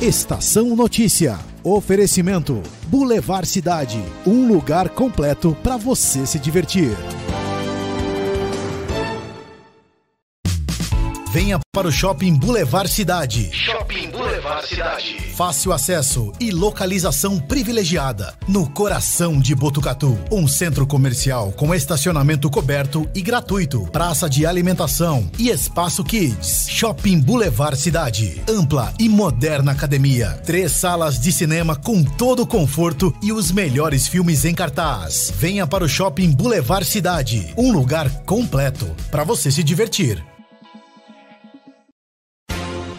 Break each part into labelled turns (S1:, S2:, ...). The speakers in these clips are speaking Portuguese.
S1: Estação Notícia. Oferecimento: Boulevard Cidade, um lugar completo para você se divertir. Venha para o Shopping Boulevard Cidade.
S2: Shopping Boulevard Cidade.
S1: Fácil acesso e localização privilegiada. No coração de Botucatu. Um centro comercial com estacionamento coberto e gratuito. Praça de alimentação e espaço kids. Shopping Boulevard Cidade. Ampla e moderna academia. Três salas de cinema com todo o conforto e os melhores filmes em cartaz. Venha para o Shopping Boulevard Cidade. Um lugar completo para você se divertir.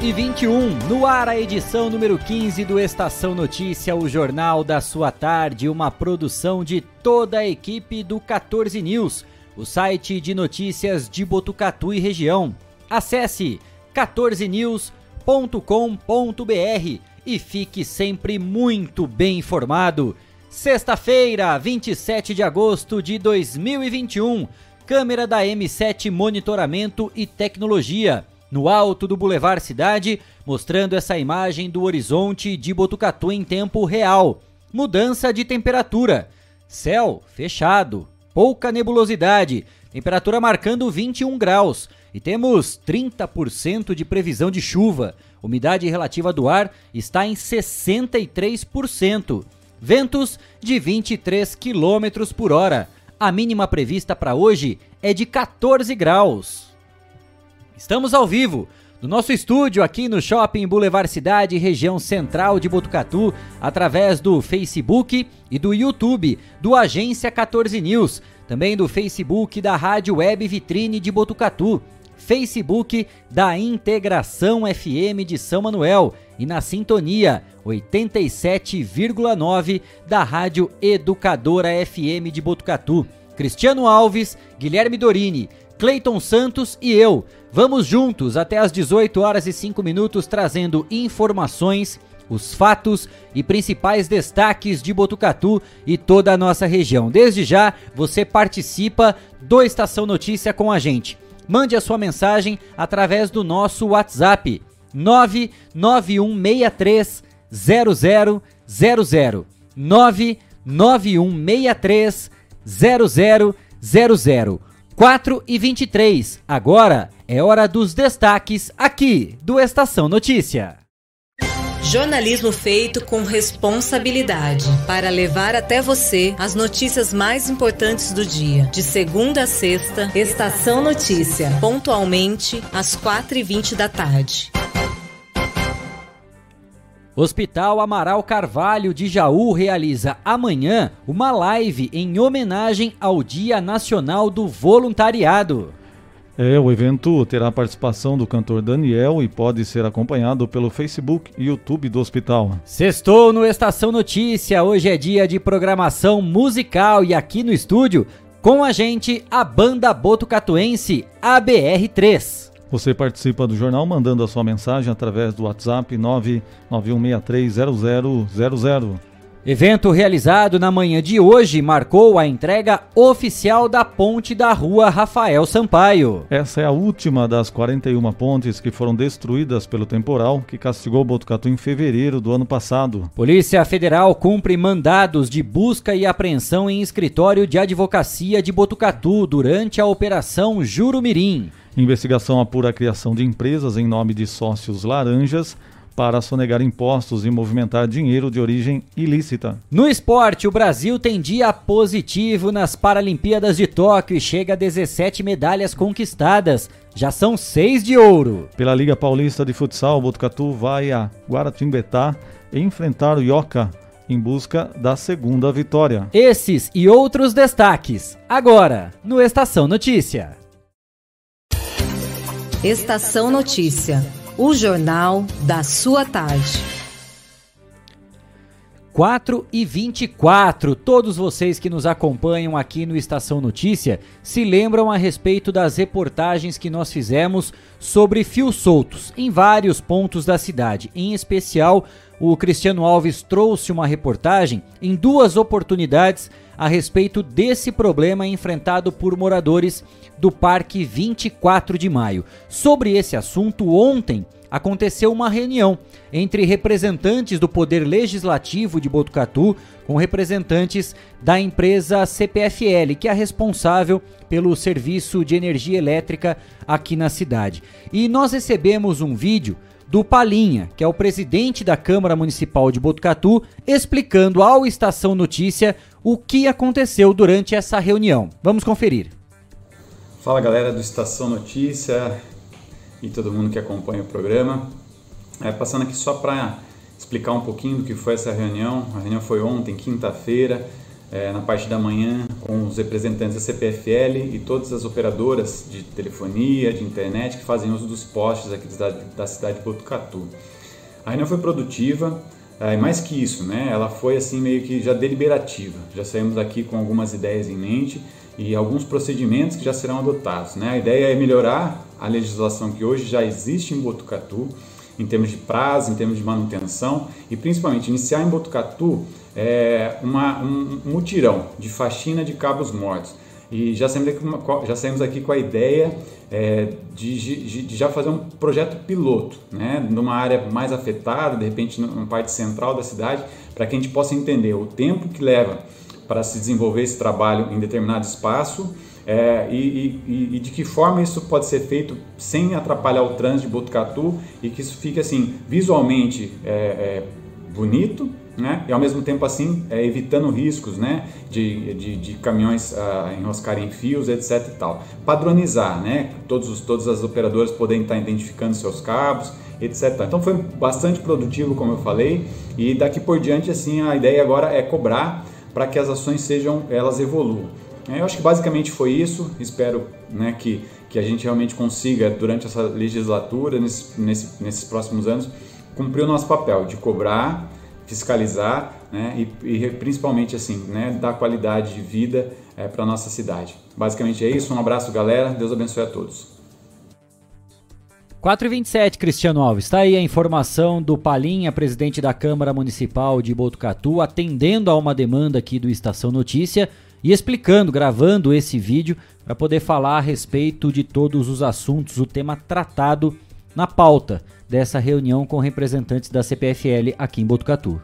S3: e 21, no ar a edição número 15 do Estação Notícia, o jornal da sua tarde, uma produção de toda a equipe do 14 News, o site de notícias de Botucatu e região. Acesse 14news.com.br e fique sempre muito bem informado. Sexta-feira, 27 de agosto de 2021, câmera da M7 Monitoramento e Tecnologia no alto do Boulevard Cidade, mostrando essa imagem do horizonte de Botucatu em tempo real. Mudança de temperatura. Céu fechado, pouca nebulosidade, temperatura marcando 21 graus e temos 30% de previsão de chuva. Umidade relativa do ar está em 63%. Ventos de 23 km por hora. A mínima prevista para hoje é de 14 graus. Estamos ao vivo no nosso estúdio aqui no Shopping Boulevard Cidade, região central de Botucatu, através do Facebook e do YouTube do Agência 14 News, também do Facebook da Rádio Web Vitrine de Botucatu, Facebook da Integração FM de São Manuel e na sintonia 87,9 da Rádio Educadora FM de Botucatu. Cristiano Alves, Guilherme Dorini, Cleiton Santos e eu. Vamos juntos até às 18 horas e 5 minutos trazendo informações, os fatos e principais destaques de Botucatu e toda a nossa região. Desde já, você participa do Estação Notícia com a gente. Mande a sua mensagem através do nosso WhatsApp 99163 0000 99163 0000 4 e 23. Agora é hora dos destaques aqui do Estação Notícia.
S4: Jornalismo feito com responsabilidade para levar até você as notícias mais importantes do dia. De segunda a sexta, Estação Notícia, pontualmente às 4h20 da tarde.
S3: Hospital Amaral Carvalho de Jaú realiza amanhã uma live em homenagem ao Dia Nacional do Voluntariado.
S5: É, o evento terá a participação do cantor Daniel e pode ser acompanhado pelo Facebook e YouTube do hospital.
S3: Sextou no Estação Notícia. Hoje é dia de programação musical e aqui no estúdio, com a gente, a banda botucatuense ABR3.
S5: Você participa do jornal mandando a sua mensagem através do WhatsApp 991630000.
S3: Evento realizado na manhã de hoje marcou a entrega oficial da ponte da rua Rafael Sampaio.
S5: Essa é a última das 41 pontes que foram destruídas pelo temporal que castigou Botucatu em fevereiro do ano passado.
S3: Polícia Federal cumpre mandados de busca e apreensão em escritório de advocacia de Botucatu durante a Operação Jurumirim.
S5: Investigação apura a criação de empresas em nome de sócios laranjas para sonegar impostos e movimentar dinheiro de origem ilícita.
S3: No esporte, o Brasil tem dia positivo nas Paralimpíadas de Tóquio e chega a 17 medalhas conquistadas. Já são seis de ouro.
S5: Pela Liga Paulista de Futsal, o Botucatu vai a Guaratinguetá enfrentar o Ioca em busca da segunda vitória.
S3: Esses e outros destaques, agora no Estação Notícia.
S4: Estação Notícia, o jornal da sua tarde.
S3: 4 e 24. Todos vocês que nos acompanham aqui no Estação Notícia se lembram a respeito das reportagens que nós fizemos sobre fios soltos em vários pontos da cidade. Em especial, o Cristiano Alves trouxe uma reportagem em duas oportunidades a respeito desse problema enfrentado por moradores do Parque 24 de Maio. Sobre esse assunto, ontem aconteceu uma reunião entre representantes do Poder Legislativo de Botucatu com representantes da empresa CPFL, que é responsável pelo serviço de energia elétrica aqui na cidade. E nós recebemos um vídeo do Palinha, que é o presidente da Câmara Municipal de Botucatu, explicando ao Estação Notícia o que aconteceu durante essa reunião. Vamos conferir.
S6: Fala galera do Estação Notícia e todo mundo que acompanha o programa. É, passando aqui só para explicar um pouquinho do que foi essa reunião. A reunião foi ontem, quinta-feira, é, na parte da manhã, com os representantes da CPFL e todas as operadoras de telefonia, de internet que fazem uso dos postes aqui da, da cidade de Botucatu. A reunião foi produtiva, é, mais que isso, né? Ela foi assim meio que já deliberativa. Já saímos daqui com algumas ideias em mente e alguns procedimentos que já serão adotados. Né? A ideia é melhorar a legislação que hoje já existe em Botucatu, em termos de prazo, em termos de manutenção e principalmente iniciar em Botucatu é, uma, um mutirão de faxina de cabos mortos. E já saímos aqui, já saímos aqui com a ideia é, de, de, de, já fazer um projeto piloto, né, numa área mais afetada, de repente numa parte central da cidade, para que a gente possa entender o tempo que leva para se desenvolver esse trabalho em determinado espaço é, e, e, e, de que forma isso pode ser feito sem atrapalhar o trânsito de Botucatu e que isso fique assim visualmente é, é, bonito né? e ao mesmo tempo assim é, evitando riscos né? de, de, de caminhões ah, enroscarem fios, etc. e tal. Padronizar, né? todos os, todas as operadoras poderem estar identificando seus cabos, etc. Então foi bastante produtivo, como eu falei, e daqui por diante assim a ideia agora é cobrar para que as ações sejam, elas evoluam. Eu acho que basicamente foi isso. Espero né, que, que a gente realmente consiga, durante essa legislatura, nesse, nesse, nesses próximos anos, cumprir o nosso papel de cobrar, fiscalizar né, e, e, principalmente assim, né, dar qualidade de vida é, para a nossa cidade. Basicamente é isso. Um abraço, galera. Deus abençoe a todos.
S3: 4 e 27 Cristiano Alves. Está aí a informação do Palinha, presidente da Câmara Municipal de Botucatu, atendendo a uma demanda aqui do Estação Notícia e explicando, gravando esse vídeo para poder falar a respeito de todos os assuntos, o tema tratado na pauta dessa reunião com representantes da CPFL aqui em Botucatu.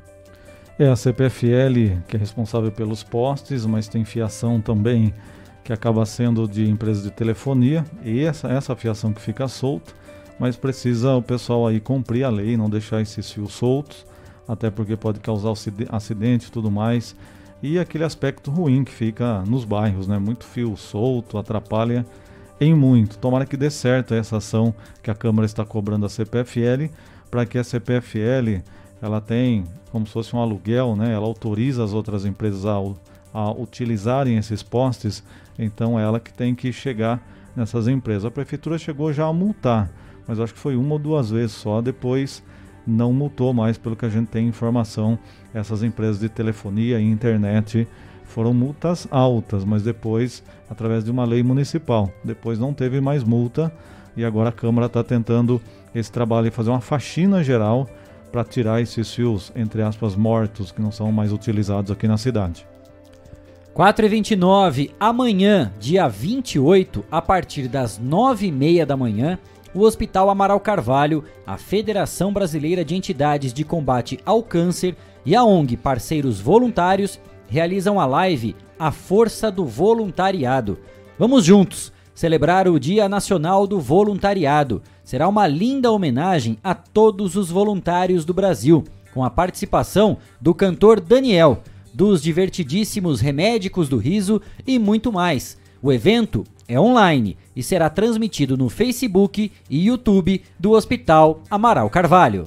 S5: É a CPFL que é responsável pelos postes, mas tem fiação também que acaba sendo de empresas de telefonia e essa, essa fiação que fica solta mas precisa o pessoal aí cumprir a lei, não deixar esses fios soltos, até porque pode causar acidente e tudo mais. E aquele aspecto ruim que fica nos bairros, né? Muito fio solto, atrapalha em muito. Tomara que dê certo essa ação que a Câmara está cobrando a CPFL, para que a CPFL ela tem como se fosse um aluguel, né? Ela autoriza as outras empresas a, a utilizarem esses postes, então ela que tem que chegar nessas empresas. A prefeitura chegou já a multar mas acho que foi uma ou duas vezes só. Depois não multou mais, pelo que a gente tem informação. Essas empresas de telefonia e internet foram multas altas, mas depois, através de uma lei municipal, depois não teve mais multa e agora a Câmara está tentando esse trabalho e fazer uma faxina geral para tirar esses fios, entre aspas, mortos que não são mais utilizados aqui na cidade.
S3: 4 e 29 amanhã, dia 28, a partir das 9 e meia da manhã, o Hospital Amaral Carvalho, a Federação Brasileira de Entidades de Combate ao Câncer e a ONG Parceiros Voluntários realizam a live A Força do Voluntariado. Vamos juntos celebrar o Dia Nacional do Voluntariado. Será uma linda homenagem a todos os voluntários do Brasil, com a participação do cantor Daniel, dos divertidíssimos Remédicos do Riso e muito mais. O evento é online e será transmitido no Facebook e YouTube do Hospital Amaral Carvalho.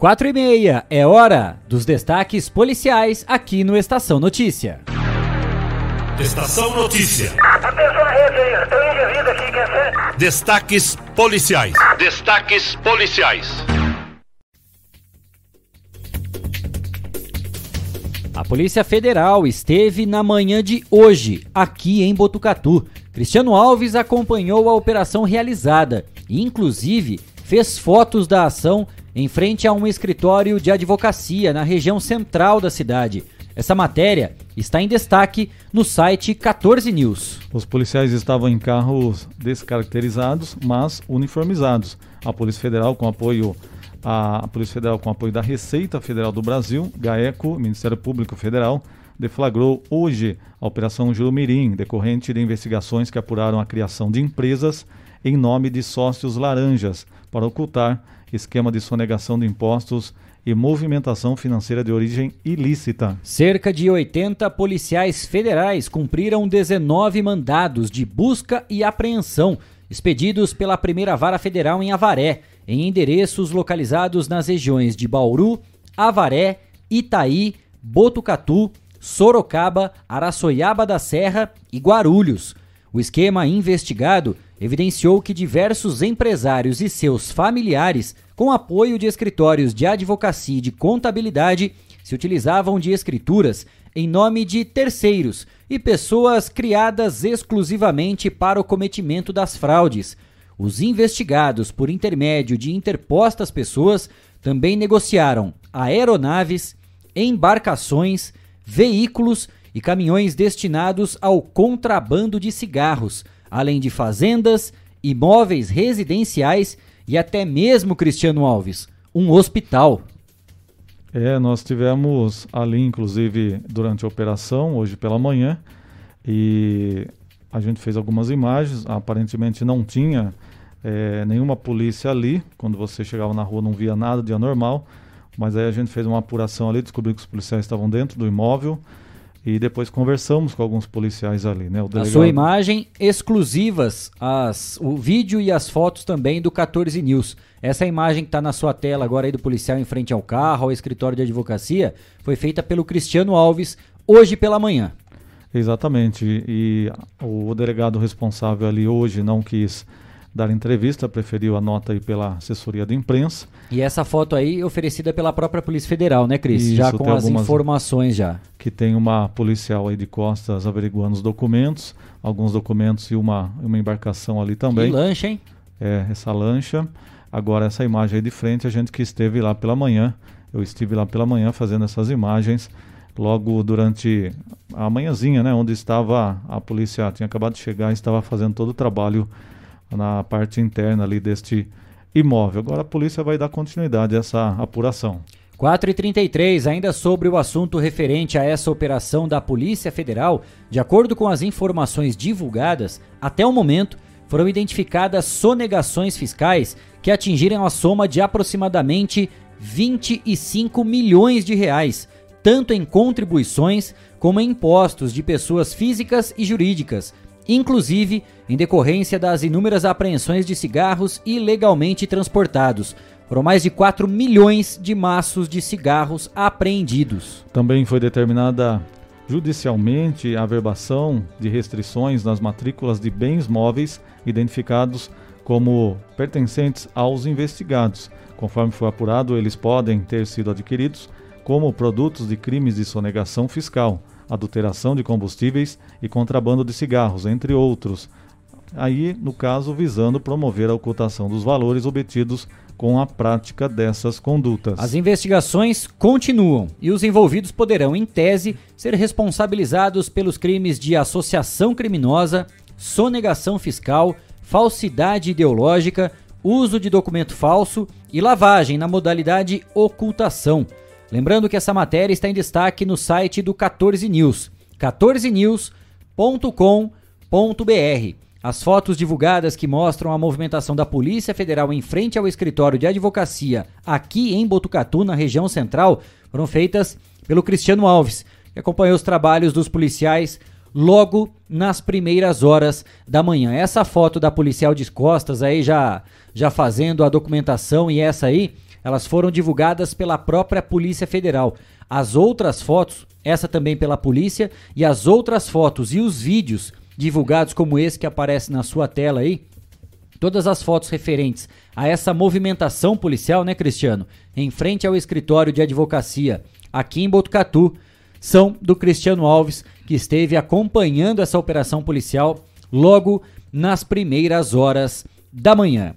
S3: 4 e meia, é hora dos destaques policiais aqui no Estação Notícia.
S7: Estação Notícia.
S2: Atenção à rede aí, estou indivíduo aqui, quer ser?
S7: Destaques policiais.
S2: Destaques policiais.
S3: A Polícia Federal esteve na manhã de hoje, aqui em Botucatu. Cristiano Alves acompanhou a operação realizada e, inclusive, fez fotos da ação em frente a um escritório de advocacia na região central da cidade. Essa matéria está em destaque no site 14 News.
S5: Os policiais estavam em carros descaracterizados, mas uniformizados. A Polícia Federal, com apoio a Polícia Federal, com apoio da Receita Federal do Brasil, GAECO, Ministério Público Federal, deflagrou hoje a Operação Jurumirim, decorrente de investigações que apuraram a criação de empresas em nome de sócios laranjas para ocultar esquema de sonegação de impostos e movimentação financeira de origem ilícita.
S3: Cerca de 80 policiais federais cumpriram 19 mandados de busca e apreensão expedidos pela Primeira Vara Federal em Avaré, em endereços localizados nas regiões de Bauru, Avaré, Itaí, Botucatu, Sorocaba, Araçoiaba da Serra e Guarulhos. O esquema investigado evidenciou que diversos empresários e seus familiares, com apoio de escritórios de advocacia e de contabilidade, se utilizavam de escrituras em nome de terceiros e pessoas criadas exclusivamente para o cometimento das fraudes. Os investigados, por intermédio de interpostas pessoas, também negociaram aeronaves, embarcações, veículos e caminhões destinados ao contrabando de cigarros, além de fazendas, imóveis residenciais e até mesmo, Cristiano Alves, um hospital.
S5: É, nós tivemos ali, inclusive, durante a operação, hoje pela manhã, e a gente fez algumas imagens. Aparentemente não tinha é, nenhuma polícia ali. Quando você chegava na rua, não via nada de anormal. Mas aí a gente fez uma apuração ali, descobriu que os policiais estavam dentro do imóvel. E depois conversamos com alguns policiais ali, né? O
S3: delegado... A sua imagem exclusivas, as, o vídeo e as fotos também do 14 News. Essa imagem que está na sua tela agora aí do policial em frente ao carro, ao escritório de advocacia, foi feita pelo Cristiano Alves hoje pela manhã.
S5: Exatamente. E o delegado responsável ali hoje não quis dar entrevista, preferiu a nota aí pela assessoria de imprensa.
S3: E essa foto aí oferecida pela própria Polícia Federal, né, Cris? Isso, já com as informações já.
S5: Que tem uma policial aí de costas averiguando os documentos, alguns documentos e uma, uma embarcação ali também.
S3: Que lancha, hein?
S5: É, essa lancha. Agora essa imagem aí de frente, a gente que esteve lá pela manhã, eu estive lá pela manhã fazendo essas imagens, logo durante a manhãzinha, né, onde estava a polícia, tinha acabado de chegar e estava fazendo todo o trabalho na parte interna ali deste imóvel. Agora a polícia vai dar continuidade a essa apuração.
S3: 4h33, ainda sobre o assunto referente a essa operação da Polícia Federal, de acordo com as informações divulgadas, até o momento foram identificadas sonegações fiscais que atingiram a soma de aproximadamente 25 milhões de reais, tanto em contribuições como em impostos de pessoas físicas e jurídicas, inclusive em decorrência das inúmeras apreensões de cigarros ilegalmente transportados. Foram mais de 4 milhões de maços de cigarros apreendidos.
S5: Também foi determinada judicialmente a averbação de restrições nas matrículas de bens móveis identificados como pertencentes aos investigados. Conforme foi apurado, eles podem ter sido adquiridos como produtos de crimes de sonegação fiscal, adulteração de combustíveis e contrabando de cigarros, entre outros. Aí, no caso, visando promover a ocultação dos valores obtidos com a prática dessas condutas.
S3: As investigações continuam e os envolvidos poderão, em tese, ser responsabilizados pelos crimes de associação criminosa, sonegação fiscal, falsidade ideológica, uso de documento falso e lavagem na modalidade ocultação. Lembrando que essa matéria está em destaque no site do 14 News, 14news.com.br. As fotos divulgadas que mostram a movimentação da Polícia Federal em frente ao escritório de advocacia aqui em Botucatu, na região central, foram feitas pelo Cristiano Alves, que acompanhou os trabalhos dos policiais logo nas primeiras horas da manhã. Essa foto da policial de costas aí já já fazendo a documentação e essa aí elas foram divulgadas pela própria Polícia Federal. As outras fotos, essa também pela polícia, e as outras fotos e os vídeos divulgados como esse que aparece na sua tela aí, todas as fotos referentes a essa movimentação policial, né, Cristiano, em frente ao escritório de advocacia aqui em Botucatu, são do Cristiano Alves, que esteve acompanhando essa operação policial logo nas primeiras horas da manhã.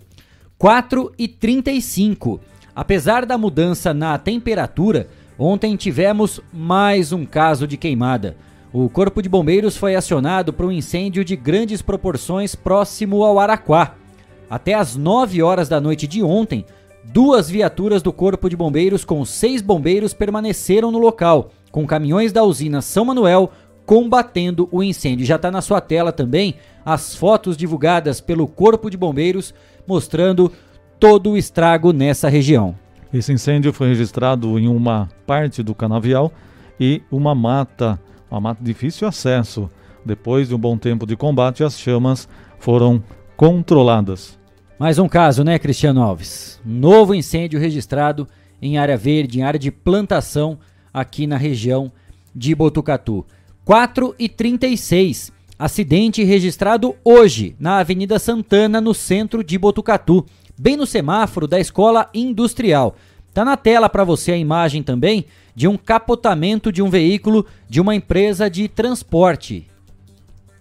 S3: 4 e 35. Apesar da mudança na temperatura, ontem tivemos mais um caso de queimada. O Corpo de Bombeiros foi acionado para um incêndio de grandes proporções próximo ao Araquá. Até às 9 horas da noite de ontem, duas viaturas do Corpo de Bombeiros com seis bombeiros permaneceram no local, com caminhões da usina São Manuel combatendo o incêndio. Já está na sua tela também as fotos divulgadas pelo Corpo de Bombeiros mostrando todo o estrago nessa região.
S5: Esse incêndio foi registrado em uma parte do canavial e uma mata, uma mata de difícil acesso. Depois de um bom tempo de combate, as chamas foram controladas.
S3: Mais um caso, né, Cristiano Alves? Novo incêndio registrado em área verde, em área de plantação aqui na região de Botucatu. 4 e 36. Acidente registrado hoje na Avenida Santana, no centro de Botucatu, bem no semáforo da Escola Industrial. Tá na tela para você a imagem também de um capotamento de um veículo de uma empresa de transporte.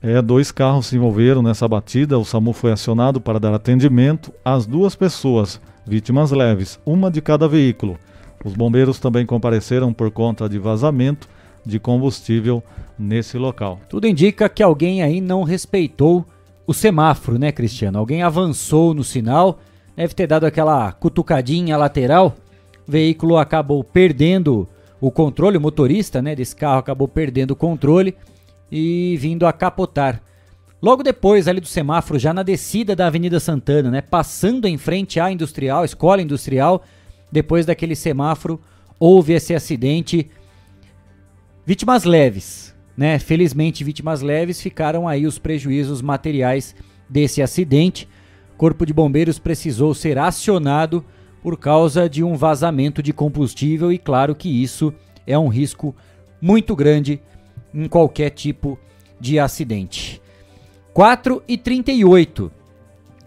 S5: É, dois carros se envolveram nessa batida. O SAMU foi acionado para dar atendimento às duas pessoas, vítimas leves, uma de cada veículo. Os bombeiros também compareceram por conta de vazamento de combustível nesse local.
S3: Tudo indica que alguém aí não respeitou o semáforo, né, Cristiano? Alguém avançou no sinal, deve ter dado aquela cutucadinha lateral. O veículo acabou perdendo o controle, o motorista, né, desse carro acabou perdendo o controle e vindo a capotar. Logo depois ali do semáforo, já na descida da Avenida Santana, né, passando em frente à Industrial, Escola Industrial, depois daquele semáforo, houve esse acidente. Vítimas leves, né? Felizmente, vítimas leves ficaram aí os prejuízos materiais desse acidente. Corpo de Bombeiros precisou ser acionado por causa de um vazamento de combustível e claro que isso é um risco muito grande em qualquer tipo de acidente. 4 e 38.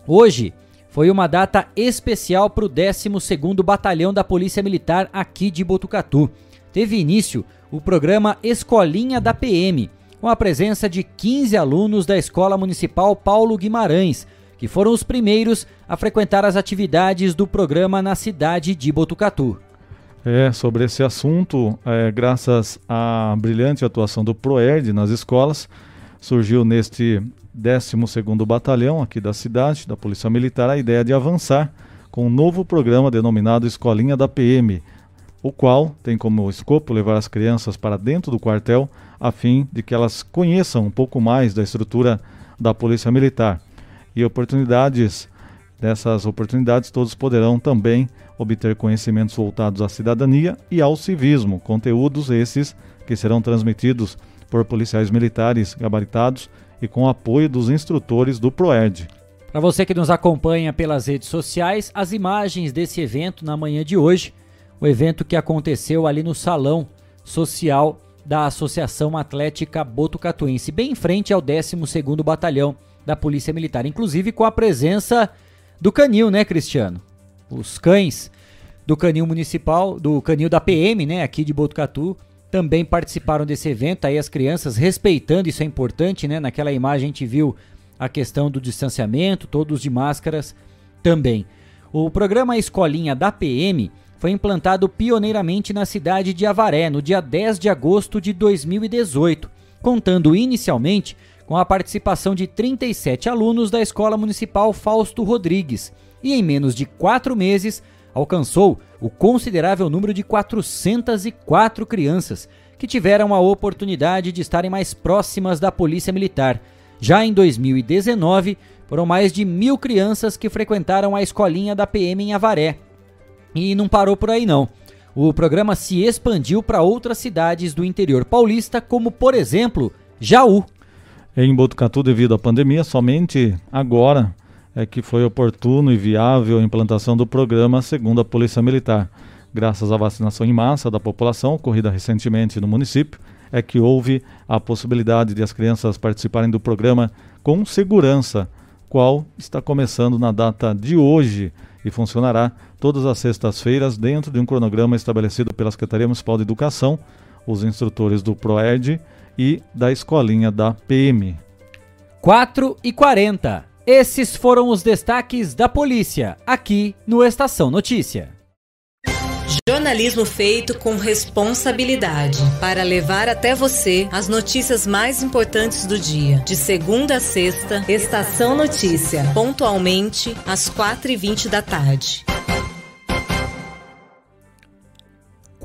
S3: Hoje foi uma data especial para o 12º Batalhão da Polícia Militar aqui de Botucatu. Teve início o programa Escolinha da PM, com a presença de 15 alunos da Escola Municipal Paulo Guimarães, que foram os primeiros a frequentar as atividades do programa na cidade de Botucatu.
S5: É, sobre esse assunto, é, graças à brilhante atuação do PROERD nas escolas, surgiu neste 12º Batalhão aqui da cidade, da Polícia Militar, a ideia de avançar com um novo programa denominado Escolinha da PM, o qual tem como escopo levar as crianças para dentro do quartel a fim de que elas conheçam um pouco mais da estrutura da Polícia Militar. E oportunidades. Dessas oportunidades todos poderão também obter conhecimentos voltados à cidadania e ao civismo, conteúdos esses que serão transmitidos por policiais militares gabaritados e com apoio dos instrutores do PROERD.
S3: Para você que nos acompanha pelas redes sociais, as imagens desse evento na manhã de hoje o evento que aconteceu ali no salão social da Associação Atlética Botucatuense, bem em frente ao 12º Batalhão da Polícia Militar, inclusive com a presença do canil, né, Cristiano? Os cães do canil municipal, do canil da PM, né, aqui de Botucatu, também participaram desse evento, aí as crianças respeitando, isso é importante, né? Naquela imagem a gente viu a questão do distanciamento, todos de máscaras também. O programa Escolinha da PM foi implantado pioneiramente na cidade de Avaré no dia 10 de agosto de 2018, contando inicialmente com a participação de 37 alunos da Escola Municipal Fausto Rodrigues e, em menos de quatro meses, alcançou o considerável número de 404 crianças que tiveram a oportunidade de estarem mais próximas da Polícia Militar. Já em 2019, foram mais de mil crianças que frequentaram a escolinha da PM em Avaré, e não parou por aí não. O programa se expandiu para outras cidades do interior paulista, como por exemplo, Jaú.
S5: Em Botucatu, devido à pandemia, somente agora é que foi oportuno e viável a implantação do programa segundo a Polícia Militar. Graças à vacinação em massa da população ocorrida recentemente no município, é que houve a possibilidade de as crianças participarem do programa com segurança, qual está começando na data de hoje e funcionará todas as sextas-feiras dentro de um cronograma estabelecido pela Secretaria Municipal de Educação, os instrutores do PROERD e da escolinha da PM.
S3: 4 e 40. Esses foram os destaques da polícia, aqui no Estação Notícia.
S4: Jornalismo feito com responsabilidade para levar até você as notícias mais importantes do dia. De segunda a sexta, Estação Notícia, pontualmente às 4h20 da tarde.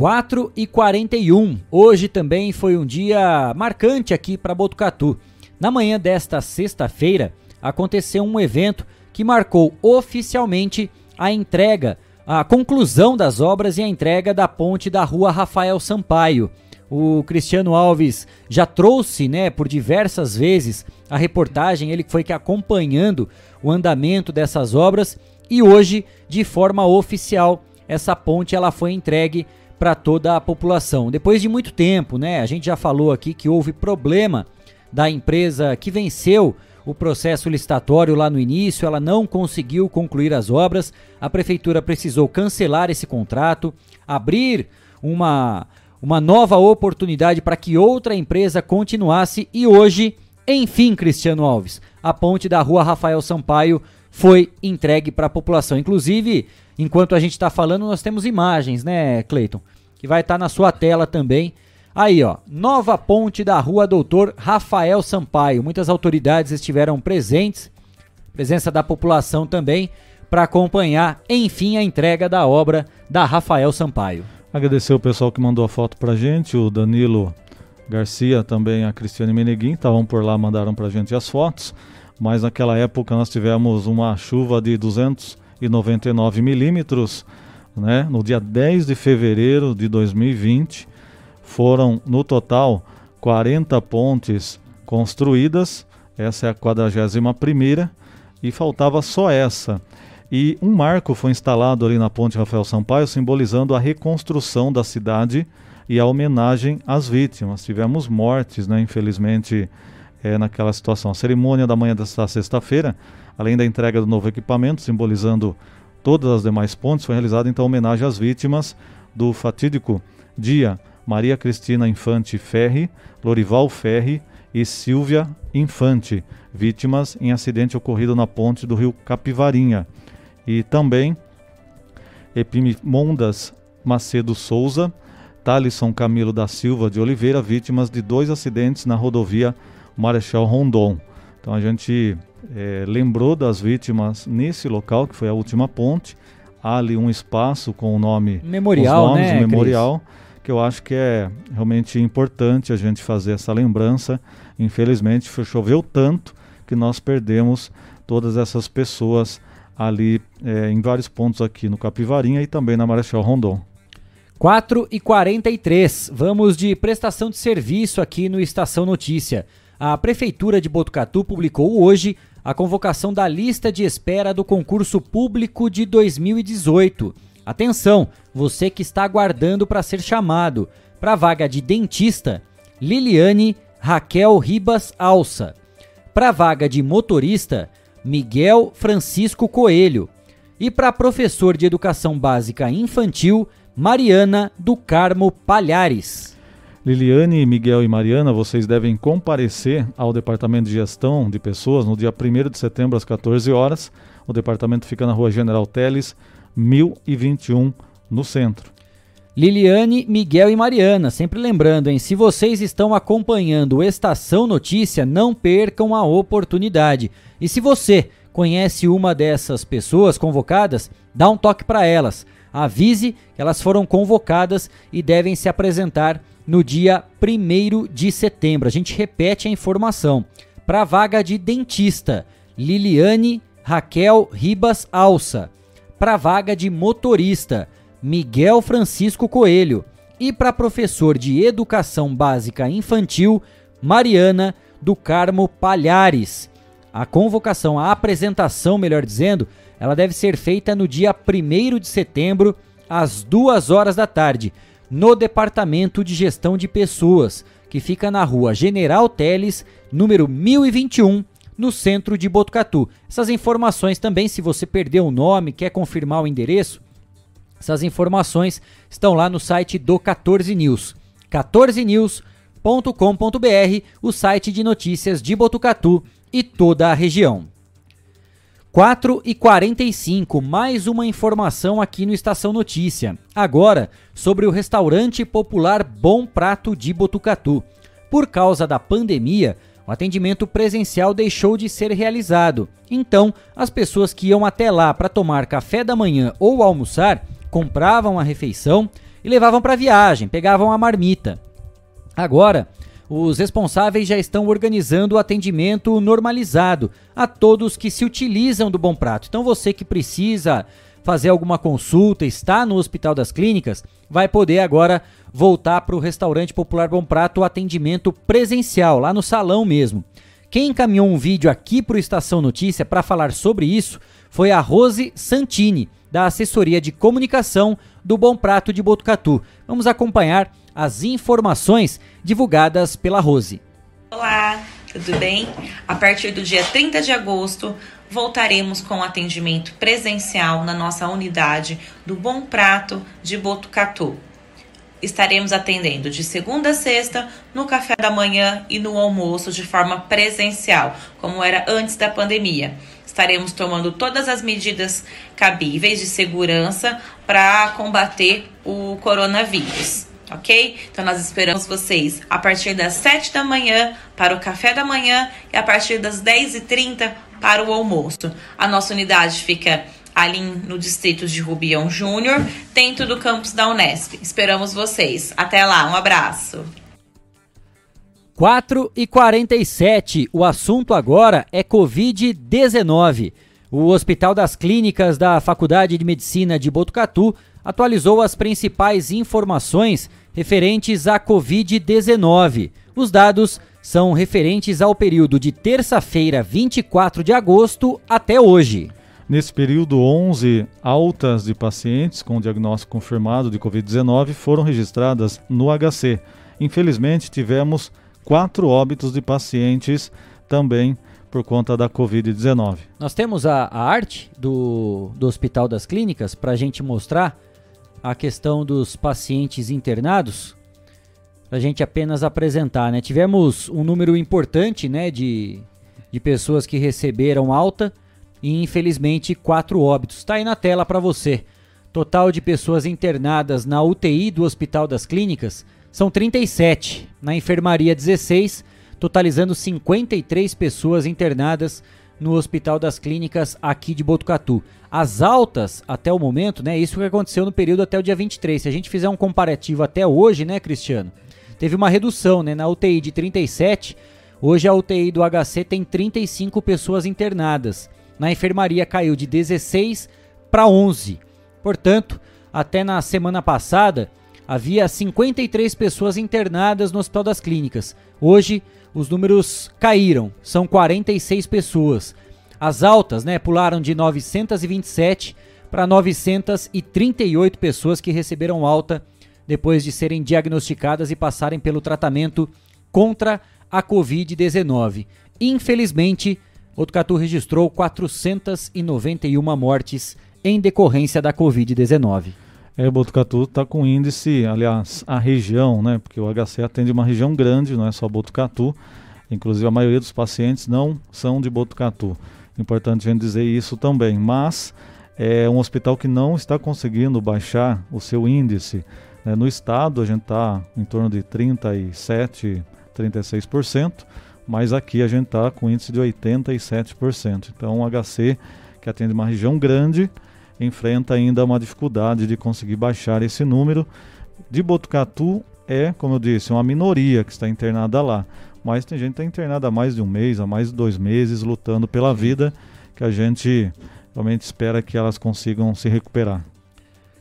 S3: 4 e 41. Hoje também foi um dia marcante aqui para Botucatu. Na manhã desta sexta-feira, aconteceu um evento que marcou oficialmente a entrega, a conclusão das obras e a entrega da ponte da rua Rafael Sampaio. O Cristiano Alves já trouxe, né, por diversas vezes a reportagem, ele foi que acompanhando o andamento dessas obras e hoje, de forma oficial, essa ponte ela foi entregue para toda a população. Depois de muito tempo, né? A gente já falou aqui que houve problema da empresa que venceu o processo licitatório lá no início, ela não conseguiu concluir as obras, a prefeitura precisou cancelar esse contrato, abrir uma, uma nova oportunidade para que outra empresa continuasse e hoje, enfim, Cristiano Alves, a ponte da rua Rafael Sampaio foi entregue para a população. Inclusive, enquanto a gente está falando, nós temos imagens, né, Cleiton? Que vai estar tá na sua tela também Aí, ó, nova ponte da rua Doutor Rafael Sampaio. Muitas autoridades estiveram presentes, presença da população também, para acompanhar, enfim, a entrega da obra da Rafael Sampaio.
S5: Agradecer o pessoal que mandou a foto pra gente, o Danilo Garcia, também a Cristiane Meneguin, estavam por lá, mandaram pra gente as fotos, mas naquela época nós tivemos uma chuva de 299 milímetros, né, no dia 10 de fevereiro de 2020, foram, no total, 40 pontes construídas, essa é a 41 e faltava só essa. E um marco foi instalado ali na ponte Rafael Sampaio, simbolizando a reconstrução da cidade e a homenagem às vítimas. Tivemos mortes, né, infelizmente, é, naquela situação. A cerimônia da manhã desta sexta-feira, além da entrega do novo equipamento, simbolizando todas as demais pontes, foi realizada então homenagem às vítimas do fatídico dia Maria Cristina Infante Ferri, Lorival Ferri e Silvia Infante, vítimas em acidente ocorrido na ponte do rio Capivarinha. E também Epimondas Macedo Souza, Talisson Camilo da Silva de Oliveira, vítimas de dois acidentes na rodovia Marechal Rondon. Então a gente é, lembrou das vítimas nesse local, que foi a última ponte. Há ali um espaço com o nome
S3: memorial,
S5: nomes,
S3: né,
S5: memorial. Cris? que eu acho que é realmente importante a gente fazer essa lembrança. Infelizmente, choveu tanto que nós perdemos todas essas pessoas ali é, em vários pontos aqui no Capivarinha e também na Marechal Rondon.
S3: 4 e 43 vamos de prestação de serviço aqui no Estação Notícia. A Prefeitura de Botucatu publicou hoje a convocação da lista de espera do concurso público de 2018. Atenção, você que está aguardando para ser chamado para a vaga de dentista, Liliane Raquel Ribas Alça. Para a vaga de motorista, Miguel Francisco Coelho. E para professor de educação básica infantil, Mariana do Carmo Palhares.
S5: Liliane, Miguel e Mariana, vocês devem comparecer ao Departamento de Gestão de Pessoas no dia 1 de setembro às 14 horas. O departamento fica na rua General Teles, 1021 no centro.
S3: Liliane, Miguel e Mariana, sempre lembrando, hein? Se vocês estão acompanhando o Estação Notícia, não percam a oportunidade. E se você conhece uma dessas pessoas convocadas, dá um toque para elas. Avise que elas foram convocadas e devem se apresentar no dia 1 de setembro. A gente repete a informação. Para vaga de dentista, Liliane Raquel Ribas Alça para vaga de motorista, Miguel Francisco Coelho, e para professor de educação básica infantil, Mariana do Carmo Palhares. A convocação, a apresentação, melhor dizendo, ela deve ser feita no dia 1 de setembro, às 2 horas da tarde, no Departamento de Gestão de Pessoas, que fica na rua General Teles, número 1021, no centro de Botucatu. Essas informações também, se você perdeu o nome, quer confirmar o endereço, essas informações estão lá no site do 14 News. 14news.com.br, o site de notícias de Botucatu e toda a região. 4 e 45, mais uma informação aqui no Estação Notícia. Agora, sobre o restaurante popular Bom Prato de Botucatu. Por causa da pandemia, o atendimento presencial deixou de ser realizado. Então, as pessoas que iam até lá para tomar café da manhã ou almoçar compravam a refeição e levavam para viagem, pegavam a marmita. Agora, os responsáveis já estão organizando o atendimento normalizado a todos que se utilizam do Bom Prato. Então você que precisa fazer alguma consulta, está no Hospital das Clínicas, vai poder agora voltar para o restaurante Popular Bom Prato o atendimento presencial, lá no salão mesmo. Quem encaminhou um vídeo aqui para o Estação Notícia para falar sobre isso foi a Rose Santini, da assessoria de comunicação do Bom Prato de Botucatu. Vamos acompanhar as informações divulgadas pela Rose.
S8: Olá, tudo bem? A partir do dia 30 de agosto, voltaremos com atendimento presencial na nossa unidade do Bom Prato de Botucatu. Estaremos atendendo de segunda a sexta, no café da manhã e no almoço de forma presencial, como era antes da pandemia. Estaremos tomando todas as medidas cabíveis de segurança para combater o coronavírus ok? Então nós esperamos vocês a partir das 7 da manhã para o café da manhã e a partir das 10h30 para o almoço. A nossa unidade fica ali no distrito de Rubião Júnior, dentro do campus da Unesp. Esperamos vocês. Até lá, um abraço.
S3: 4 e 47. O assunto agora é Covid-19. O Hospital das Clínicas da Faculdade de Medicina de Botucatu atualizou as principais informações referentes à Covid-19. Os dados são referentes ao período de terça-feira, 24 de agosto, até hoje.
S5: Nesse período, 11 altas de pacientes com diagnóstico confirmado de Covid-19 foram registradas no HC. Infelizmente, tivemos quatro óbitos de pacientes também por conta da Covid-19.
S3: Nós temos a, a arte do, do Hospital das Clínicas para a gente mostrar a questão dos pacientes internados, a gente apenas apresentar, né? Tivemos um número importante, né, de, de pessoas que receberam alta e infelizmente quatro óbitos. Está aí na tela para você. Total de pessoas internadas na UTI do Hospital das Clínicas são 37, na enfermaria 16, totalizando 53 pessoas internadas no Hospital das Clínicas aqui de Botucatu. As altas até o momento, né? Isso que aconteceu no período até o dia 23. Se a gente fizer um comparativo até hoje, né, Cristiano? Teve uma redução, né? Na UTI de 37, hoje a UTI do HC tem 35 pessoas internadas. Na enfermaria caiu de 16 para 11. Portanto, até na semana passada, havia 53 pessoas internadas no Hospital das Clínicas. Hoje, os números caíram, são 46 pessoas. As altas, né, pularam de 927 para 938 pessoas que receberam alta depois de serem diagnosticadas e passarem pelo tratamento contra a Covid-19. Infelizmente, Botucatu registrou 491 mortes em decorrência da Covid-19.
S5: É, Botucatu está com índice, aliás, a região, né? Porque o HC atende uma região grande, não é só Botucatu. Inclusive a maioria dos pacientes não são de Botucatu. Importante a gente dizer isso também. Mas é um hospital que não está conseguindo baixar o seu índice. Né? No estado a gente está em torno de 37, 36%, mas aqui a gente está com índice de 87%. Então o HC, que atende uma região grande, enfrenta ainda uma dificuldade de conseguir baixar esse número. De Botucatu é, como eu disse, uma minoria que está internada lá. Mas tem gente que está internada há mais de um mês, há mais de dois meses, lutando pela vida, que a gente realmente espera que elas consigam se recuperar.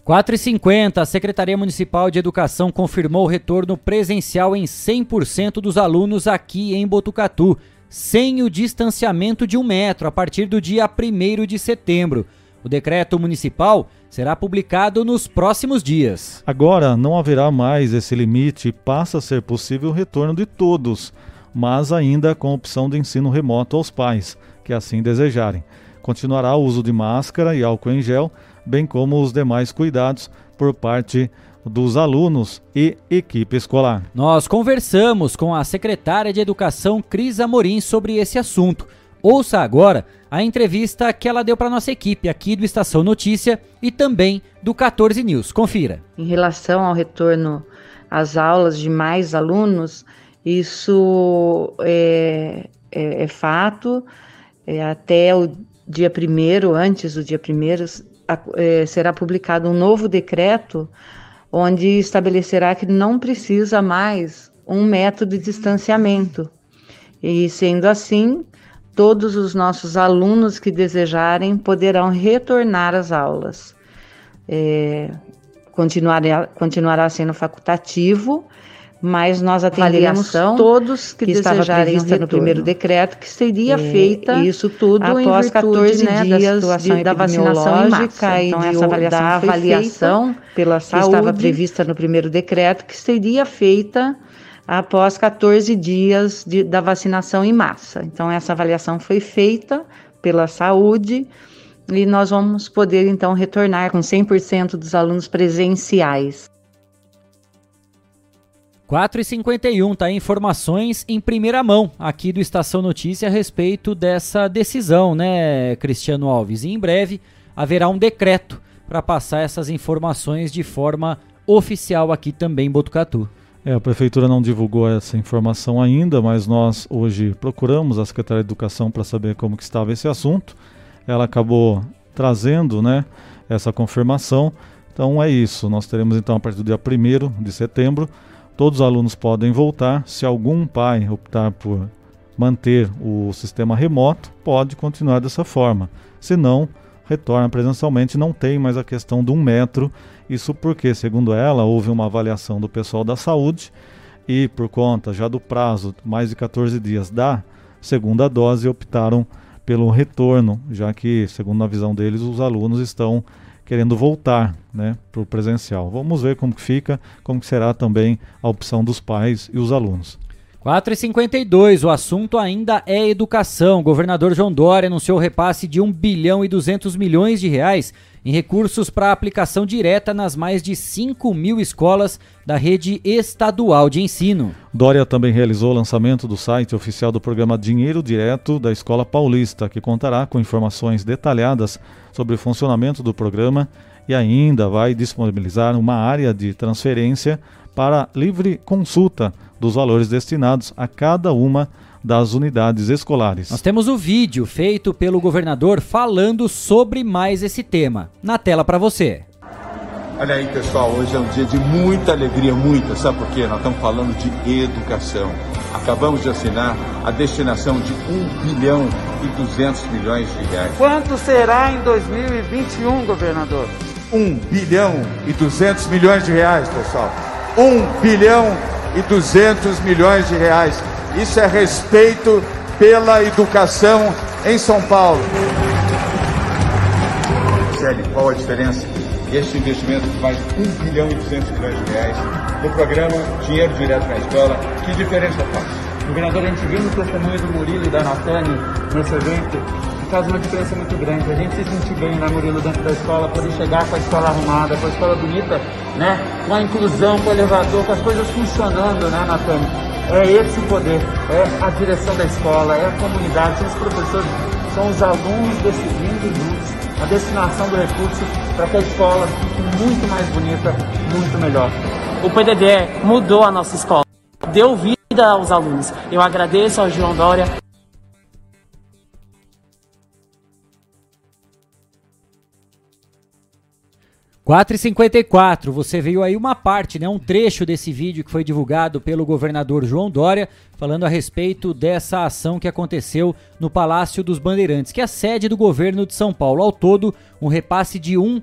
S3: 4h50, a Secretaria Municipal de Educação confirmou o retorno presencial em 100% dos alunos aqui em Botucatu. sem o distanciamento de um metro a partir do dia 1 de setembro. O decreto municipal será publicado nos próximos dias.
S5: Agora não haverá mais esse limite e passa a ser possível o retorno de todos, mas ainda com opção de ensino remoto aos pais, que assim desejarem. Continuará o uso de máscara e álcool em gel, bem como os demais cuidados por parte dos alunos e equipe escolar.
S3: Nós conversamos com a secretária de Educação Cris Amorim sobre esse assunto. Ouça agora a entrevista que ela deu para nossa equipe aqui do Estação Notícia e também do 14 News. Confira.
S9: Em relação ao retorno às aulas de mais alunos, isso é, é, é fato. É, até o dia primeiro, antes do dia primeiro, é, será publicado um novo decreto onde estabelecerá que não precisa mais um método de distanciamento. E sendo assim, todos os nossos alunos que desejarem poderão retornar às aulas. É, continuará, continuará sendo facultativo mas nós atenderemos todos que, que estava prevista no primeiro decreto que seria é, feita isso tudo após virtude, 14 né, dias da, de, da vacinação em massa. Então, essa avaliação, avaliação pela saúde que estava prevista no primeiro decreto que seria feita após 14 dias de, da vacinação em massa. Então, essa avaliação foi feita pela saúde e nós vamos poder então retornar com 100% dos alunos presenciais.
S3: 4 e 51 tá? Informações em primeira mão aqui do Estação Notícia a respeito dessa decisão, né, Cristiano Alves? E em breve haverá um decreto para passar essas informações de forma oficial aqui também em Botucatu.
S5: É, a prefeitura não divulgou essa informação ainda, mas nós hoje procuramos a Secretaria de Educação para saber como que estava esse assunto. Ela acabou trazendo, né, essa confirmação. Então é isso. Nós teremos então a partir do dia 1 de setembro Todos os alunos podem voltar. Se algum pai optar por manter o sistema remoto, pode continuar dessa forma. Se não, retorna presencialmente. Não tem mais a questão de um metro. Isso porque, segundo ela, houve uma avaliação do pessoal da saúde e, por conta já do prazo, mais de 14 dias da segunda dose, optaram pelo retorno, já que, segundo a visão deles, os alunos estão querendo voltar né, para o presencial. Vamos ver como que fica, como que será também a opção dos pais e os alunos.
S3: 4,52, o assunto ainda é educação. O governador João Dória anunciou repasse de 1 bilhão e 200 milhões de reais em recursos para aplicação direta nas mais de 5 mil escolas da rede estadual de ensino.
S5: Dória também realizou o lançamento do site oficial do programa Dinheiro Direto da Escola Paulista, que contará com informações detalhadas sobre o funcionamento do programa e ainda vai disponibilizar uma área de transferência para livre consulta dos valores destinados a cada uma das unidades escolares.
S3: Nós temos o vídeo feito pelo governador falando sobre mais esse tema. Na tela para você.
S10: Olha aí, pessoal, hoje é um dia de muita alegria, muita. Sabe por quê? Nós estamos falando de educação. Acabamos de assinar a destinação de 1 bilhão e 200 milhões de reais.
S11: Quanto será em 2021, governador?
S10: 1 bilhão e 200 milhões de reais, pessoal. 1 bilhão e 200 milhões de reais. Isso é respeito pela educação em São Paulo. Célio, qual a diferença? Este investimento que vai 1 bilhão e 200 milhões de reais no programa Dinheiro Direto na Escola, que diferença faz?
S11: Governador, a gente viu no testemunho do Murilo e da Natane nesse evento faz uma diferença muito grande. A gente se sentir bem, né, Murilo, dentro da escola, poder chegar com a escola arrumada, com a escola bonita, né, com a inclusão, com o elevador, com as coisas funcionando, né, Natane? É esse o poder, é a direção da escola, é a comunidade, são os professores, são os alunos decidindo juntos a destinação do recurso para que a escola fique muito mais bonita, muito melhor.
S12: O PDD mudou a nossa escola, deu vida aos alunos. Eu agradeço ao João Dória
S3: 4h54, você veio aí uma parte, né, um trecho desse vídeo que foi divulgado pelo governador João Dória, falando a respeito dessa ação que aconteceu no Palácio dos Bandeirantes, que é a sede do governo de São Paulo. Ao todo, um repasse de 1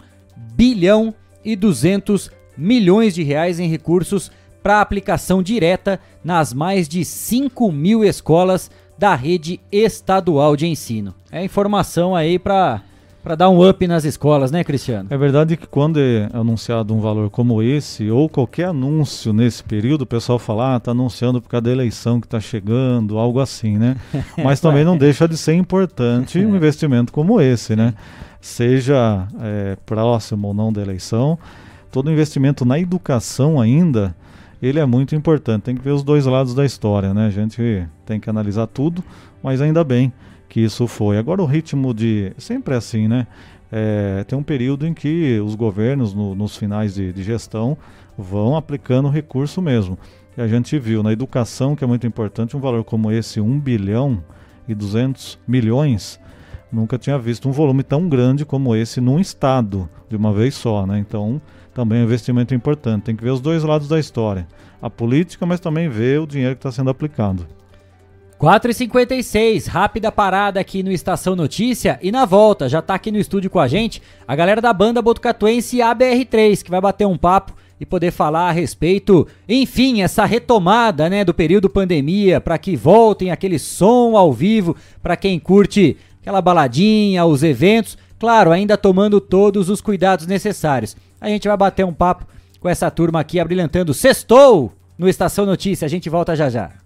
S3: bilhão e 200 milhões de reais em recursos para aplicação direta nas mais de 5 mil escolas da rede estadual de ensino. É informação aí para para dar um up nas escolas, né, Cristiano?
S5: É verdade que quando é anunciado um valor como esse, ou qualquer anúncio nesse período, o pessoal fala, ah, tá anunciando por causa da eleição que está chegando, algo assim, né? Mas também não deixa de ser importante um investimento como esse, né? Seja é, próximo ou não da eleição, todo investimento na educação ainda, ele é muito importante. Tem que ver os dois lados da história, né? A gente tem que analisar tudo, mas ainda bem que isso foi. Agora o ritmo de. Sempre é assim, né? É, tem um período em que os governos, no, nos finais de, de, gestão, vão aplicando recurso mesmo. E a gente viu na educação, que é muito importante, um valor como esse, 1 bilhão e 200 milhões, nunca tinha visto um volume tão grande como esse num estado, de uma vez só, né? Então, também é um investimento importante. Tem que ver os dois lados da história. A política, mas também ver o dinheiro que está sendo aplicado.
S3: 4h56, rápida parada aqui no Estação Notícia e na volta, já tá aqui no estúdio com a gente, a galera da banda Botucatuense ABR3, que vai bater um papo e poder falar a respeito, enfim, essa retomada, né, do período pandemia, para que voltem aquele som ao vivo para quem curte aquela baladinha, os eventos, claro, ainda tomando todos os cuidados necessários. A gente vai bater um papo com essa turma aqui abrilhantando Sextou no Estação Notícia. A gente volta já já.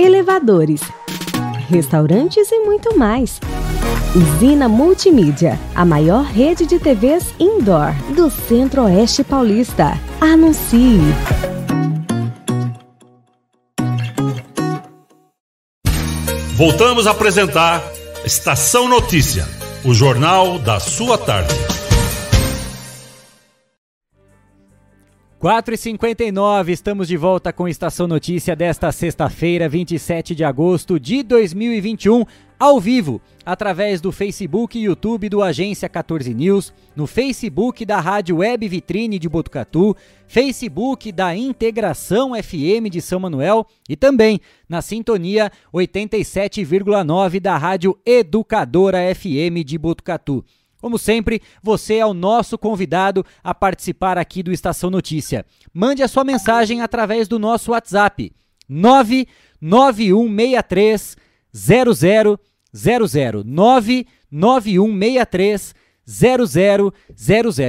S13: elevadores, restaurantes e muito mais. Usina Multimídia, a maior rede de TVs indoor do Centro-Oeste Paulista. Anuncie!
S7: Voltamos a apresentar Estação Notícia, o jornal da sua tarde.
S3: 4h59, estamos de volta com Estação Notícia desta sexta-feira, 27 de agosto de 2021, ao vivo, através do Facebook e YouTube do Agência 14 News, no Facebook da Rádio Web Vitrine de Botucatu, Facebook da Integração FM de São Manuel e também na sintonia 87,9 da Rádio Educadora FM de Botucatu. Como sempre, você é o nosso convidado a participar aqui do Estação Notícia. Mande a sua mensagem através do nosso WhatsApp 99163 0000 99163 0000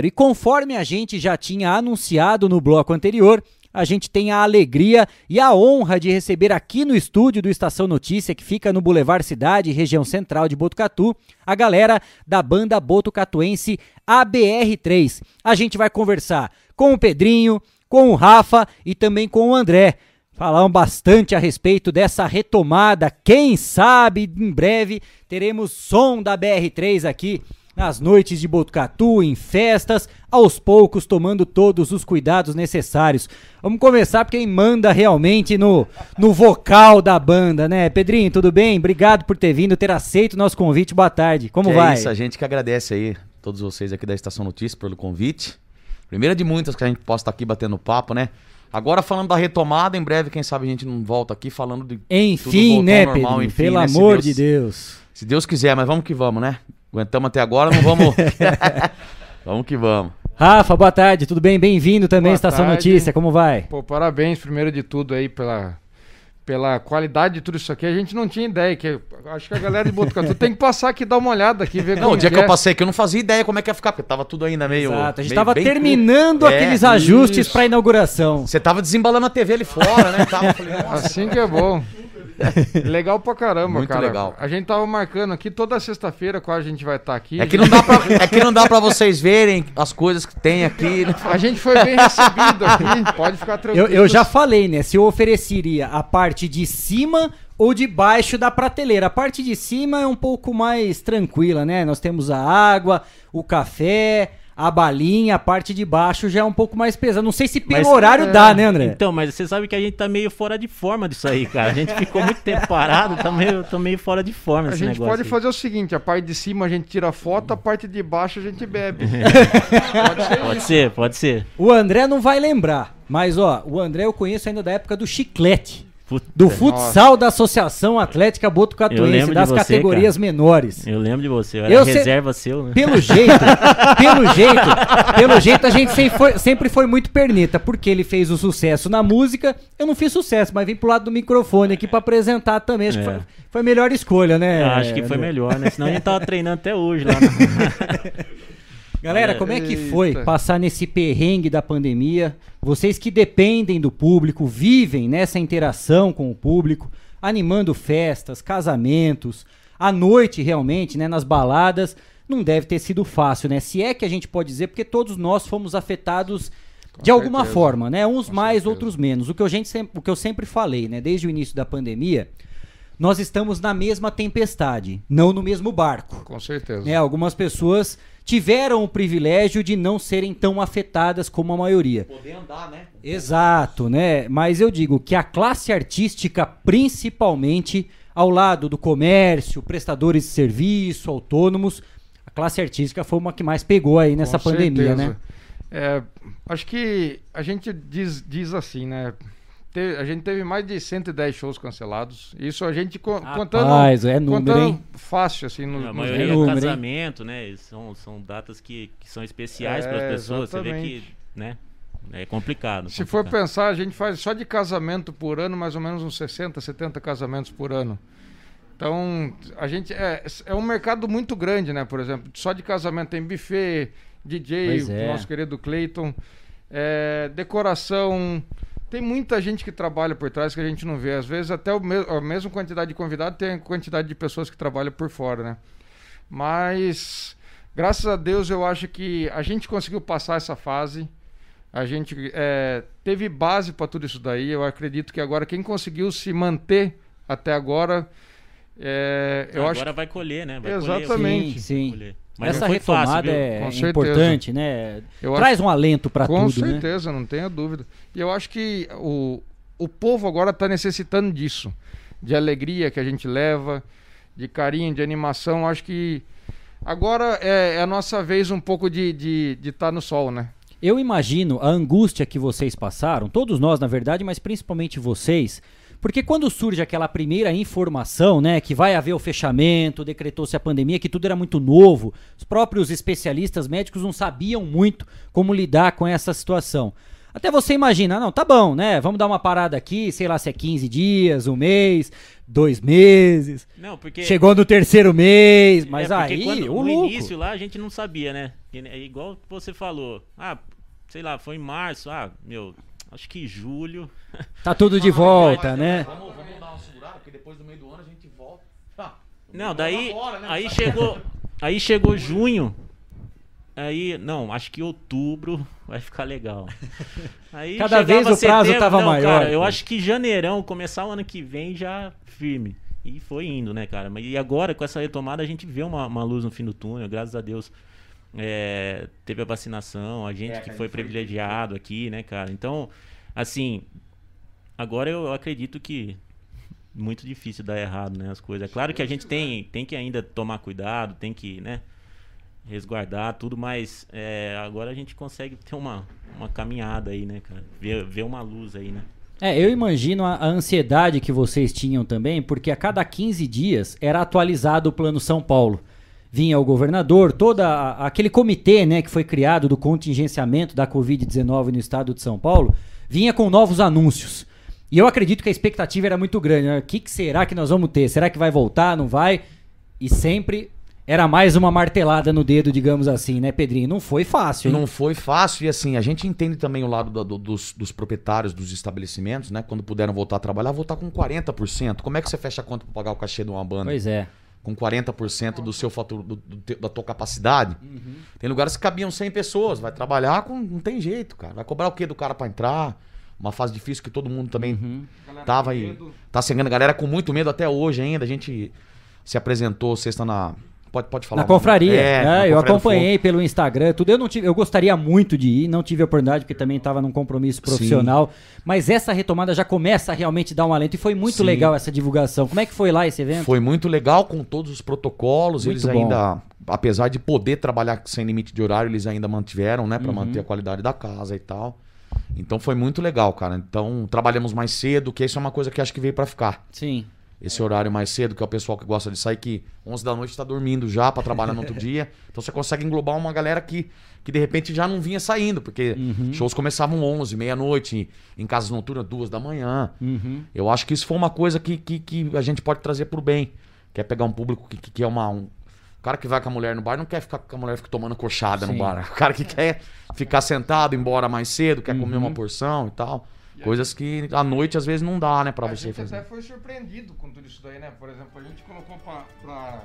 S3: e conforme a gente já tinha anunciado no bloco anterior, a gente tem a alegria e a honra de receber aqui no estúdio do Estação Notícia, que fica no Boulevard Cidade, região central de Botucatu, a galera da banda botucatuense ABR3. A gente vai conversar com o Pedrinho, com o Rafa e também com o André. Falamos bastante a respeito dessa retomada. Quem sabe em breve teremos som da BR3 aqui nas noites de Botucatu, em festas, aos poucos tomando todos os cuidados necessários. Vamos começar por quem manda realmente no, no vocal da banda, né? Pedrinho, tudo bem? Obrigado por ter vindo, ter aceito o nosso convite. Boa tarde. Como
S14: que
S3: vai?
S14: É isso, a gente que agradece aí todos vocês aqui da Estação Notícias pelo convite. Primeira de muitas que a gente possa estar aqui batendo papo, né? Agora falando da retomada, em breve, quem sabe a gente não volta aqui falando de
S3: Enfim, né, Pedro? Enfim, Pelo
S14: né?
S3: amor
S14: Deus,
S3: de Deus.
S14: Se Deus quiser, mas vamos que vamos, né? Aguentamos até agora, não vamos. vamos que vamos.
S3: Rafa, boa tarde, tudo bem? Bem-vindo também à Estação
S15: tarde.
S3: Notícia, como vai?
S15: Pô, parabéns, primeiro de tudo aí, pela, pela qualidade de tudo isso aqui. A gente não tinha ideia, que acho que a galera de Botucatu tem que passar aqui, dar uma olhada aqui, ver
S14: Não,
S15: como
S14: o dia que
S15: é.
S14: eu passei aqui eu não fazia ideia como é que ia ficar, porque tava tudo ainda meio.
S3: Exato, a gente
S14: meio
S3: tava terminando
S14: cru. É,
S3: aqueles ajustes
S14: isso.
S3: pra inauguração.
S14: Você tava desembalando a TV ali fora, né? Tava, falei.
S15: Assim que é bom. legal pra caramba,
S14: Muito
S15: cara.
S14: legal.
S15: A gente tava marcando aqui toda sexta-feira qual a gente vai estar aqui.
S14: É que, não dá pra, é que não dá pra vocês verem as coisas que tem aqui.
S15: A gente foi bem recebido aqui, pode ficar
S3: Eu,
S15: tranquilo.
S3: eu já falei, né? Se eu ofereceria a parte de cima ou de baixo da prateleira. A parte de cima é um pouco mais tranquila, né? Nós temos a água, o café, a balinha, a parte de baixo já é um pouco mais pesada. Não sei se pelo
S16: Mas-
S3: horário
S16: é.
S3: dá, né, André?
S16: Então, mas você sabe que a gente tá meio fora de forma disso aí, cara. A gente ficou muito tempo parado, tá meio, tô meio fora de forma
S15: A gente pode
S16: aí.
S15: fazer o seguinte, a parte de cima a gente tira foto, a parte de baixo a gente bebe.
S16: Pode ser, pode ser.
S3: O André não vai lembrar, mas ó, o André eu conheço ainda da época do chiclete.
S16: Puta.
S3: Do futsal da Associação Atlética Botucatuense, das
S16: você,
S3: categorias
S16: cara.
S3: menores.
S16: Eu lembro de você, eu era
S3: Eu se-
S16: reserva seu, né?
S3: Pelo jeito, pelo jeito, pelo jeito a gente sempre foi, sempre foi muito pernita, porque ele fez o sucesso na música, eu não fiz sucesso, mas vim pro lado do microfone aqui pra apresentar também, acho que
S16: É.
S3: foi, foi a melhor escolha, né?
S16: Eu acho que foi
S3: André?
S16: melhor, né? Senão a gente tava treinando até hoje lá. né?
S3: Galera, como é que foi passar nesse perrengue da pandemia? Vocês que dependem do público, vivem nessa interação com o público, animando festas, casamentos, à noite realmente, né, nas baladas, não deve ter sido fácil, né? Se é que a gente pode dizer, porque todos nós fomos afetados de alguma
S15: certeza.
S3: forma, né? Uns mais, outros menos. O que, a gente sempre, o que eu sempre falei, né, desde o início da pandemia, nós estamos na mesma tempestade, não no mesmo barco.
S15: Com certeza.
S3: É, algumas pessoas tiveram o privilégio de não serem tão afetadas como a maioria.
S14: Poder andar, né?
S3: Exato, né? Mas eu digo que a classe artística, principalmente ao lado do comércio, prestadores de serviço, autônomos, a classe artística foi uma que mais pegou aí nessa
S15: Com
S3: pandemia,
S15: certeza.
S3: né?
S15: É, acho que a gente diz, diz assim, né? Te- a gente teve mais de 110 shows cancelados. Isso a gente co- contando,
S3: Rapaz, é número,
S15: contando
S3: hein?
S15: fácil, assim. No,
S16: A
S15: nos
S16: maioria
S15: números.
S16: é casamento, né? São, são datas que, que são especiais
S15: É,
S16: para as pessoas. Você vê que,
S15: exatamente.
S16: né? É complicado.
S15: Se for
S16: complicado.
S15: pensar, a gente faz só de casamento por ano, mais ou menos uns 60, 70 casamentos por ano. Então, a gente é, é um mercado muito grande, né? Por exemplo, só de casamento tem buffet, DJ,
S3: é.
S15: nosso querido Clayton, é, decoração. Tem muita gente que trabalha por trás que a gente não vê. Às vezes, até o me a mesma quantidade de convidados tem a quantidade de pessoas que trabalham por fora, né? Mas, graças a Deus, eu acho que a gente conseguiu passar essa fase. A gente é, teve base para tudo isso daí. Eu acredito que agora quem conseguiu se manter até agora, é, eu
S16: Agora
S15: acho
S16: vai colher, né? Vai colher,
S15: exatamente.
S3: Sim, sim.
S16: vai colher. Mas
S3: Essa retomada
S16: fácil,
S3: é
S15: Com certeza.
S3: importante, né?
S15: Eu
S3: Traz
S15: acho-
S3: um alento
S15: Com
S3: tudo, né?
S15: certeza, não tenha dúvida. E eu acho que o, o povo agora está necessitando disso. De alegria que a gente leva, de carinho, de animação. Acho que agora é, é a nossa vez um pouco de estar de, de tá no sol, né?
S3: Eu imagino a angústia que vocês passaram, todos nós na verdade, mas principalmente vocês, porque quando surge aquela primeira informação, né, que vai haver o fechamento, decretou-se a pandemia, que tudo era muito novo, os próprios especialistas médicos não sabiam muito como lidar com essa situação. Até você imagina, não, tá bom, né? Vamos dar uma parada aqui, sei lá se é 15 dias, um mês, dois meses.
S16: Não, porque-
S3: Chegou no terceiro mês, mas
S16: É,
S3: aí,
S16: quando-
S3: o
S16: no
S3: louco.
S16: início lá a gente não sabia, né? É igual você falou. Ah, sei lá, foi em março. Ah, meu, acho que julho.
S3: Tá tudo de volta, né?
S14: Vamos, vamos dar uma segurada, porque depois do meio do ano a gente volta. Tá.
S16: Não, daí
S14: Agora, né?
S16: aí chegou, aí chegou junho. Aí, não, acho que outubro vai ficar legal. Aí
S3: Cada vez o prazo tava
S16: não,
S3: maior,
S16: Cara, eu acho que janeirão, começar o ano que vem já firme. E foi indo, né, cara? E agora, com essa retomada, a gente vê uma, uma luz no fim do túnel, graças a Deus. É, teve a vacinação, a gente
S14: É,
S16: que foi
S14: a gente foi-
S16: privilegiado aqui, né, cara? Então, assim, agora eu acredito que muito difícil dar errado, né, as coisas. É claro que a gente tem, tem que ainda tomar cuidado, tem que, né, resguardar tudo, mas é, agora a gente consegue ter uma, uma caminhada aí, né, cara? Ver, ver uma luz aí, né?
S3: É, eu imagino a, a ansiedade que vocês tinham também, porque a cada 15 dias era atualizado o Plano São Paulo. Vinha o governador, todo aquele comitê né, que foi criado do contingenciamento da Covid-19 no estado de São Paulo, vinha com novos anúncios. E eu acredito que a expectativa era muito grande. né? O que, que será que nós vamos ter? Será que vai voltar? Não vai? E sempre era mais uma martelada no dedo, digamos assim, né, Pedrinho? Não foi fácil, hein?
S14: Não foi fácil e assim, a gente entende também o lado do- do- dos, dos proprietários dos estabelecimentos, né? Quando puderam voltar a trabalhar, voltar com 40%. Como é que você fecha a conta para pagar o cachê de uma banda?
S3: Pois é.
S14: Com 40% do seu fator, do, do da tua capacidade.
S3: Uhum.
S14: Tem lugares que cabiam 100 pessoas, vai trabalhar com não tem jeito, cara. Vai cobrar o quê do cara para entrar? Uma fase difícil que todo mundo também
S3: Uhum.
S14: tava aí. Tá chegando a galera com muito medo até hoje ainda. A gente se apresentou sexta na Pode, pode falar.
S3: Na confraria,
S14: É,
S3: né?
S14: na
S3: eu acompanhei pelo Instagram, tudo. Eu não tive, eu gostaria muito de ir, não tive a oportunidade porque também estava num compromisso profissional. Mas essa retomada já começa a realmente dar um alento e foi muito
S14: Sim.
S3: legal essa divulgação. Como é que foi lá esse evento?
S14: Foi muito legal com todos os protocolos.
S3: Muito
S14: eles
S3: bom.
S14: ainda, apesar de poder trabalhar sem limite de horário, eles ainda mantiveram, né, Pra
S3: Uhum.
S14: manter a qualidade da casa e tal. Então foi muito legal, cara. Então trabalhamos mais cedo, que isso é uma coisa que acho que veio pra ficar.
S3: Sim.
S14: Esse horário mais cedo, que é o pessoal que gosta de sair, que 11 da noite tá dormindo já pra trabalhar no outro dia. Então você consegue englobar uma galera que, que de repente já não vinha saindo, porque
S3: Uhum.
S14: shows começavam 11, meia-noite, em casas noturnas, duas da manhã.
S3: Uhum.
S14: Eu acho que isso foi uma coisa que, que, que a gente pode trazer pro bem. Que é pegar um público que, que, que é uma. Um... O cara que vai com a mulher no bar não quer ficar com a mulher fica tomando coxada
S15: Sim.
S14: no bar. O cara que quer ficar sentado, embora mais cedo, quer comer
S15: Uhum.
S14: uma porção e tal. Coisas que à noite às vezes não dá, né, pra
S15: a
S14: você
S15: gente
S14: fazer.
S15: até foi surpreendido com tudo isso daí, né? Por exemplo, a gente colocou pra. pra-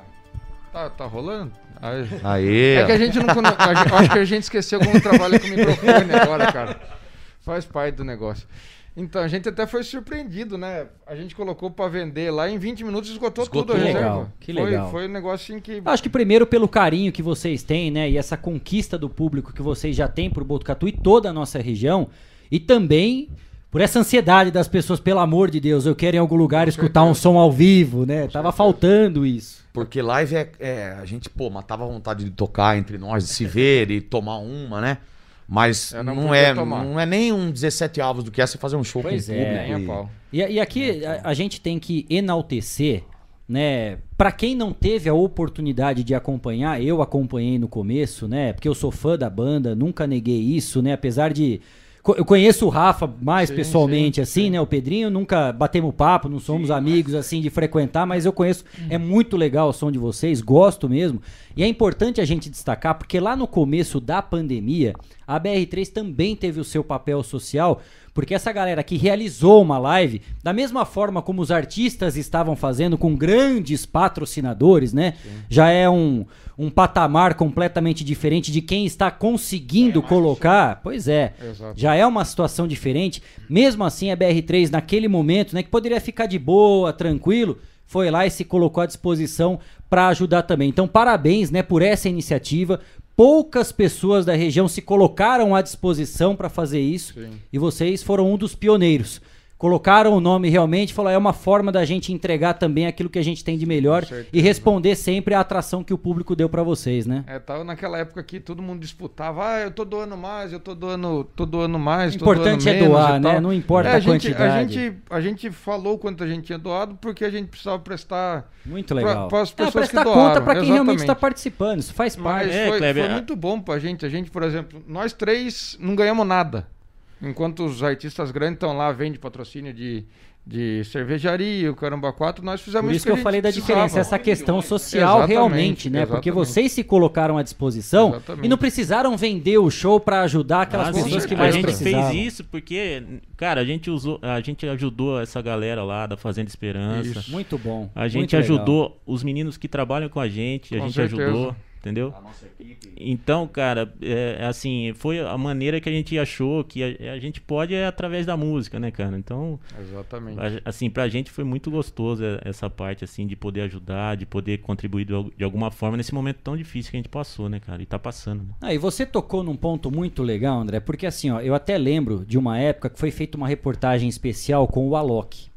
S15: Tá, tá rolando? Aí.
S14: Aê.
S15: É que a gente não. a gente- acho que a gente esqueceu como trabalha com o microfone agora, cara. Faz parte do negócio. Então, a gente até foi surpreendido, né? A gente colocou pra vender lá em 20 minutos esgotou,
S3: Esgotou.
S15: tudo a
S3: Que
S15: reserva.
S3: legal, que
S15: Foi-
S3: legal.
S15: Foi um negócio assim que.
S3: Acho que primeiro pelo carinho que vocês têm, né? E essa conquista do público que vocês já têm por Botucatu e toda a nossa região. E também por essa ansiedade das pessoas, pelo amor de Deus, eu quero em algum lugar escutar um som ao vivo, né? Tava faltando isso.
S14: Porque live é, é- A gente, pô, matava a vontade de tocar entre nós, de se ver e tomar uma, né? Mas
S15: não
S14: não, é,
S15: tomar.
S14: não é nem um 17 avos do que é você fazer um show
S3: Pois
S14: com o
S3: é.
S14: público. E-.
S3: E, e aqui a, a gente tem que enaltecer, né? Pra quem não teve a oportunidade de acompanhar, eu acompanhei no começo, né? Porque eu sou fã da banda, nunca neguei isso, né? Apesar de eu conheço o Rafa mais
S15: Sim,
S3: pessoalmente,
S15: sim,
S3: assim, né? O Pedrinho nunca batemos papo, não somos amigos assim de frequentar, mas eu conheço. É muito legal o som de vocês, gosto mesmo. E é importante a gente destacar, porque lá no começo da pandemia, a BR3 também teve o seu papel social, porque essa galera que realizou uma live, da mesma forma como os artistas estavam fazendo com grandes patrocinadores, né? Já é um, um patamar completamente diferente de quem está conseguindo colocar. Pois é.
S15: Exato.
S3: Já é uma situação diferente. Mesmo assim, a BR3, naquele momento, né, que poderia ficar de boa, tranquilo, foi lá e se colocou à disposição para ajudar também. Então, parabéns, né, por essa iniciativa. Poucas pessoas da região se colocaram à disposição para fazer isso e vocês foram um dos pioneiros. Colocaram o nome realmente, falou, é uma forma da gente entregar também aquilo que a gente tem de melhor e responder sempre à atração que o público deu para vocês, né?
S15: É, tava naquela época que todo mundo disputava, ah, eu tô doando mais, eu tô doando, tô doando mais,
S3: O
S15: tô doando
S3: importante é doar, né? Não importa
S15: É,
S3: a
S15: a gente, a
S3: quantidade.
S15: gente A gente falou quanto a gente tinha doado porque a gente precisava prestar
S3: Muito legal.
S15: para as
S3: É,
S15: pessoas que
S3: prestar
S15: doaram.
S3: conta para quem realmente
S15: exatamente.
S3: está participando, isso faz parte.
S15: Mas
S16: É,
S15: foi,
S16: Kleber,
S15: foi
S16: a-
S15: muito bom pra gente. A gente, por exemplo, nós três não ganhamos nada. Enquanto os artistas grandes estão lá, vende patrocínio de, de cervejaria, o Caramba 4, nós fizemos
S3: Por isso que, eu falei da diferença, essa questão social
S15: Exatamente,
S3: realmente, né? Porque
S15: exatamente.
S3: vocês se colocaram à disposição
S15: Exatamente.
S3: e não precisaram vender o show pra ajudar aquelas
S16: Ah,
S3: pessoas
S16: sim.
S3: que mais
S16: a gente
S3: precisavam.
S16: fez isso porque, cara, a gente usou, a gente ajudou essa galera lá da Fazenda Esperança.
S3: Isso. Muito bom,
S16: A gente
S3: muito legal.
S16: ajudou os meninos que trabalham com a gente, a
S15: Com
S16: gente
S15: certeza.
S16: ajudou, entendeu? Então, cara, é, assim, foi a maneira que a gente achou que a, a gente pode é através da música, né, cara? Então,
S15: Exatamente.
S16: a- assim, pra gente foi muito gostoso é, essa parte, assim, de poder ajudar, de poder contribuir de alguma forma nesse momento tão difícil que a gente passou, né, cara? E tá passando, né?
S3: Ah, e você tocou num ponto muito legal, André, porque assim, ó, eu até lembro de uma época que foi feita uma reportagem especial com o Alok.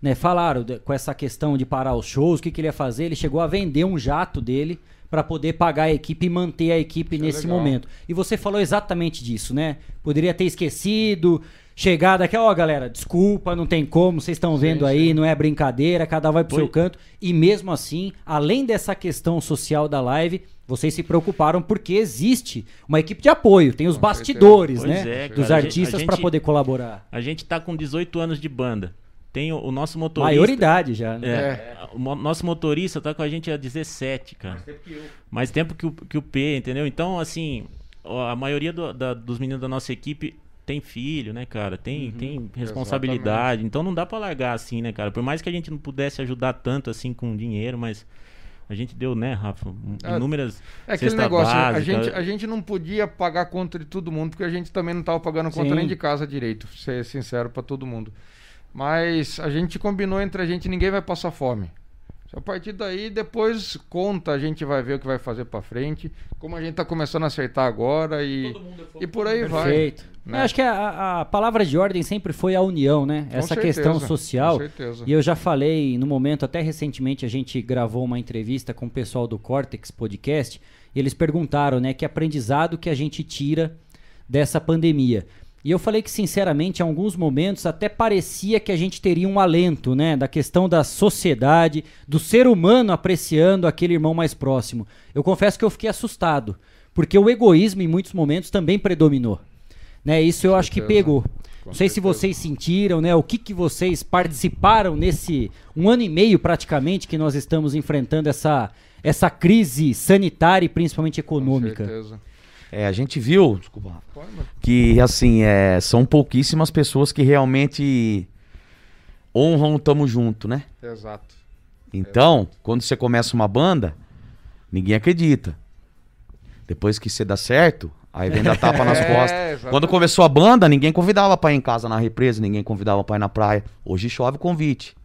S3: Né, falaram de- com essa questão de parar os shows, o que, que ele ia fazer? Ele chegou a vender um jato dele para poder pagar a equipe e manter a equipe nesse
S15: legal.
S3: momento. E você falou exatamente disso, né? Poderia ter esquecido, chegado aqui, ó, galera, desculpa, não tem como, vocês estão vendo aí, não é brincadeira, cada um vai pro
S16: Foi.
S3: seu canto. E mesmo assim, além dessa questão social da live, vocês se preocuparam porque existe uma equipe de apoio, tem os bastidores,
S16: Pois
S3: né,
S16: é,
S3: dos artistas para poder colaborar.
S16: A gente tá com 18 anos de banda. Tem o, o nosso motorista.
S3: Maioridade já, né?
S16: É, O mo- nosso motorista tá com a gente há 17, cara. Mais tempo que eu. Mais tempo que o, que o P, entendeu? Então, assim, a maioria do- da- dos meninos da nossa equipe tem filho, né, cara? Tem,
S3: Uhum.
S16: tem responsabilidade. Então não dá pra largar assim, né, cara? Por mais que a gente não pudesse ajudar tanto assim com dinheiro, mas a gente deu, né, Rafa?
S15: É,
S16: Inúmeras
S15: É aquele negócio, a
S16: básica.
S15: gente, a gente não podia pagar conta de todo mundo, porque a gente também não tava pagando conta
S3: Sim.
S15: nem de casa direito, ser sincero pra todo mundo. Mas a gente combinou entre a gente, ninguém vai passar fome. A partir daí, depois conta, a gente vai ver o que vai fazer pra frente, como a gente tá começando a acertar agora e, e por aí vai.
S3: Perfeito.
S15: né?
S3: Eu acho que a, a palavra de ordem sempre foi a união, né?
S15: Com
S3: Essa
S15: certeza,
S3: questão
S15: com
S3: social.
S15: certeza.
S3: E eu já falei no momento, até recentemente a gente gravou uma entrevista com o pessoal do Cortex Podcast e eles perguntaram, né, que aprendizado que a gente tira dessa pandemia. E eu falei que, sinceramente, em alguns momentos até parecia que a gente teria um alento, né? Da questão da sociedade, do ser humano apreciando aquele irmão mais próximo. Eu confesso que eu fiquei assustado, porque o egoísmo em muitos momentos também predominou. Né? Isso eu acho que pegou. Não sei se vocês sentiram, né? O que, que vocês participaram nesse um ano e meio praticamente que nós estamos enfrentando essa, essa crise sanitária e principalmente econômica.
S15: certeza.
S14: É, a gente viu, desculpa, que assim, é, são pouquíssimas pessoas que realmente honram o tamo junto, né?
S15: Exato.
S14: Então, quando você começa uma banda, ninguém acredita. Depois que você dá certo, aí vem dar tapa nas
S15: É,
S14: costas.
S15: exatamente.
S14: Quando começou a banda, ninguém convidava pra ir em casa na represa, ninguém convidava pra ir na praia. Hoje chove convite.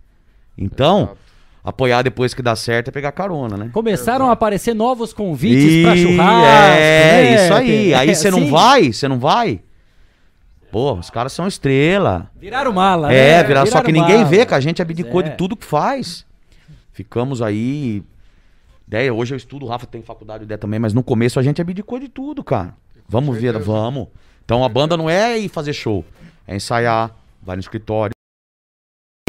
S14: Então, apoiar depois que dá certo é pegar carona, né?
S3: Começaram a aparecer novos convites pra
S14: Ih,
S3: churrasco.
S14: É,
S3: né?
S14: isso aí. Aí você não vai, você não vai. Pô, os caras são estrela.
S3: Viraram mala.
S14: É,
S3: né?
S14: virar, só que
S3: Viraram
S14: ninguém
S3: mala.
S14: vê que a gente abdicou
S3: é.
S14: de tudo que faz. Ficamos aí. Ideia, hoje eu estudo, o Rafa tem faculdade ideia também, mas no começo a gente abdicou de tudo, cara. Vamos ver, vamos. Então a banda não é ir fazer show, é ensaiar, vai no escritório.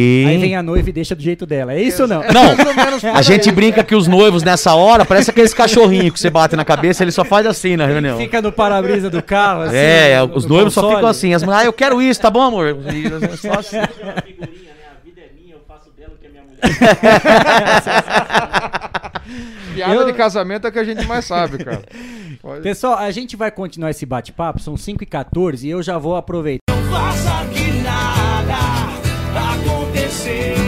S14: E...
S3: Aí vem a noiva e deixa do jeito dela. É isso ou não?
S14: Não, a gente brinca que os noivos nessa hora parece aqueles cachorrinhos que você bate na cabeça, ele só faz assim na reunião.
S3: Fica no para-brisa do carro, assim.
S14: É,
S3: no-
S14: os
S3: no
S14: noivos só
S3: console.
S14: ficam assim. As mulheres, ah, eu quero isso, tá bom, amor? E só assim.
S15: Piada
S3: Eu-
S15: de casamento é que a gente mais sabe, cara. Pode-
S3: Pessoal, a gente vai continuar esse bate-papo, são 5 e 14 e eu já vou aproveitar.
S17: faça que nada aconteceu entre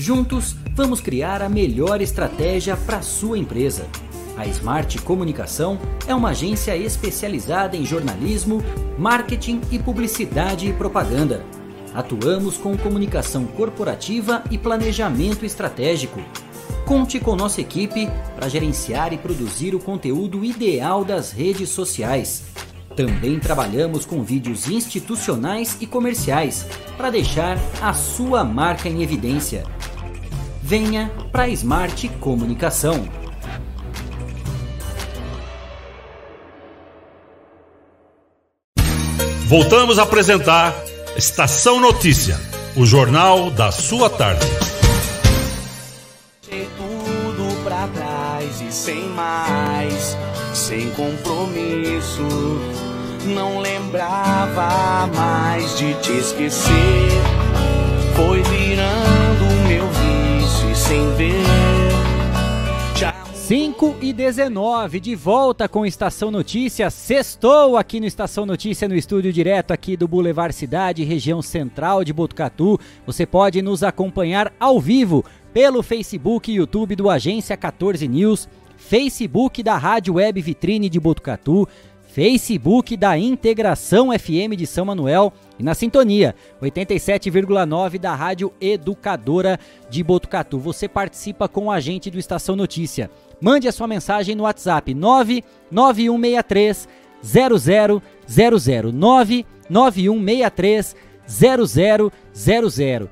S18: Juntos, vamos criar a melhor estratégia para sua empresa. A Smart Comunicação é uma agência especializada em jornalismo, marketing e publicidade e propaganda. Atuamos com comunicação corporativa e planejamento estratégico. Conte com nossa equipe para gerenciar e produzir o conteúdo ideal das redes sociais. Também trabalhamos com vídeos institucionais e comerciais para deixar a sua marca em evidência. Venha para a Smart Comunicação.
S7: Voltamos a apresentar Estação Notícia, o jornal da sua tarde.
S17: Tudo pra trás e sem mais, sem compromisso. Não lembrava mais de te esquecer. Foi virando sem ver. Já
S3: 5 e 19, de volta com Estação Notícia. Sextou aqui no Estação Notícia, no estúdio direto aqui do Boulevard Cidade, região central de Botucatu. Você pode nos acompanhar ao vivo pelo Facebook e YouTube do Agência 14 News, Facebook da Rádio Web Vitrine de Botucatu, Facebook da Integração FM de São Manuel e na sintonia 87,9 da Rádio Educadora de Botucatu. Você participa com a gente do Estação Notícia. Mande a sua mensagem no WhatsApp 99163 0000 99163 0000.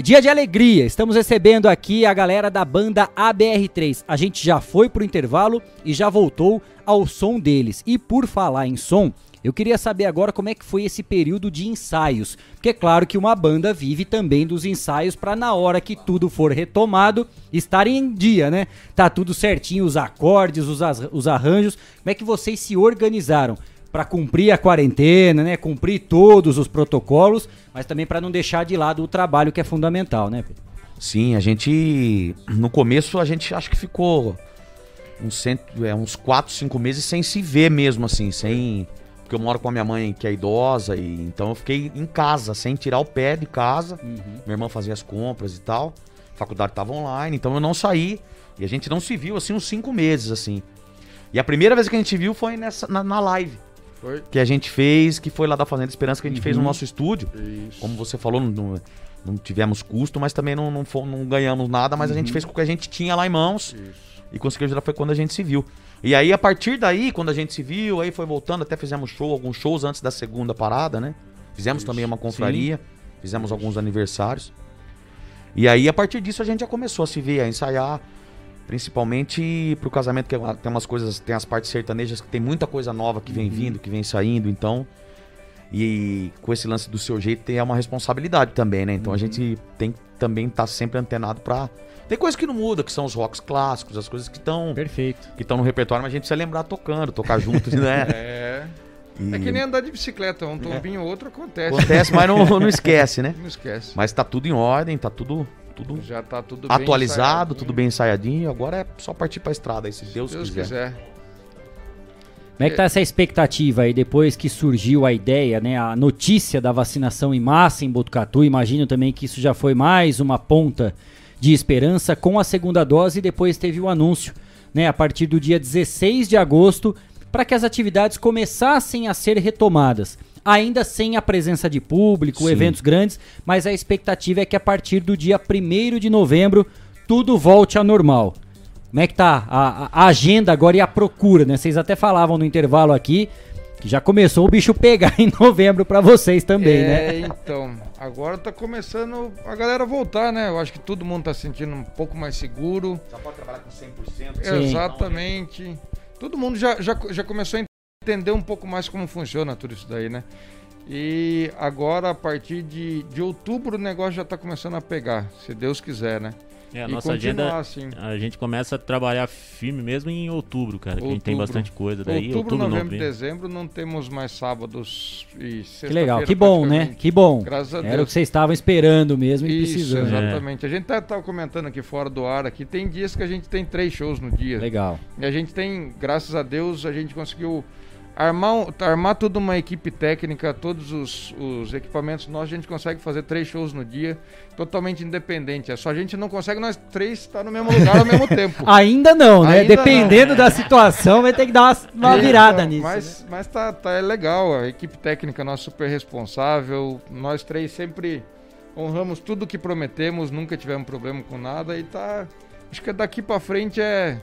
S3: Dia de alegria, estamos recebendo aqui a galera da banda ABR3. A gente já foi pro intervalo e já voltou ao som deles. E por falar em som, eu queria saber agora como é que foi esse período de ensaios. Porque é claro que uma banda vive também dos ensaios para na hora que tudo for retomado, estar em dia, né? Tá tudo certinho, os acordes, os, os arranjos. Como é que vocês se organizaram? Para cumprir a quarentena, né? Cumprir todos os protocolos, mas também para não deixar de lado o trabalho que é fundamental, né? Pedro?
S14: Sim, a gente. No começo a gente acho que ficou uns, cento, é, uns 4, 5 meses sem se ver mesmo, assim, sem. Porque eu moro com a minha mãe que é idosa, e então eu fiquei em casa, sem tirar o pé de casa.
S3: Uhum.
S14: Minha irmã fazia as compras e tal. A faculdade tava online, então eu não saí. E a gente não se viu assim uns 5 meses, assim. E a primeira vez que a gente viu foi nessa, na, na live.
S15: Foi?
S14: Que a gente fez, que foi lá da Fazenda Esperança, que a gente
S15: Uhum.
S14: fez no nosso estúdio.
S15: Isso.
S14: Como você falou, não, não tivemos custo, mas também não, não, não ganhamos nada, mas a gente
S15: Uhum.
S14: fez com o que a gente tinha lá em mãos. E conseguiu ajudar foi quando a gente se viu. E aí, a partir daí, quando a gente se viu, aí foi voltando, até fizemos show, alguns shows antes da segunda parada, né? Fizemos também uma confraria, fizemos alguns aniversários. E aí, a partir disso, a gente já começou a se ver, a ensaiar. Principalmente pro casamento, que tem umas coisas, tem as partes sertanejas que tem muita coisa nova que vem vindo, que vem saindo, então. E com esse lance do seu jeito tem uma responsabilidade também, né? Então a gente tem que também estar sempre antenado pra. Tem coisa que não muda, que são os rocks clássicos, as coisas que estão.
S3: Perfeito.
S14: Que estão no repertório, mas a gente precisa lembrar tocando, tocar juntos, né?
S15: É.
S14: E-
S15: É que nem andar de bicicleta, um tombinho ou outro acontece.
S14: Acontece, mas não, não esquece, né?
S15: Não esquece.
S14: Mas tá tudo em ordem, tá tudo, tudo
S15: Já tá tudo bem
S14: atualizado,
S15: ensaiadinho.
S14: tudo bem ensaiadinho. Agora é só partir pra estrada aí, se Deus,
S15: Deus
S14: quiser.
S15: quiser.
S3: Como é que tá essa expectativa aí depois que surgiu a ideia, né, a notícia da vacinação em massa em Botucatu? Imagino também que isso já foi mais uma ponta de esperança com a segunda dose e depois teve o anúncio, né, a partir do dia 16 de agosto, para que as atividades começassem a ser retomadas. Ainda sem a presença de público,
S14: Sim.
S3: eventos grandes, mas a expectativa é que a partir do dia 1 de novembro tudo volte ao normal. Como é que tá a, a- agenda agora e a procura, né? Vocês até falavam no intervalo aqui que já começou o bicho pegar em novembro pra vocês também,
S15: é,
S3: né?
S15: então, agora tá começando a galera voltar, né? Eu acho que todo mundo tá se sentindo um pouco mais seguro.
S14: Já pode trabalhar com 100%.
S15: Exatamente. Todo mundo já, já, já começou a entender um pouco mais como funciona tudo isso daí, né? E agora, a partir de, de outubro, o negócio já tá começando a pegar, se Deus quiser, né?
S16: É, a
S15: E
S16: nossa agenda,
S15: assim.
S16: a gente começa a trabalhar firme mesmo em outubro, cara, que a gente tem
S15: Outubro.
S16: bastante coisa daí.
S15: Outubro, novembro,
S16: novembro.
S15: dezembro não temos mais sábados e
S3: Que legal, que bom, né? Que bom.
S15: Graças a
S3: Era
S15: Deus.
S3: o que vocês estavam esperando mesmo e
S15: Isso,
S3: precisando.
S15: exatamente. A gente tá, tava comentando aqui fora do ar aqui, tem dias que a gente tem três shows no dia.
S3: Legal.
S15: E a gente tem, graças a Deus, a gente conseguiu armar, armar toda uma equipe técnica, todos os, os equipamentos nossos, a gente consegue fazer três shows no dia, totalmente independente. É só a gente não consegue nós três estar no mesmo lugar ao mesmo tempo.
S3: Ainda não, né?
S15: Ainda
S3: Dependendo
S15: não.
S3: da situação, vai ter que dar uma, uma
S15: Então,
S3: virada nisso.
S15: Mas,
S3: né?
S15: mas tá, tá é legal, a equipe técnica nossa super responsável, nós três sempre honramos tudo que prometemos, nunca tivemos problema com nada e tá. Acho que daqui pra frente é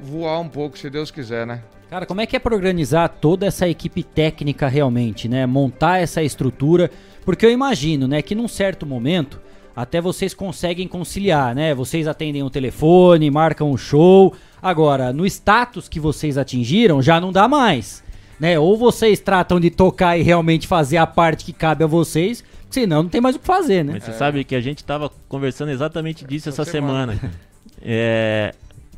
S15: voar um pouco, se Deus quiser, né?
S3: Cara, como é que é pra organizar toda essa equipe técnica realmente, né? Montar essa estrutura, porque eu imagino, né, que num certo momento até vocês conseguem conciliar, né? Vocês atendem o telefone, marcam o show. Agora, no status que vocês atingiram, já não dá mais, né? Ou vocês tratam de tocar e realmente fazer a parte que cabe a vocês, senão não tem mais o que fazer, né?
S16: Mas você sabe que a gente tava conversando exatamente disso essa semana. É,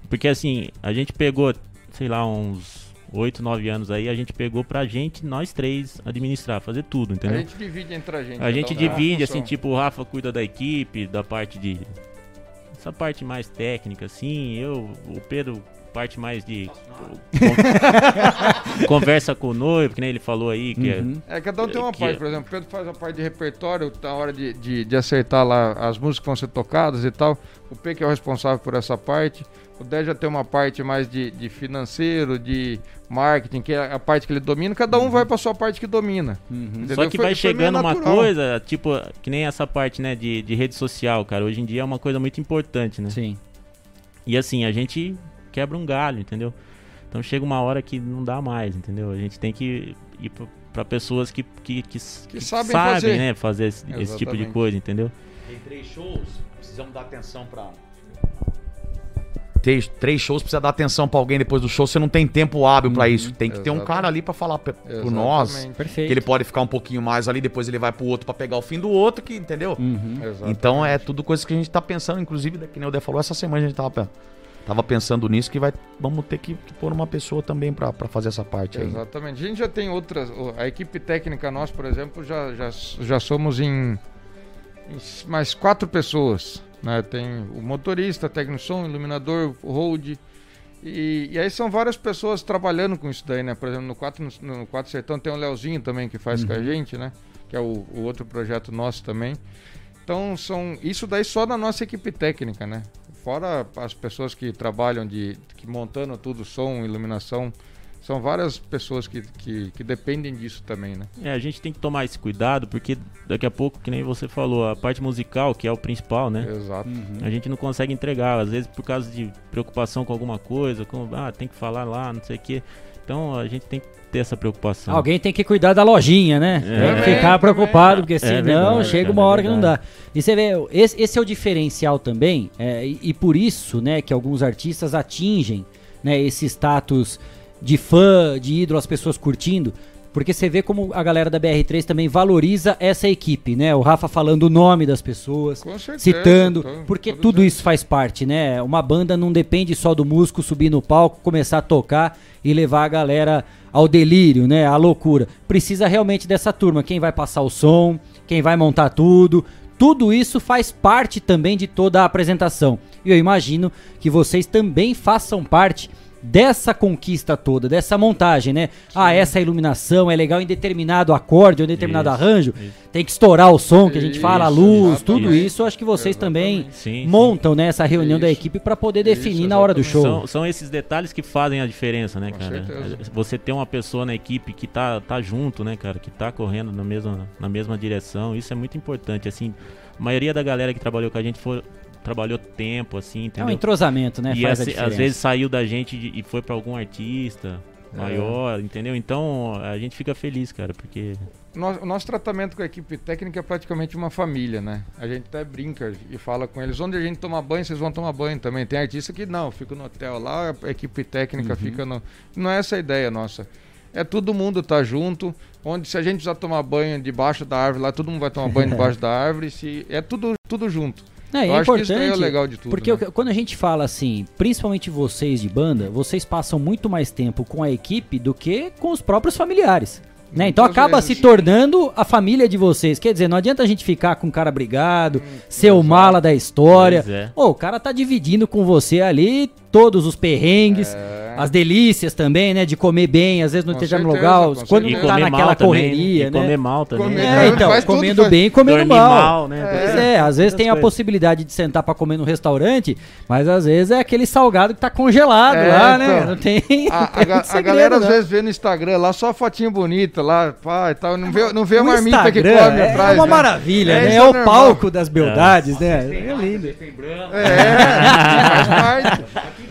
S16: porque assim, a gente pegou, sei lá, uns 8, 9 anos aí, a gente pegou pra gente, nós três, administrar, fazer tudo, entendeu?
S15: A gente divide entre a gente.
S16: A gente
S15: tem uma
S16: divide, assim, tipo, o Rafa cuida da equipe, da parte de. Essa parte mais técnica, assim, eu, o Pedro, parte mais de. con- conversa com o noivo, que nem ele falou aí, que
S3: Uhum.
S15: É, cada um tem uma
S16: que
S15: parte,
S16: é-
S15: por exemplo, o Pedro faz a parte de repertório, na hora de, de, de acertar lá as músicas que vão ser tocadas e tal. O P que é o responsável por essa parte. O Dé já tem uma parte mais de, de financeiro, de marketing, que é a parte que ele domina. Cada um vai pra sua parte que domina. Entendeu?
S16: Só que
S15: Foi-
S16: vai chegando uma coisa, tipo, que nem essa parte, né, de, de rede social, cara. Hoje em dia é uma coisa muito importante, né?
S3: Sim.
S16: E assim, a gente quebra um galho, entendeu? Então chega uma hora que não dá mais, entendeu? A gente tem que ir pra- pra pessoas que, que, que, que
S15: sabem fazer.
S16: né, fazer esse, esse tipo de coisa, entendeu?
S14: Tem três shows, precisamos dar atenção pra. Três, três shows, precisa dar atenção pra alguém depois do show, você não tem tempo hábil pra isso. Tem que ter um cara ali pra falar por
S15: Exatamente.
S14: nós.
S3: Perfeito.
S14: Que ele pode ficar um pouquinho mais ali, depois ele vai pro outro pra pegar o fim do outro, que entendeu?
S3: Uhum.
S14: Então é tudo coisa que a gente tá pensando, inclusive, que nem o Dé falou, essa semana a gente tava, tava pensando nisso, que vai, vamos ter que, que pôr uma pessoa também pra, pra fazer essa parte aí.
S15: Exatamente. A gente já tem outras. A equipe técnica nossa, por exemplo, já, já, já somos em, mais quatro pessoas. Né? Tem o motorista, técnico som, iluminador, hold. E, e aí são várias pessoas trabalhando com isso daí, né? Por exemplo, no 4, no, no quatro Sertão tem o Leozinho também que faz com a gente, né? Que é o, o outro projeto nosso também. Então são. Isso daí só da nossa equipe técnica, né? Fora as pessoas que trabalham de. que montando tudo, som, iluminação. São várias pessoas que, que, que dependem disso também, né?
S16: É, a gente tem que tomar esse cuidado, porque daqui a pouco, que nem você falou, a parte musical, que é o principal, né?
S15: Exato.
S16: A gente não consegue entregar, às vezes por causa de preocupação com alguma coisa, com, ah, tem que falar lá, não sei o quê. Então a gente tem que ter essa preocupação.
S3: Alguém tem que cuidar da lojinha, né?
S16: É.
S3: Tem que
S16: Também,
S3: ficar preocupado, porque senão
S16: verdade,
S3: chega uma
S16: é
S3: hora que não dá. E você vê, esse, esse é o diferencial também, é, e, e por isso, né, que alguns artistas atingem, né, esse status de fã, de ídolo, as pessoas curtindo, porque você vê como a galera da BR3 também valoriza essa equipe, né? O Rafa falando o nome das pessoas,
S15: certeza,
S3: citando,
S15: tô-
S3: porque tudo isso faz parte, né? Uma banda não depende só do músico subir no palco, começar a tocar e levar a galera ao delírio, né? À loucura. Precisa realmente dessa turma, quem vai passar o som, quem vai montar tudo. Tudo isso faz parte também de toda a apresentação. E eu imagino que vocês também façam parte dessa conquista toda, dessa montagem, né? Ah, essa iluminação é legal em determinado acorde ou em determinado
S16: Isso,
S3: arranjo.
S16: isso.
S3: Tem que estourar o som que a gente fala, a
S16: Isso,
S3: luz, tudo
S16: exatamente.
S3: isso. Acho que vocês também
S16: Sim, sim.
S3: montam né, essa reunião da equipe para poder definir na hora do show.
S16: São, são esses detalhes que fazem a diferença, né,
S3: Com
S16: cara?
S3: certeza.
S16: Você ter uma pessoa na equipe que tá, tá junto, né, cara? Que tá correndo na mesma, na mesma direção. Isso é muito importante, assim. A maioria da galera que trabalhou com a gente foi, trabalhou tempo, assim, entendeu?
S3: É um entrosamento, né?
S16: E
S3: Faz
S16: assim, às vezes saiu da gente de- e foi pra algum artista
S15: É.
S16: maior, entendeu? Então a gente fica feliz, cara, porque
S15: Nós- o nosso tratamento com a equipe técnica é praticamente uma família, né? A gente até brinca e fala com eles, onde a gente toma banho, vocês vão tomar banho também. Tem artista que não, fica no hotel lá, a equipe técnica
S16: Uhum.
S15: fica no... Não é essa a ideia nossa. É todo mundo tá junto, onde se a gente precisar tomar banho debaixo da árvore lá, todo mundo vai tomar banho debaixo da árvore, se é tudo, tudo junto.
S3: É,
S15: Eu
S3: é
S15: acho que
S3: importante,
S15: isso é o legal de tudo.
S3: porque
S15: né?
S3: quando a gente fala assim, principalmente vocês de banda, vocês passam muito mais tempo com a equipe do que com os próprios familiares. Né? Então
S15: Muitas
S3: acaba
S15: vezes.
S3: se tornando a família de vocês. Quer dizer, não adianta a gente ficar com o cara brigado, ser o mala da história.
S16: Pois é.
S3: Ô, o cara tá dividindo com você ali todos os perrengues,
S15: É.
S3: as delícias também, né? De comer bem, às vezes não esteja no lugar, quando não tá naquela
S16: também,
S3: correria,
S16: e
S3: né?
S16: comer mal também.
S15: Comer-
S3: É, então,
S15: faz tudo,
S3: comendo
S15: faz-
S3: bem e comendo mal.
S16: mal, né?
S3: Pois
S16: Essas-
S3: é, às vezes tem a possibilidade de sentar pra comer no restaurante, mas às vezes é aquele salgado que tá congelado
S15: É,
S3: lá, né?
S15: então.
S3: Não tem.
S15: A,
S3: não
S15: a
S3: tem muito
S15: a
S3: segredo,
S15: galera às
S3: não.
S15: vezes vê no Instagram lá só fotinho bonita lá, pá, e tal, não vê, não vê a marmita que
S3: Instagram
S15: come
S3: é
S15: atrás.
S3: uma
S15: né?
S3: maravilha, né?
S15: isso
S3: É o
S15: normal.
S3: palco das beldades, né? É lindo.
S15: É, faz parte.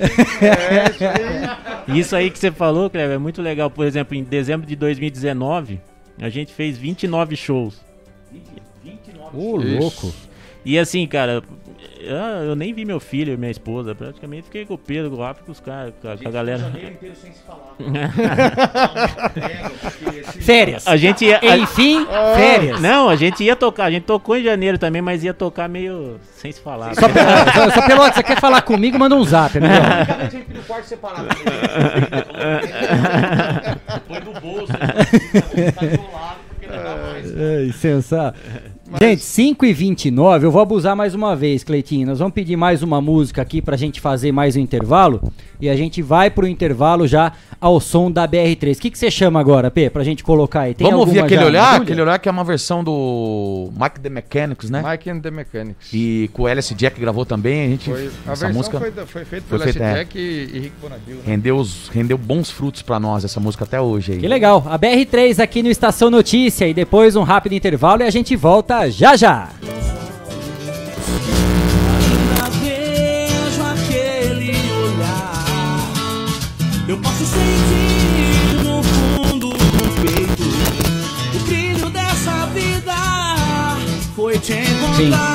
S15: É, isso aí.
S16: Que você falou, Cleber, é muito legal. Por exemplo, em dezembro de 2019, a gente fez 29 shows.
S3: Ô, louco.
S16: E assim, cara, eu, eu nem vi meu filho e minha esposa. Praticamente fiquei com o Pedro, com o Rafa, com os caras, com, a- com a galera.
S3: Férias.
S16: A gente ia. a-
S3: Enfim, férias.
S16: Não, a gente ia tocar. A gente tocou em janeiro também, mas ia tocar meio sem se falar.
S3: Só, só, só pelo você quer falar comigo, manda um zap, né?
S14: no quarto separado.
S16: Põe no bolso.
S3: Ai, Gente, 5 e 29 eu vou abusar mais uma vez, Cleitinho. Nós vamos pedir mais uma música aqui pra gente fazer mais um intervalo. E a gente vai pro intervalo já ao som da BR3. O que que você chama agora, P, pra gente colocar aí? Tem
S14: Vamos ouvir aquele
S3: já?
S14: olhar? Aquele olhar que é uma versão do Mike the Mechanics, né?
S15: Mike and the Mechanics.
S14: E com o LS Jack gravou também. A gente,
S15: Foi, a
S14: essa
S15: versão
S14: música
S15: foi, foi feita pelo
S14: feita, é.
S15: S-Jack e, e Rick Bonadil. Né?
S14: rendeu, os- rendeu bons frutos pra nós essa música até hoje aí.
S3: Que legal. A BR3 aqui no Estação Notícia. E depois um rápido intervalo e a gente volta já já.
S17: Ainda vejo aquele olhar. Eu posso sentir no fundo do peito o brilho dessa vida. Foi te encontrar se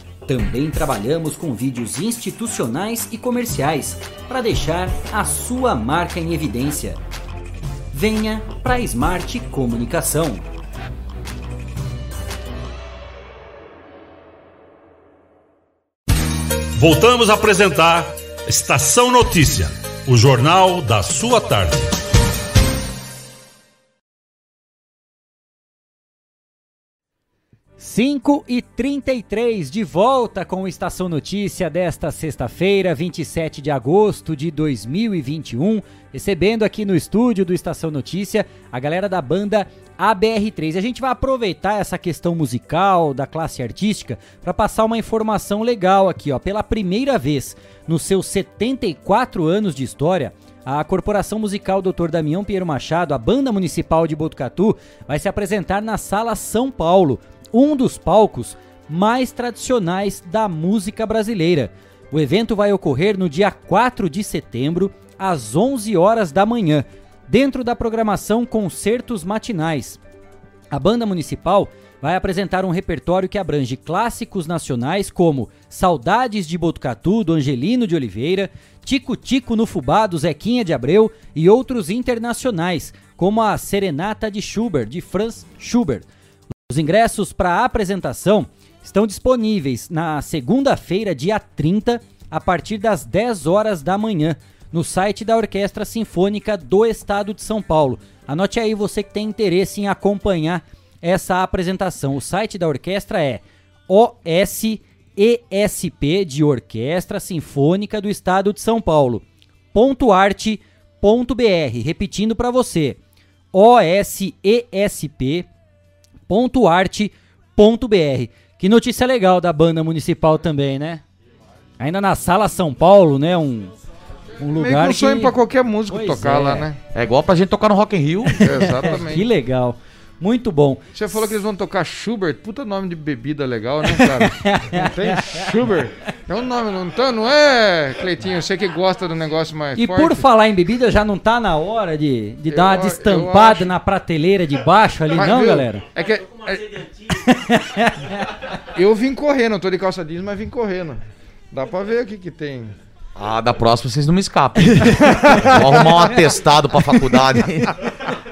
S18: Também trabalhamos com vídeos institucionais e comerciais para deixar a sua marca em evidência. Venha para Smart Comunicação.
S7: Voltamos a apresentar Estação Notícia, o jornal da sua tarde.
S3: Cinco e 33 de volta com o Estação Notícia desta sexta-feira, 27 de agosto de 2021, recebendo aqui no estúdio do Estação Notícia a galera da banda ABR3. A gente vai aproveitar essa questão musical da classe artística para passar uma informação legal aqui, ó. Pela primeira vez nos seus 74 anos de história, a Corporação Musical Dr. Damião Pinheiro Machado, a Banda Municipal de Botucatu, vai se apresentar na Sala São Paulo, um dos palcos mais tradicionais da música brasileira. O evento vai ocorrer no dia 4 de setembro, às 11 horas da manhã, dentro da programação Concertos Matinais. A banda municipal vai apresentar um repertório que abrange clássicos nacionais como Saudades de Botucatu, do Angelino de Oliveira, Tico Tico no Fubá, do Zequinha de Abreu e outros internacionais, como a Serenata de Schubert, de Franz Schubert. Os ingressos para a apresentação estão disponíveis na segunda-feira, dia 30, a partir das 10 horas da manhã, no site da Orquestra Sinfônica do Estado de São Paulo. Anote aí você que tem interesse em acompanhar essa apresentação. O site da orquestra é OSESP de Orquestra Sinfônica do Estado de São Paulo. Arte.br, repetindo para você. OSESP.arte.br. Que notícia legal da banda municipal também, né? Ainda na Sala São Paulo, né? Um, um lugar
S15: Meio que um sonho
S3: que...
S15: pra qualquer músico
S3: Pois
S15: tocar
S3: é.
S15: lá, né?
S14: É igual pra gente tocar no Rock in Rio.
S15: Exatamente.
S3: que legal. Muito bom.
S15: Você falou que eles vão tocar Schubert, puta nome de bebida legal, né, cara? não tem Schubert. É um nome, não, tá, não é, Cleitinho? Você que gosta do negócio mais
S3: E
S15: forte.
S3: por falar em bebida, já não tá na hora de, de dar uma
S15: Eu- eu
S3: destampada
S15: acho-
S3: na prateleira de baixo ali,
S15: Mas,
S3: não,
S15: viu,
S3: galera?
S15: É que. é- eu vim correndo, eu tô de calça jeans, mas vim correndo. Dá pra ver o que que tem.
S14: Ah, da próxima vocês não me escapem. Vou arrumar um atestado pra faculdade.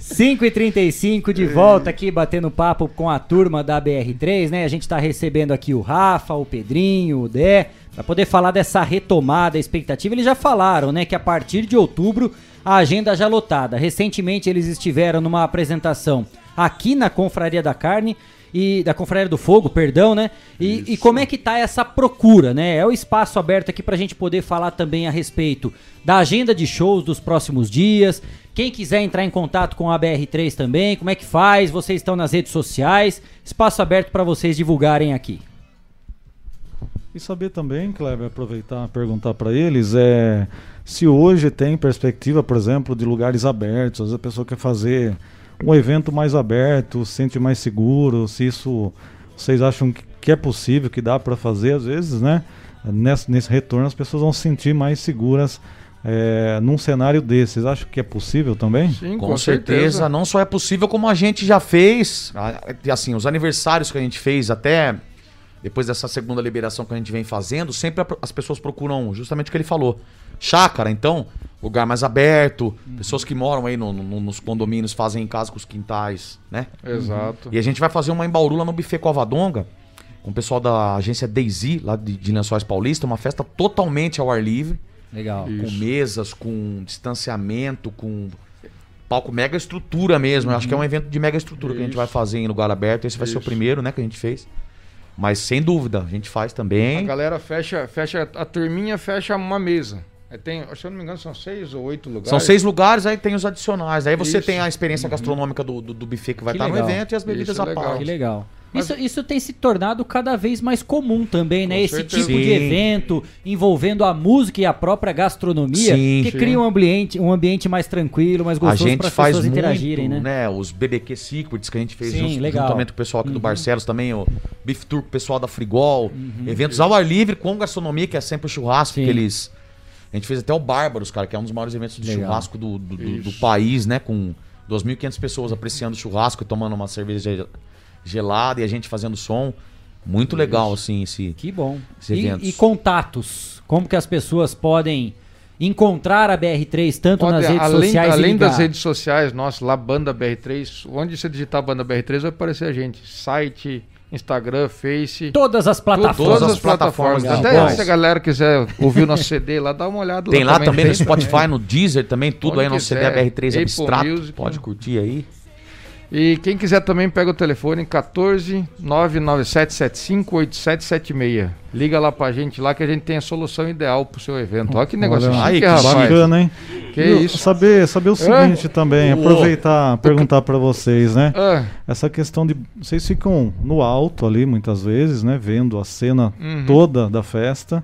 S3: 5h35 de volta aqui batendo papo com a turma da BR3, né? A gente tá recebendo aqui o Rafa, o Pedrinho, o Dé, pra poder falar dessa retomada, expectativa. Eles já falaram, né, que a partir de outubro a agenda já lotada. Recentemente eles estiveram numa apresentação aqui na Confraria da Carne e da Confraria do Fogo, perdão, né? E, e como é que tá essa procura, né? É o espaço aberto aqui pra gente poder falar também a respeito da agenda de shows dos próximos dias. Quem quiser entrar em contato com a BR3 também, como é que faz? Vocês estão nas redes sociais. Espaço aberto para vocês divulgarem aqui.
S5: E saber também, Kleber, aproveitar e perguntar para eles é se hoje tem perspectiva, por exemplo, de lugares abertos. Às vezes a pessoa quer fazer um evento mais aberto, se sente mais seguro, se isso vocês acham que- é possível, que dá para fazer, às vezes, né? Nesse, nesse retorno as pessoas vão se sentir mais seguras é, num cenário desse. Vocês acham que é possível também?
S15: Sim,
S14: Com, certeza. Não só é possível, como a gente já fez. a- Assim, os aniversários que a gente fez até depois dessa segunda liberação que a gente vem fazendo, sempre as pessoas procuram justamente o que ele falou. Chácara, então, lugar mais aberto. Pessoas que moram aí no- no- nos condomínios fazem em casa com os quintais, né?
S15: Exato.
S14: E a gente vai fazer uma embaurula no Buffet Covadonga, com o pessoal da agência Daisy, lá de, de Lençóis Paulista, uma festa totalmente ao ar livre.
S3: Legal.
S14: Com mesas, com distanciamento, com palco mega estrutura mesmo. Eu acho que é um evento de mega estrutura que a gente vai fazer em lugar aberto. Esse vai ser o
S15: Isso.
S14: primeiro, né, que a gente fez. Mas sem dúvida, a gente faz
S15: A
S14: também.
S15: galera fecha, fecha, a turminha fecha uma mesa. Aí tem, se eu não me engano, são seis ou oito lugares.
S14: São seis lugares, aí tem os adicionais. Aí você
S15: Isso.
S14: tem a experiência gastronômica do, do, do buffet que vai
S3: Que
S14: estar no
S3: legal.
S14: evento e as bebidas
S15: Isso,
S14: à
S15: legal.
S14: parte.
S3: Que legal.
S15: Mas-
S3: Isso, isso tem se tornado cada vez mais comum também, né?
S15: Com
S3: Esse
S15: certeza.
S3: tipo de
S14: Sim.
S3: evento envolvendo a música e a própria gastronomia,
S14: Sim.
S3: que
S15: Sim.
S3: cria um ambiente, um ambiente mais tranquilo, mais
S14: A
S3: gostoso
S14: gente
S3: para as
S14: faz
S3: pessoas
S14: muito,
S3: interagirem, né?
S14: né? Os BBQ Secrets que a gente fez
S3: Sim,
S14: jun-
S3: legal.
S14: juntamente com o pessoal aqui do
S3: Uhum.
S14: Barcelos também, o Beef Tour com o pessoal da Frigol.
S3: Uhum.
S14: Eventos ao ar livre com gastronomia, que é sempre o churrasco
S3: Sim.
S14: que eles. A gente fez até o Bárbaros, cara, que é um dos maiores eventos de
S3: Legal.
S14: churrasco do, do, do- do país, né? Com 2.500 pessoas apreciando o churrasco e tomando uma cerveja gelada e a gente fazendo som. Muito legal, assim, esse.
S3: Que bom.
S14: Esses
S3: E, e contatos? Como que as pessoas podem encontrar a BR3 tanto
S15: Pode-
S3: nas redes
S15: além,
S3: sociais
S15: além das redes sociais, nossa, lá Banda BR3, onde você digitar Banda BR3 vai aparecer a gente. Site, Instagram, Face.
S3: Todas as plataformas.
S15: Todas as plataformas.
S14: Legal.
S15: Até
S14: Bom.
S15: se a galera quiser ouvir o nosso CD lá, dá uma olhada
S14: Tem lá também no
S15: tem
S14: Spotify, no Deezer também, tudo
S15: Onde
S14: aí no
S15: quiser.
S14: CD BR3
S15: Apple
S14: Abstrato.
S15: Music.
S14: Pode curtir aí.
S15: E quem quiser também pega o telefone 14 99775 8776. Liga lá pra gente lá que a gente tem a solução ideal pro seu evento. Olha que negócio
S5: Olha,
S15: chique,
S14: aí, que
S15: rapaz.
S5: Bacana, hein?
S15: Que
S5: Viu?
S15: isso.
S5: Saber, saber o seguinte também,
S15: Ô.
S5: aproveitar, perguntar para vocês, né?
S15: Ah,
S5: Essa questão de vocês ficam no alto ali muitas vezes, né, vendo a cena
S15: Uhum.
S5: toda da festa.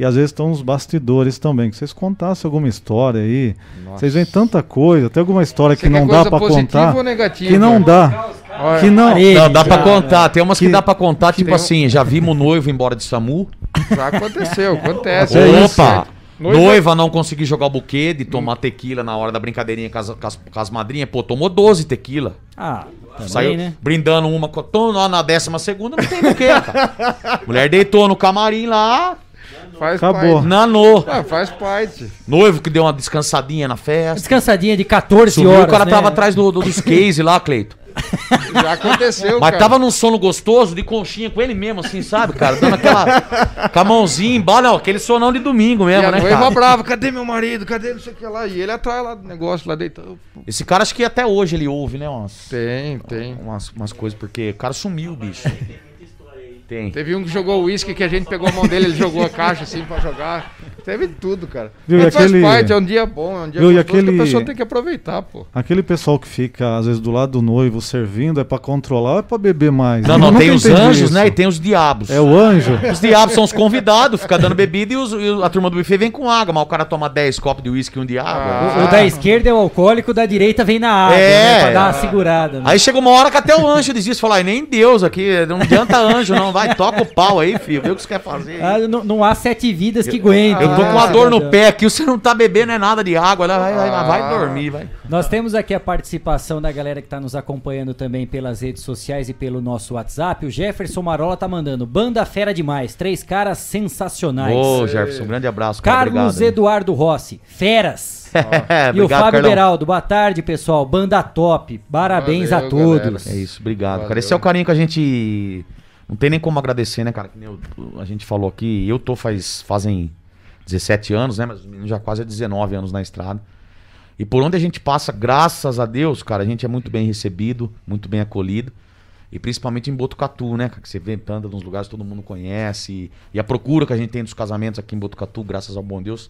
S5: E às vezes estão nos bastidores também. Que vocês contassem alguma história aí.
S15: Nossa.
S5: Vocês veem tanta coisa, tem alguma história
S15: Você
S5: que
S15: quer
S5: não dá
S15: coisa
S5: para contar.
S15: negativa?
S5: Que não dá.
S15: Olha,
S5: Que não.
S14: Não, dá pra contar. Tem umas que,
S5: Que-
S14: dá pra contar, tipo
S15: tem um-
S14: assim, já vimos o noivo embora de SAMU.
S15: Já aconteceu, acontece.
S5: É
S14: Opa!
S15: Noiva-
S14: Noiva... não conseguir jogar o buquê, de tomar tequila na hora da brincadeirinha com as, com as, com as madrinhas. Pô, tomou 12 tequila.
S3: Ah, também,
S14: Saiu
S3: né?
S14: brindando uma, na- na décima segunda não tem buquê, cara. Mulher deitou no camarim lá,
S15: Faz
S5: Acabou.
S15: parte.
S14: nanou.
S15: Ah, faz parte.
S14: Noivo que deu uma descansadinha na festa.
S3: Descansadinha de 14
S14: Subiu,
S3: horas,
S14: o cara
S3: né?
S14: tava atrás do, do- dos case lá, Cleito.
S15: Já aconteceu,
S14: Mas
S15: cara.
S14: tava num sono gostoso, de conchinha com ele mesmo, assim, sabe, cara? Dando aquela. com a mãozinha embaixo, não, aquele sonão de domingo
S15: E
S14: mesmo,
S15: a
S14: né?
S15: noiva
S14: Cara?
S15: brava, cadê meu marido? Cadê não sei o que lá? E ele atrás lá do negócio, lá deitado.
S14: Esse cara acho que até hoje ele ouve, né? Umas,
S15: Tem, tem.
S14: umas, umas coisas, porque o cara sumiu, bicho. Tem.
S15: Teve um que jogou uísque que a gente pegou a mão dele, ele jogou a caixa assim pra jogar. Teve tudo, cara.
S5: Viu, e
S15: Mas faz
S5: aquele-
S15: parte, é um dia bom, é um dia
S5: Viu,
S15: gostoso que
S5: aquele-
S15: a pessoa tem que aproveitar, pô.
S5: Aquele pessoal que fica, às vezes, do lado do noivo servindo, é pra controlar ou é pra beber mais?
S14: Não, não,
S5: nunca
S14: tem os anjos,
S5: isso.
S14: né? E tem os diabos.
S5: É o anjo?
S14: Os diabos são os convidados, fica dando bebida e, os- e a turma do buffet vem com água, mas o cara toma 10 copos de uísque e um de água.
S3: O, o da esquerda é o alcoólico, o da direita vem na água,
S14: É.
S3: né? Pra dar uma segurada. né?
S14: Aí chega uma hora que até o anjo desiste, fala, "Ai, nem Deus aqui, não adianta anjo não, vai, toca o pau aí, filho, vê o que você quer fazer.
S3: Ah, não, não há sete vidas que aguentem.
S14: Eu tô
S3: né,
S14: com uma dor no
S3: cidadão?
S14: pé aqui, você não tá bebendo é nada de água, vai, vai, vai dormir, vai.
S3: Nós temos aqui a participação da galera que está nos acompanhando também pelas redes sociais e pelo nosso WhatsApp. O Jefferson Marola tá mandando banda fera demais, três caras sensacionais.
S14: Ô, Jefferson, um grande abraço, cara,
S3: Carlos
S14: obrigado.
S3: Eduardo Rossi, feras.
S14: É,
S3: e o
S14: obrigado,
S3: Fábio
S14: Carlão.
S3: Beraldo, boa tarde, pessoal. Banda top. Parabéns
S15: Valeu,
S3: a todos.
S14: É isso, obrigado.
S15: Valeu.
S14: Cara, esse é o carinho que a gente. Não tem nem como agradecer, né, cara? Que nem eu- a gente falou aqui. Eu tô faz, fazem 17 anos, né? Mas já quase há 19 anos na estrada. E por onde a gente passa, graças a Deus, cara, a gente é muito bem recebido, muito bem acolhido. E principalmente em Botucatu, né? Que você vê, anda nos lugares que todo mundo conhece. E, e a procura que a gente tem dos casamentos aqui em Botucatu, graças ao bom Deus.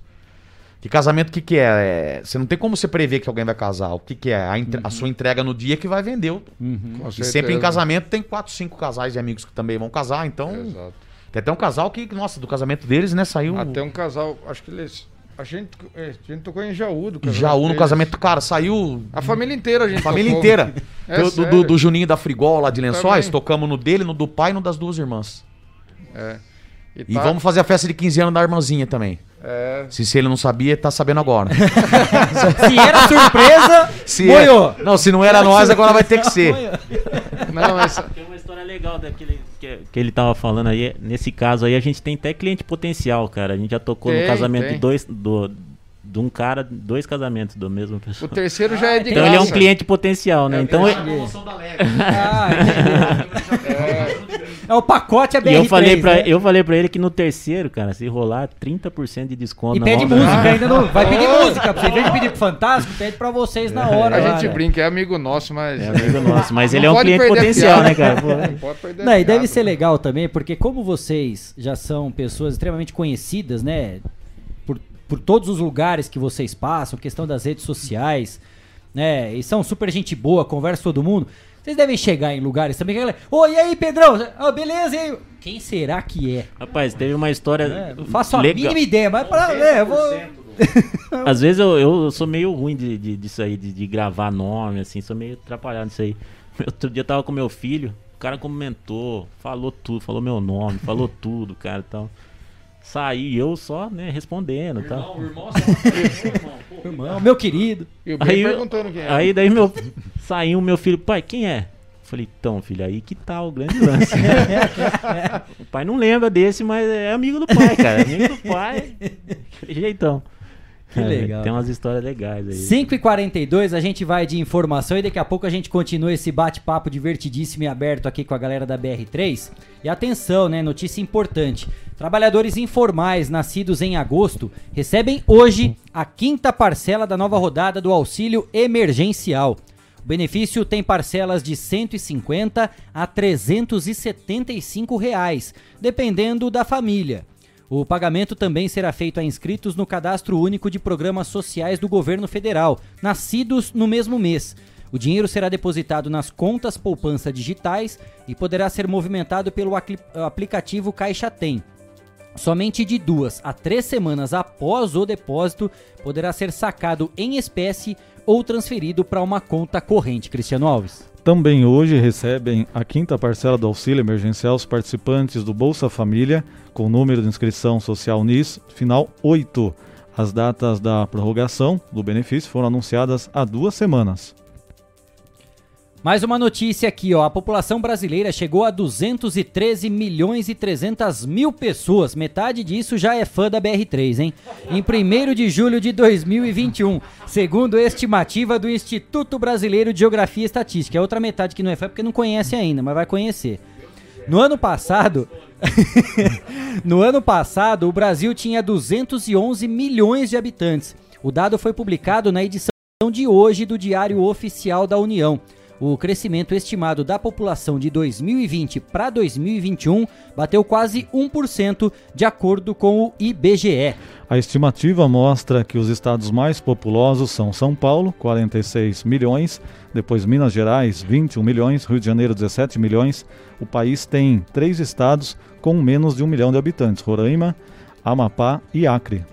S14: Que casamento, o que, que é? É, Você não tem como você prever que alguém vai casar. O que, que é? A, entre- a sua entrega no dia que vai vender.
S15: Com
S14: E
S15: certeza.
S14: sempre em casamento tem quatro, cinco casais de amigos que também vão casar. Então,
S15: Exato.
S14: tem até um casal que, nossa, do casamento deles, né, saiu.
S15: Até um casal, acho que eles. A gente, é, a gente tocou em Jaú do
S14: Jaú no
S15: deles.
S14: casamento, cara, saiu.
S15: A família inteira a gente
S14: A família
S15: tocou.
S14: inteira.
S15: É
S14: Do- do, do, Juninho da Frigol lá de Lençóis,
S15: Também.
S14: tocamos no dele, no do pai e no das duas irmãs.
S15: É.
S14: E,
S15: tá-
S14: vamos fazer a festa de 15 anos da irmãzinha também.
S15: É.
S14: Se, se ele não sabia, tá sabendo agora.
S3: Se era surpresa,
S14: se é- Não, se não era nós, agora vai ter que ser.
S15: Não, essa,
S16: Tem uma história legal daquele que, que ele tava falando aí. Nesse caso aí, a gente tem até cliente potencial, cara. A gente já tocou
S15: Tem,
S16: no casamento
S15: tem.
S16: de dois. Do, de um cara, dois casamentos do mesmo
S15: o
S16: pessoa.
S15: terceiro já é de
S16: Então
S15: graça.
S16: ele é um cliente potencial, né?
S15: É,
S16: então
S15: é.
S16: ele-
S3: Ah, entendi. É o pacote a
S16: E eu
S3: BR3,
S16: falei, pra,
S3: né?
S16: eu falei pra ele que no terceiro, cara, se rolar 30% de desconto.
S3: E
S16: na
S3: pede música ainda não. Vai pedir música. Pra você, em vez de pedir pro Fantástico, pede pra vocês na hora.
S15: A gente
S3: né?
S15: brinca, é amigo nosso, mas.
S16: É amigo nosso, mas ele é um cliente potencial, né, cara?
S15: Não pode perder
S3: Não, e deve ser legal também, porque como vocês já são pessoas extremamente conhecidas, né? Por, por todos os lugares que vocês passam, questão das redes sociais, né? E são super gente boa, conversa com todo mundo. Vocês devem chegar em lugares também que a galera. Ô, e aí, Pedrão? Ah, beleza, e aí? Quem será que é?
S16: Rapaz, teve uma história.
S3: É, não faço a
S16: legal.
S3: mínima ideia, mas pra. É, vou.
S16: Às vezes eu, eu sou meio ruim de, de- disso aí, de, de gravar nome, assim, sou meio atrapalhado nisso aí. Outro dia eu tava com meu filho, o cara comentou, falou tudo, falou meu nome, falou tudo, cara, então. Saí eu só, né, respondendo e tal.
S3: Irmão, meu querido.
S15: E o Ben
S16: Aí, eu-
S15: perguntando quem é.
S16: aí daí meu saiu meu filho, pai, quem é? Falei, então, filho, aí que tá o grande lance. o pai não lembra desse, mas é amigo do pai, cara. Amigo do pai. Aquele jeitão.
S3: Que
S16: É,
S3: legal.
S16: Tem umas histórias legais aí.
S3: 5 e 42 a gente vai de informação e daqui a pouco a gente continua esse bate-papo divertidíssimo e aberto aqui com a galera da BR3. E atenção, né? Notícia importante. Trabalhadores informais nascidos em agosto recebem hoje a quinta parcela da nova rodada do auxílio emergencial. O benefício tem parcelas de 150 a 375 reais, dependendo da família. O pagamento também será feito a inscritos no Cadastro Único de Programas Sociais do Governo Federal, nascidos no mesmo mês. O dinheiro será depositado nas contas poupança digitais e poderá ser movimentado pelo aplicativo Caixa Tem. Somente de duas a três semanas após o depósito poderá ser sacado em espécie ou transferido para uma conta corrente. Cristiano Alves.
S5: Também hoje recebem a quinta parcela do auxílio emergencial os participantes do Bolsa Família, com número de inscrição social NIS, final 8. As datas da prorrogação do benefício foram anunciadas há duas semanas.
S3: Mais uma notícia aqui, ó. A população brasileira chegou a 213 milhões e 300 mil pessoas. Metade disso já é fã da BR3, hein? Em 1 de julho de 2021, segundo estimativa do Instituto Brasileiro de Geografia e Estatística. É outra metade que não é fã porque não conhece ainda, mas vai conhecer. No ano passado, no ano passado, o Brasil tinha 211 milhões de habitantes. O dado foi publicado na edição de hoje do Diário Oficial da União. O crescimento estimado da população de 2020 para 2021 bateu quase 1%, de acordo com o IBGE.
S5: A estimativa mostra que os estados mais populosos são São Paulo, 46 milhões, depois Minas Gerais, 21 milhões, Rio de Janeiro, 17 milhões. O país tem três estados com menos de um milhão de habitantes: Roraima, Amapá e Acre.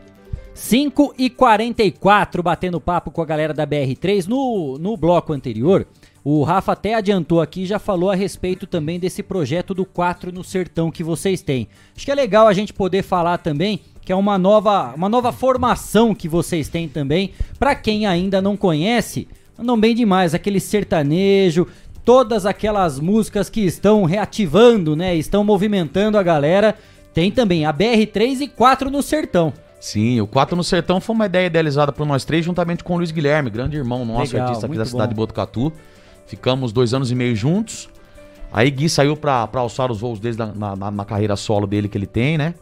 S3: 5 e 44 batendo papo com a galera da BR3. No, no bloco anterior, o Rafa até adiantou aqui e já falou a respeito também desse projeto do 4 no Sertão que vocês têm. Acho que é legal a gente poder falar também que é uma nova, uma nova formação que vocês têm também. Para quem ainda não conhece, andam bem demais, aquele sertanejo, todas aquelas músicas que estão reativando, né? Estão movimentando a galera. Tem também a BR3 e 4 no Sertão.
S14: Sim, o 4 no Sertão foi uma ideia idealizada por nós três, juntamente com o Luiz Guilherme, grande irmão nosso,
S3: Legal,
S14: artista aqui da cidade
S3: bom.
S14: de Botucatu. Ficamos dois anos e meio juntos. Aí Gui saiu pra, pra alçar os voos dele na, na, na carreira solo dele que ele tem, né?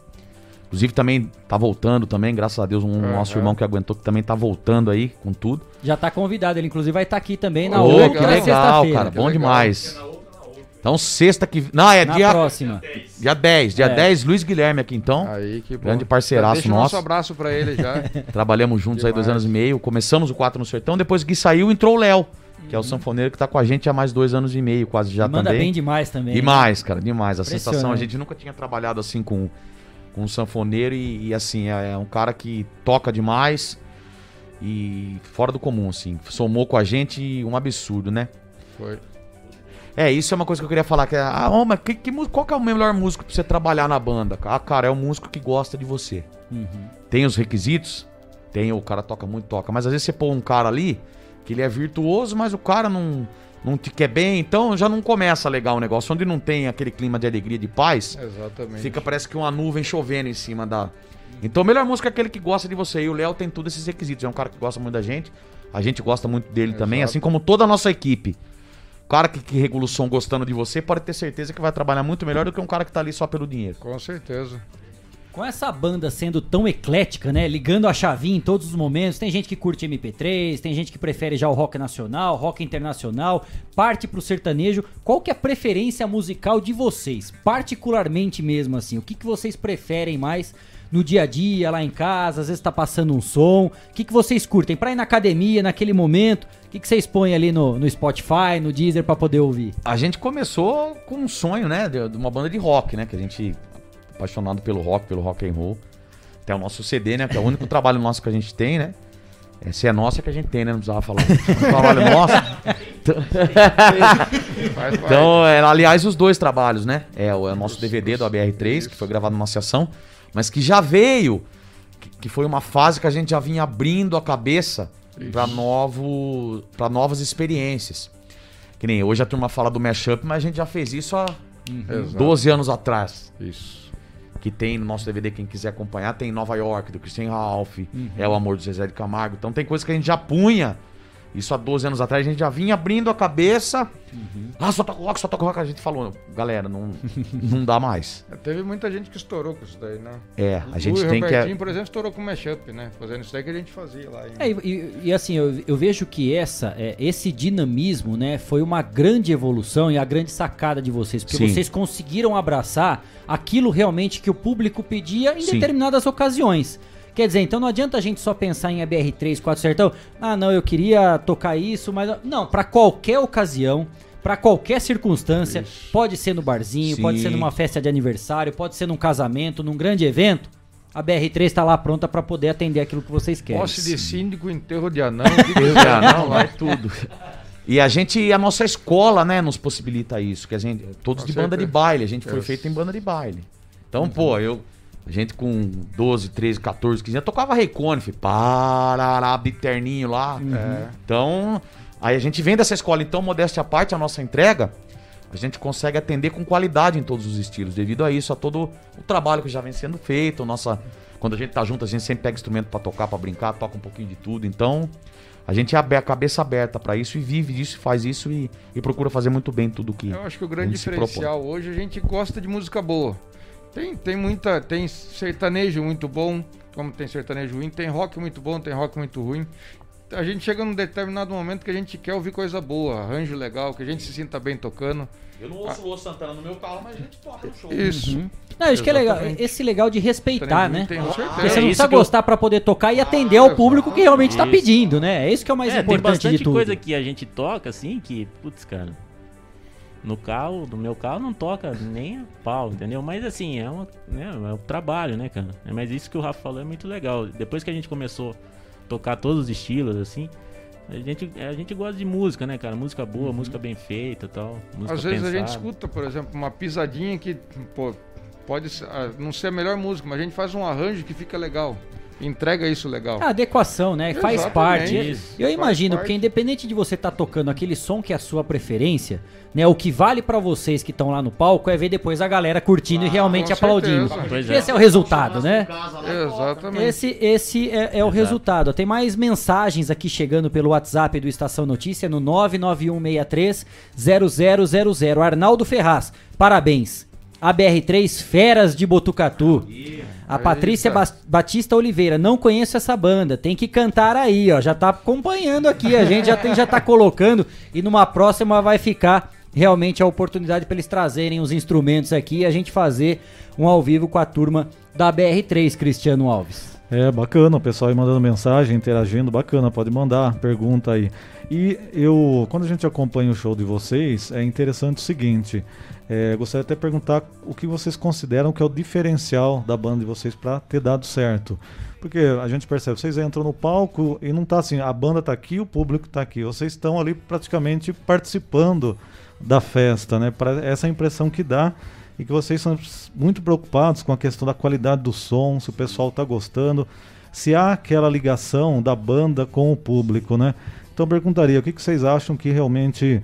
S14: Inclusive também tá voltando também, graças a Deus, um
S3: Aham.
S14: nosso irmão que aguentou que também tá voltando aí com tudo.
S3: Já tá convidado, ele inclusive vai estar aqui também na
S14: Ô,
S3: outra
S14: que legal,
S3: sexta-feira.
S14: cara, bom demais. Então sexta que... Não, é
S3: Na
S14: dia...
S3: próxima.
S14: Dia 10, dia
S3: É.
S14: 10, Luiz Guilherme aqui então.
S15: Aí, que bom.
S14: Grande parceiraço
S15: deixa
S14: nosso.
S15: nosso abraço pra ele já.
S14: Trabalhamos juntos aí dois anos e meio. Começamos o 4 no Sertão. Depois que saiu, entrou o Léo, que é o sanfoneiro que tá com a gente há mais dois anos e meio, quase já
S3: E manda
S14: também.
S3: bem demais também.
S14: Demais, cara, demais. A sensação, a gente nunca tinha trabalhado assim com, com um sanfoneiro e, e, assim, é, é um cara que toca demais e fora do comum, assim. Somou com a gente um absurdo, né?
S15: Foi.
S14: É, isso é uma coisa que eu queria falar. Que é, ah, mas que, que qual que é o melhor músico pra você trabalhar na banda? Ah, cara, é o músico que gosta de você.
S3: Uhum.
S14: Tem os requisitos? Tem, o cara toca muito, toca. Mas às vezes você põe um cara ali, que ele é virtuoso, mas o cara não, não te quer bem, então já não começa legal o negócio. Onde não tem aquele clima de alegria, de paz,
S15: Exatamente.
S14: fica parece que uma nuvem chovendo em cima da... Então melhor músico é aquele que gosta de você. E o Léo tem todos esses requisitos. É um cara que gosta muito da gente. A gente gosta muito dele também,
S15: Exato.
S14: assim como toda a nossa equipe. O cara que, que regula o som gostando de você pode ter certeza que vai trabalhar muito melhor do que um cara que tá ali só pelo dinheiro.
S15: Com certeza.
S3: Com essa banda sendo tão eclética, né? Ligando a chavinha em todos os momentos. Tem gente que curte MP3, tem gente que prefere já o rock nacional, rock internacional, parte pro sertanejo. Qual que é a preferência musical de vocês? Particularmente mesmo assim, o que, que vocês preferem mais no dia a dia, lá em casa, às vezes tá passando um som. O que, que vocês curtem? Pra ir na academia, naquele momento, o que, que vocês põem ali no, no Spotify, no Deezer pra poder ouvir?
S14: A gente começou com um sonho, né? De, de uma banda de rock, né? Que a gente apaixonado pelo rock, pelo rock and roll. Tem o nosso CD, né? Que é o único trabalho nosso que a gente tem, né? Esse é nosso é que a gente tem, né? Não precisava falar. Trabalho nosso. então, é, aliás, os dois trabalhos, né? É o, é o nosso DVD do ABR3, que foi gravado numa sessão, mas que já veio, que, que foi uma fase que a gente já vinha abrindo a cabeça para novo, pra novas experiências. Que nem hoje a turma fala do mashup, mas a gente já fez isso há
S15: Exato.
S14: 12 anos atrás.
S15: Isso.
S14: Que tem no nosso DVD, quem quiser acompanhar, tem Nova York, do Christian Ralph, É o Amor do Zezé de Camargo. Então tem coisas que a gente já punha. Isso há 12 anos atrás, a gente já vinha abrindo a cabeça. Ah, só toca rock, só toca rock. A gente falou, galera, não, não dá mais.
S15: É, Teve muita gente que estourou com isso daí, né?
S14: É, a gente
S15: o
S14: tem que-
S15: Robertinho, por exemplo, estourou com o mashup, né? Fazendo isso daí que a gente fazia lá. Em...
S3: É, e, e- e assim, eu, eu vejo que essa, é, esse dinamismo, né, foi uma grande evolução e a grande sacada de vocês, porque
S14: Sim.
S3: vocês conseguiram abraçar aquilo realmente que o público pedia em
S14: Sim.
S3: determinadas ocasiões. Quer dizer, então não adianta a gente só pensar em ABR3, 4 Sertão. Ah, não, eu queria tocar isso, mas. Não, pra qualquer ocasião, pra qualquer circunstância, pode ser no barzinho,
S14: Sim.
S3: pode ser numa festa de aniversário, pode ser num casamento, num grande evento. A BR3 tá lá pronta pra poder atender aquilo que vocês querem.
S15: Posse de síndico, enterro de anão.
S14: Enterro de anão, vai tudo. E a gente, a nossa escola, né, nos possibilita isso, que a gente, todos
S15: Com
S14: de banda de
S15: certeza.
S14: baile, a gente foi.
S15: Uhum.
S14: feito em banda de baile. Então, pô, eu, gente com 12, 13, 14, 15 anos, tocava filho, parará, biterninho lá.
S15: É.
S14: Então, aí a gente vem dessa escola, então, modéstia à parte, a nossa entrega, a gente consegue atender com qualidade em todos os estilos, devido a isso, a todo o trabalho que já vem sendo feito, a nossa... Quando a gente tá junto, a gente sempre pega instrumento pra tocar, pra brincar, toca um pouquinho de tudo, então... A gente é a cabeça aberta pra isso e vive disso, faz isso e, e procura fazer muito bem tudo que
S15: Eu acho que o
S14: a
S15: grande diferencial hoje a gente gosta de música boa. Tem, tem muita. Tem sertanejo muito bom, como tem sertanejo ruim, tem rock muito bom, tem rock muito ruim. A gente chega num determinado momento que a gente quer ouvir coisa boa, arranjo legal, que a gente se sinta bem tocando.
S14: Eu não ouço o Lô Santana no meu carro, mas a gente toca no show.
S15: Isso.
S3: Uhum. Não, acho que é legal.
S15: Exatamente.
S3: Esse legal de respeitar,
S15: Tem-
S3: né?
S15: tem- certeza.
S3: Porque você
S16: É
S3: não
S16: isso
S3: precisa
S16: que eu-
S3: gostar pra poder tocar e atender ao público que realmente tá
S16: Isso.
S3: pedindo, né? É isso que é o mais
S16: é, tem
S3: importante
S16: bastante
S3: de tudo.
S16: coisa que a gente toca, assim, que, putz, cara, no carro, no meu carro não toca nem a pau, entendeu? Mas assim, é, uma, né, é um trabalho, né, cara? É, mas isso que o Rafa falou é muito legal. Depois que a gente começou a tocar todos os estilos, assim, a gente, a gente gosta de música, né, cara? Música boa, música bem feita tal. Música
S15: Às vezes a gente escuta, por exemplo, uma pisadinha que pô, pode ah, não ser a melhor música, mas a gente faz um arranjo que fica legal. Entrega isso legal.
S3: A adequação, né? Faz
S15: Exatamente.
S3: parte.
S15: Isso.
S3: Eu
S15: Faz
S3: imagino,
S15: parte.
S3: porque independente de você estar tocando aquele som que é a sua preferência, né? O que vale pra vocês que estão lá no palco é ver depois a galera curtindo e realmente aplaudindo.
S16: Pois é.
S3: Esse é o resultado, né?
S15: Exatamente.
S3: Esse, esse é, é o resultado. Tem mais mensagens aqui chegando pelo WhatsApp do Estação Notícia no 991630000. Arnaldo Ferraz, parabéns. ABR3 Feras de Botucatu. A Patrícia. Bas- Batista Oliveira, não conheço essa banda, tem que cantar aí, ó. Já tá acompanhando aqui, a gente já, tem, já tá colocando e numa próxima vai ficar realmente a oportunidade para eles trazerem os instrumentos aqui e a gente fazer um ao vivo com a turma da BR3, Cristiano Alves.
S5: É bacana, o pessoal aí mandando mensagem, interagindo, bacana, pode mandar pergunta aí. E eu, quando a gente acompanha o show de vocês, é interessante o seguinte, é, gostaria até de perguntar o que vocês consideram que é o diferencial da banda de vocês para ter dado certo. Porque a gente percebe, vocês entram no palco e não tá assim, a banda tá aqui, o público tá aqui. Vocês estão ali praticamente participando da festa, né? Para essa impressão que dá e que vocês são muito preocupados com a questão da qualidade do som, se o pessoal está gostando, se há aquela ligação da banda com o público, né? Então eu perguntaria, o que, que vocês acham que realmente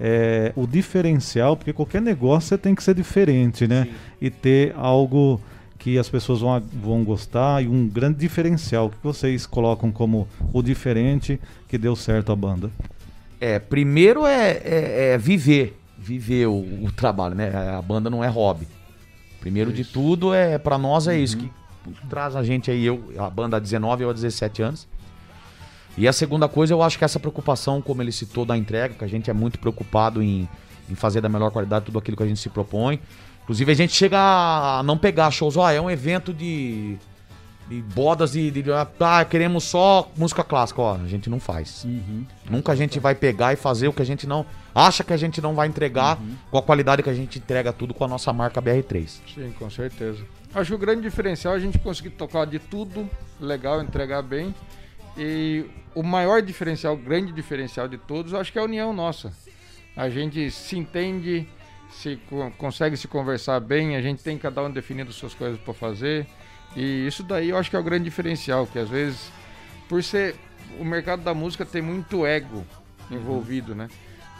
S5: é o diferencial, porque qualquer negócio você tem que ser diferente, né? E ter algo que as pessoas vão, vão gostar e um grande diferencial. O que vocês colocam como o diferente que deu certo à banda?
S14: É, primeiro é, é- é viver, viver o, o trabalho, né? A banda não é hobby. Primeiro de tudo é para nós é isso que traz a gente aí eu a banda há 19 eu há 17 anos. E a segunda coisa, eu acho que essa preocupação, como ele citou da entrega, que a gente é muito preocupado em, em fazer da melhor qualidade tudo aquilo que a gente se propõe. Inclusive a gente chega a não pegar shows, ó, é um evento de de bodas de, de ah, queremos só música clássica, ó, a gente não faz. Nunca a gente vai pegar e fazer o que a gente não acha que a gente não vai entregar com a qualidade que a gente entrega tudo com a nossa marca BR3.
S15: Sim, com certeza. Acho que o grande diferencial é a gente conseguir tocar de tudo legal, entregar bem. E o maior diferencial, o grande diferencial de todos, eu acho que é a união nossa. A gente se entende, se co- consegue se conversar bem, a gente tem cada um definindo suas coisas para fazer. E isso daí eu acho que é o grande diferencial, que às vezes, por ser. O mercado da música tem muito ego envolvido, né?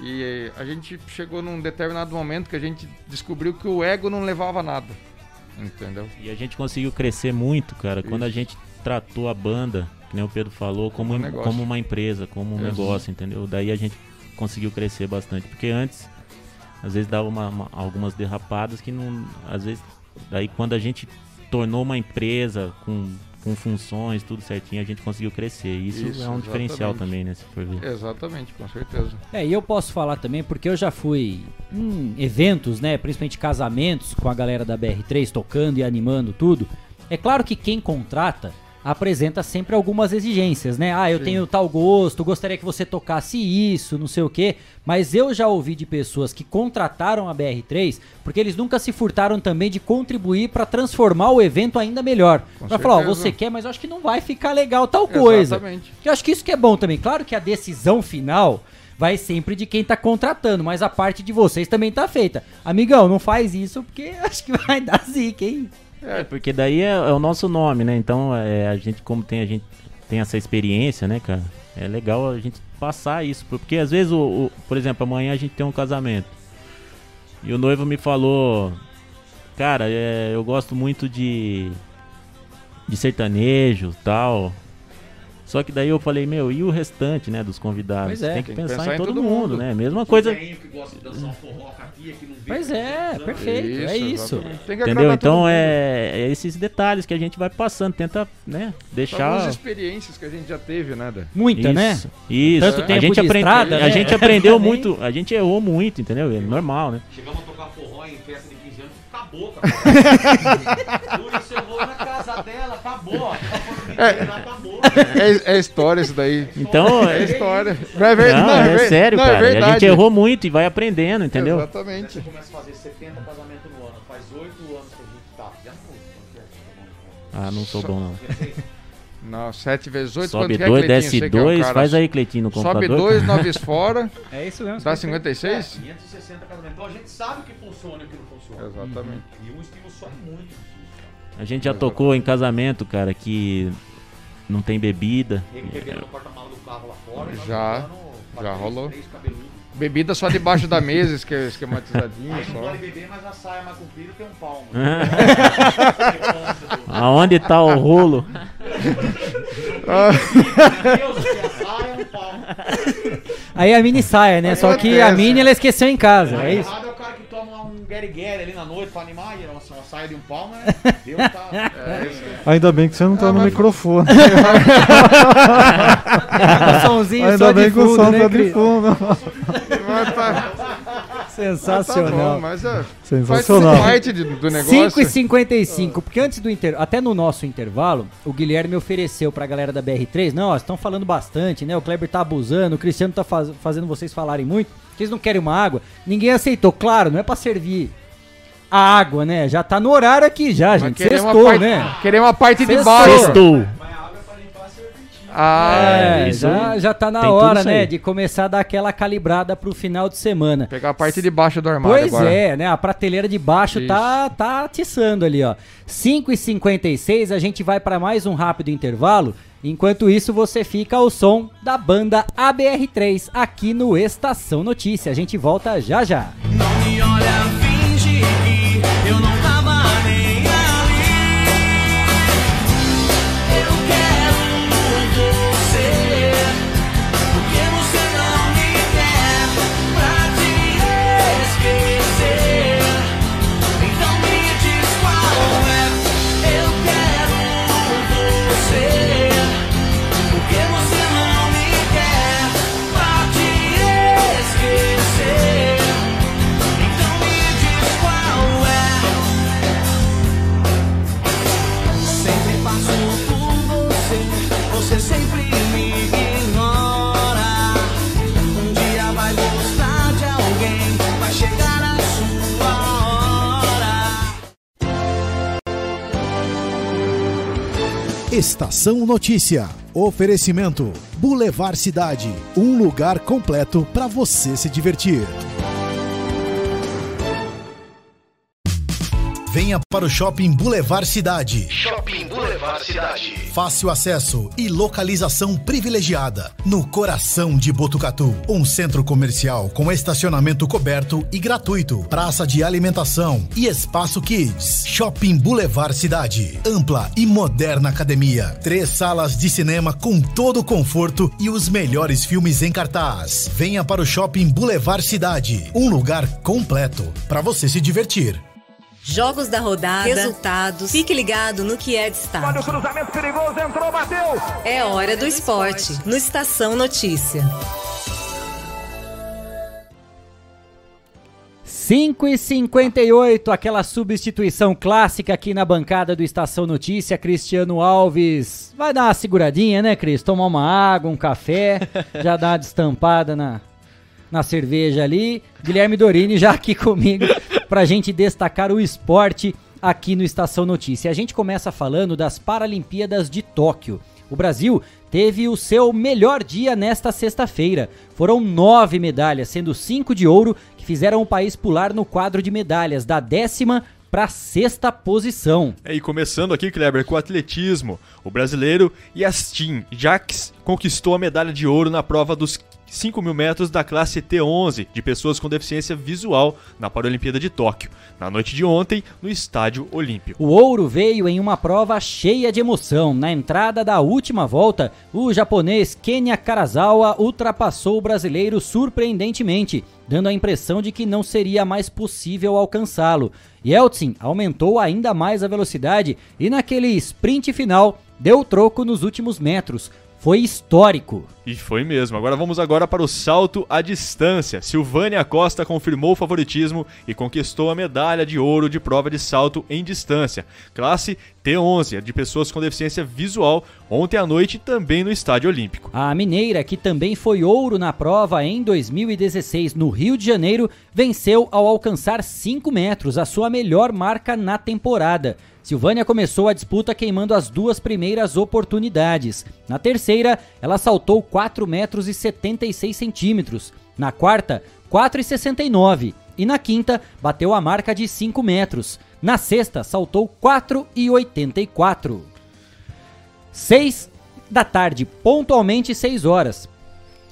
S15: E a gente chegou num determinado momento que a gente descobriu que o ego não levava a nada. Entendeu?
S16: E a gente conseguiu crescer muito, cara, quando a
S15: Isso.
S16: gente tratou a banda, que nem o Pedro falou, como,
S15: Como um
S16: como uma empresa, como um
S15: Isso.
S16: negócio, entendeu? Daí a gente conseguiu crescer bastante. Porque antes, às vezes dava uma- uma- algumas derrapadas que não. Às vezes. Daí quando a gente tornou uma empresa com, com funções, tudo certinho, a gente conseguiu crescer. E Isso,
S15: Isso,
S16: é um diferencial
S15: exatamente.
S16: também, né? Se for ver.
S15: Exatamente, com certeza.
S3: É, e eu posso falar também porque eu já fui em eventos, né, principalmente casamentos com a galera da BR3 tocando e animando tudo. É claro que quem contrata apresenta sempre algumas exigências, né? Ah, eu
S19: Sim.
S3: tenho tal gosto, gostaria que você tocasse isso, não sei o quê. Mas eu já ouvi de pessoas que contrataram a BR3 porque eles nunca se furtaram também de contribuir pra transformar o evento ainda melhor. Pra falar, ó, você quer, mas eu acho que não vai ficar legal tal coisa.
S15: Exatamente.
S3: Eu acho que isso que é bom também. Claro que a decisão final vai sempre de quem tá contratando, mas a parte de vocês também tá feita. Amigão, não faz isso porque acho que vai dar zica, hein?
S16: É, porque daí é, é o nosso nome, né? Então é, a gente, como tem, a gente tem essa experiência, né, cara? É legal a gente passar isso. Porque às vezes, o, o- por exemplo, amanhã a gente tem um casamento. E o noivo me falou, cara, é, eu gosto muito de, de sertanejo tal. Só que daí eu falei, meu, e o restante, né, dos convidados?
S3: Pois é.
S16: tem que
S3: Tem que
S16: pensar,
S3: pensar
S16: em
S3: em
S16: todo,
S3: todo
S16: mundo,
S3: mundo.
S16: né? Mesma coisa.
S14: que gosta de dançar um forró a tia que não vê.
S3: Pois é, perfeito, é isso.
S16: Entendeu? Então é, é esses detalhes que a gente vai passando, tenta, né, deixar.
S15: Algumas experiências que a gente já teve, né, Dé?
S3: Muita,
S16: isso,
S3: né?
S16: Isso.
S3: Tanto
S16: a
S3: tempo
S16: gente
S3: de
S16: aprende,
S3: estrada,
S16: a
S3: né?
S16: gente aprendeu muito, a gente errou muito, entendeu? É normal, né?
S14: Chegamos a tocar forró em festa de 15 anos, acabou, cara. Por isso eu vou na casa dela, acabou. Acabou.
S15: É, é história isso daí.
S16: Então,
S15: é história. Não é, ver-
S16: Não, é
S15: ver-
S16: sério,
S15: não, é
S16: cara. a
S15: verdade.
S16: gente errou muito e vai aprendendo, entendeu?
S15: Exatamente.
S14: Você começa a fazer 70 casamentos no ano, faz 8 anos que a gente tá. Já não
S16: Ah, não sou bom não.
S15: Não, 7 vezes 8,
S16: Sobe
S15: quanto que é,
S16: dois,
S15: Cleitinho?
S16: desce
S15: Você que é um
S16: dois,
S15: cara-
S16: faz aí, Cleitinho, no
S15: Sobe
S16: computador.
S15: 2, 9 fora.
S3: É isso mesmo.
S15: Dá 56?
S14: 560 casamentos. Então a gente sabe o que funciona e o que não funciona.
S15: Exatamente.
S14: E um estilo só é muito.
S16: A gente já tocou em casamento, cara, que não tem bebida.
S14: Ele bebendo no porta-malas do carro lá fora.
S15: Já, já rolou.
S14: três cabeludos.
S15: Bebida só debaixo da mesa, esque- esquematizadinho
S14: Aí não
S15: só.
S14: pode beber, mas a saia mais comprida tem um palmo.
S16: Aonde tá o rolo?
S3: Aí a mini saia, né? Só que a mini ela esqueceu em casa, é isso?
S14: errado é o cara que toma um guerigueri ali na noite pra animar, e uma saia de um palmo, né? Deus tá. É, isso.
S5: Ainda bem que você não tá no microfone.
S3: Um somzinho
S5: Ainda
S3: só de
S5: bem que o
S3: fundo,
S5: som
S3: né,
S5: tá de fundo.
S3: Sensacional.
S15: Tá bom, mas é,
S5: Sensacional.
S15: Faz parte de- do negócio.
S3: 5 e 55 porque antes do inter... até no nosso intervalo, o Guilherme ofereceu pra galera da BR3, não, ó, estão falando bastante, né? O Kleber tá abusando, o Cristiano tá faz- fazendo vocês falarem muito, que eles não querem uma água. Ninguém aceitou, claro, não é pra servir a água, né? Já tá no horário aqui já, gente.
S15: queremos uma
S3: Sextou,
S15: parte-
S3: né?
S15: queremos uma parte de
S3: Sextou.
S15: baixo.
S16: Sextou.
S15: Ah,
S3: É, já, já tá na hora, né, de começar a dar aquela calibrada pro final de semana.
S15: Pegar a parte de baixo do armário
S3: Pois
S15: agora.
S3: é, né? A prateleira de baixo tá, tá atiçando ali, ó. 5h56, a gente vai para mais um rápido intervalo. Enquanto isso, você fica ao som da banda ABR3 aqui no Estação Notícia. A gente volta já já.
S17: Não me olha, eu não
S1: Estação Notícia. Oferecimento Boulevard Cidade, um lugar completo para você se divertir. Venha para o Shopping Boulevard Cidade.
S2: Shopping Boulevard Cidade.
S1: Fácil acesso e localização privilegiada. No coração de Botucatu. Um centro comercial com estacionamento coberto e gratuito. Praça de alimentação e espaço kids. Shopping Boulevard Cidade. Ampla e moderna academia. Três salas de cinema com todo o conforto e os melhores filmes em cartaz. Venha para o Shopping Boulevard Cidade. Um lugar completo para você se divertir.
S4: Jogos da rodada, resultados. Fique ligado no que é destaque.
S2: Olha o cruzamento perigoso, entrou, bateu.
S4: É hora do esporte, no Estação Notícia.
S3: 5 e 58 aquela substituição clássica aqui na bancada do Estação Notícia, Cristiano Alves. Vai dar uma seguradinha, né, Cris? Tomar uma água, um café, já dá uma destampada na, na cerveja ali. Guilherme Dorini já aqui comigo pra gente destacar o esporte aqui no Estação Notícia. A gente começa falando das Paralimpíadas de Tóquio. O Brasil teve o seu melhor dia nesta sexta-feira. Foram nove medalhas, sendo cinco de ouro, que fizeram o país pular no quadro de medalhas da décima para sexta posição.
S19: É, e começando aqui, Kleber, com o atletismo. O brasileiro Yastin Jacques conquistou a medalha de ouro na prova dos 5 mil metros da classe T11 de pessoas com deficiência visual na Paralimpíada de Tóquio, na noite de ontem, no Estádio Olímpico.
S3: O ouro veio em uma prova cheia de emoção. Na entrada da última volta, o japonês Kenya Karazawa ultrapassou o brasileiro surpreendentemente, dando a impressão de que não seria mais possível alcançá-lo. Yeltsin aumentou ainda mais a velocidade e naquele sprint final deu troco nos últimos metros. Foi histórico.
S19: E foi mesmo. Agora vamos agora para o salto à distância. Silvânia Costa confirmou o favoritismo e conquistou a medalha de ouro de prova de salto em distância, classe T11, de pessoas com deficiência visual, ontem à noite também no Estádio Olímpico.
S3: A mineira, que também foi ouro na prova em 2016 no Rio de Janeiro, venceu ao alcançar 5 metros, a sua melhor marca na temporada. Silvânia começou a disputa queimando as duas primeiras oportunidades. Na terceira, ela saltou 4 metros e 76 centímetros. Na quarta, 4,69. E na quinta, bateu a marca de 5 metros. Na sexta, saltou 4,84. 6 da tarde, pontualmente 6 horas.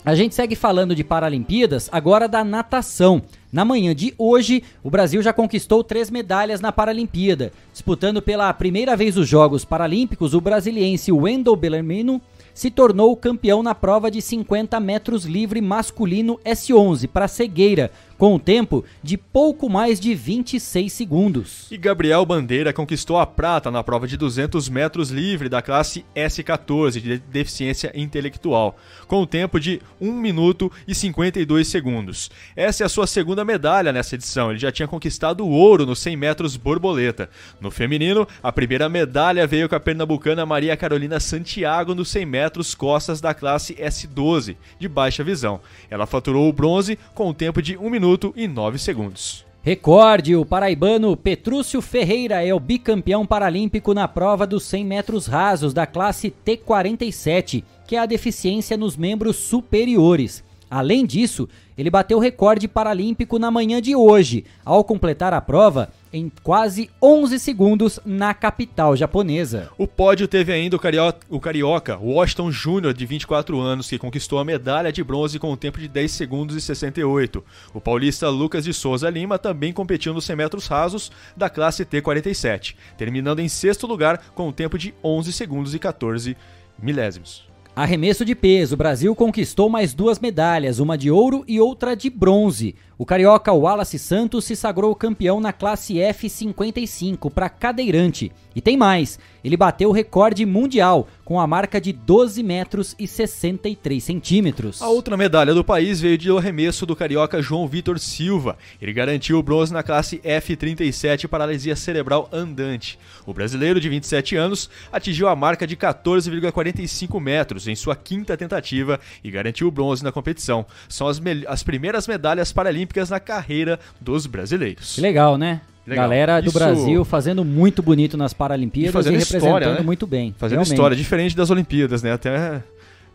S3: A gente segue falando de Paralimpíadas, agora da natação. Na manhã de hoje, o Brasil já conquistou três medalhas na Paralimpíada. Disputando pela primeira vez os Jogos Paralímpicos, o brasiliense Wendel Bellarmino se tornou campeão na prova de 50 metros livre masculino S11 para cegueira, com um tempo de pouco mais de 26 segundos.
S19: E Gabriel Bandeira conquistou a prata na prova de 200 metros livre da classe S14 de deficiência intelectual, com um tempo de 1 minuto e 52 segundos. Essa é a sua segunda medalha nessa edição. Ele já tinha conquistado o ouro nos 100 metros borboleta. No feminino, a primeira medalha veio com a pernambucana Maria Carolina Santiago nos 100 metros costas da classe S12 de baixa visão. Ela faturou o bronze com um tempo de 1 minuto e 9 segundos.
S3: Recorde, o paraibano Petrúcio Ferreira é o bicampeão paralímpico na prova dos 100 metros rasos da classe T47, que é a deficiência nos membros superiores. Além disso, ele bateu o recorde paralímpico na manhã de hoje, ao completar a prova em quase 11 segundos na capital japonesa.
S19: O pódio teve ainda o, cario o carioca Washington Júnior, de 24 anos, que conquistou a medalha de bronze com um tempo de 10 segundos e 68. O paulista Lucas de Souza Lima também competiu nos 100 metros rasos da classe T47, terminando em sexto lugar com um tempo de 11 segundos e 14 milésimos.
S3: Arremesso de peso. O Brasil conquistou mais duas medalhas, uma de ouro e outra de bronze. O carioca Wallace Santos se sagrou campeão na classe F55 para cadeirante. E tem mais, ele bateu o recorde mundial com a marca de 12 metros e 63 centímetros.
S19: A outra medalha do país veio de arremesso do carioca João Vitor Silva. Ele garantiu o bronze na classe F37 paralisia cerebral andante. O brasileiro de 27 anos atingiu a marca de 14,45 metros em sua quinta tentativa e garantiu o bronze na competição. São as, as primeiras medalhas paralímpicas na carreira dos brasileiros.
S3: Que legal, né?
S19: Legal.
S3: Galera do
S19: Isso-
S3: Brasil fazendo muito bonito nas
S19: E
S3: Paralimpíadas e,
S19: fazendo
S3: representando
S19: história, né?
S3: muito bem.
S19: Fazendo
S3: realmente.
S19: história, diferente das Olimpíadas, né? Até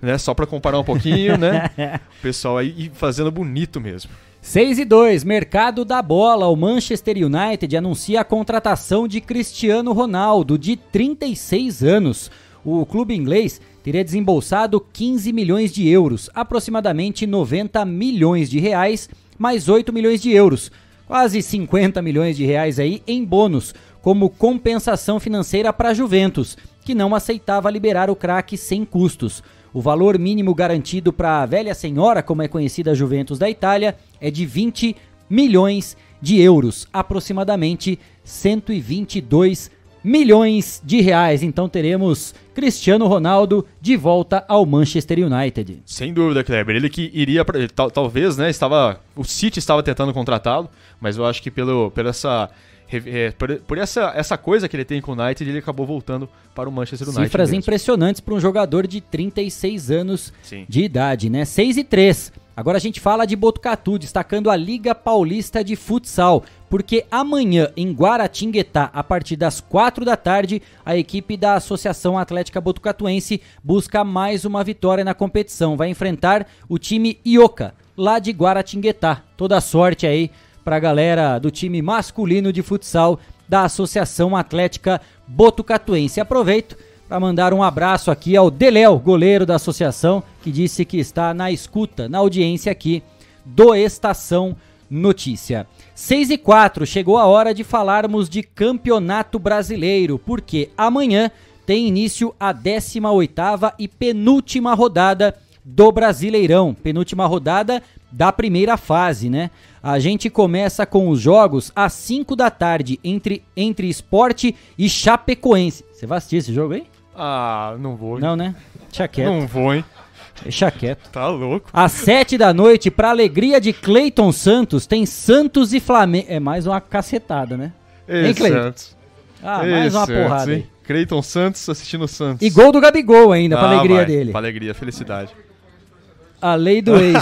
S19: né, só pra comparar um pouquinho, né? O pessoal aí e fazendo bonito mesmo.
S3: 6 e 2, mercado da bola. O Manchester United anuncia a contratação de Cristiano Ronaldo, de 36 anos. O clube inglês teria desembolsado 15 milhões de euros, aproximadamente 90 milhões de reais, mais 8 milhões de euros, quase 50 milhões de reais aí em bônus, como compensação financeira para a Juventus, que não aceitava liberar o craque sem custos. O valor mínimo garantido para a velha senhora, como é conhecida a Juventus da Itália, é de 20 milhões de euros, aproximadamente 122 milhões de reais. Então teremos Cristiano Ronaldo de volta ao Manchester United.
S19: Sem dúvida, Kleber. Ele que iria, tal- talvez, né? Estava, o City estava tentando contratá-lo, mas eu acho que pelo, pela essa, é, por, por essa, essa coisa que ele tem com o United, ele acabou voltando para o Manchester United.
S3: Cifras
S19: mesmo.
S3: impressionantes para um jogador de 36 anos
S19: Sim.
S3: de idade, né? 6 e 3. Agora a gente fala de Botucatu, destacando a Liga Paulista de Futsal, porque amanhã em Guaratinguetá, a partir das 4 da tarde, a equipe da Associação Atlética Botucatuense busca mais uma vitória na competição. Vai enfrentar o time Ioca, lá de Guaratinguetá. Toda sorte aí pra galera do time masculino de futsal da Associação Atlética Botucatuense. Aproveito para mandar um abraço aqui ao Deléo, goleiro da associação, que disse que está na escuta, na audiência aqui do Estação Notícia. 6 e 4, chegou a hora de falarmos de Campeonato Brasileiro, porque amanhã tem início a 18ª e penúltima rodada do Brasileirão, penúltima rodada da primeira fase, né? A gente começa com os jogos às 5 da tarde entre, entre Esporte e Chapecoense. Você vai assistir esse jogo aí?
S19: Ah, não vou.
S3: Não, né? Deixa quieto.
S19: Não vou, hein?
S3: Deixa quieto.
S19: Tá louco.
S3: Às 7 da noite, pra alegria de Cleiton Santos, tem Santos e Flamengo. É mais uma cacetada, né?
S19: Ei,
S3: Hein, Cleiton?
S19: Santos.
S3: Ah,
S19: Ei,
S3: mais uma
S19: Santos,
S3: porrada
S19: hein?
S3: aí.
S19: Creiton Santos assistindo Santos.
S3: E gol do Gabigol ainda, pra
S19: Ah,
S3: alegria
S19: vai,
S3: dele.
S19: Pra alegria, felicidade.
S3: A lei do ex.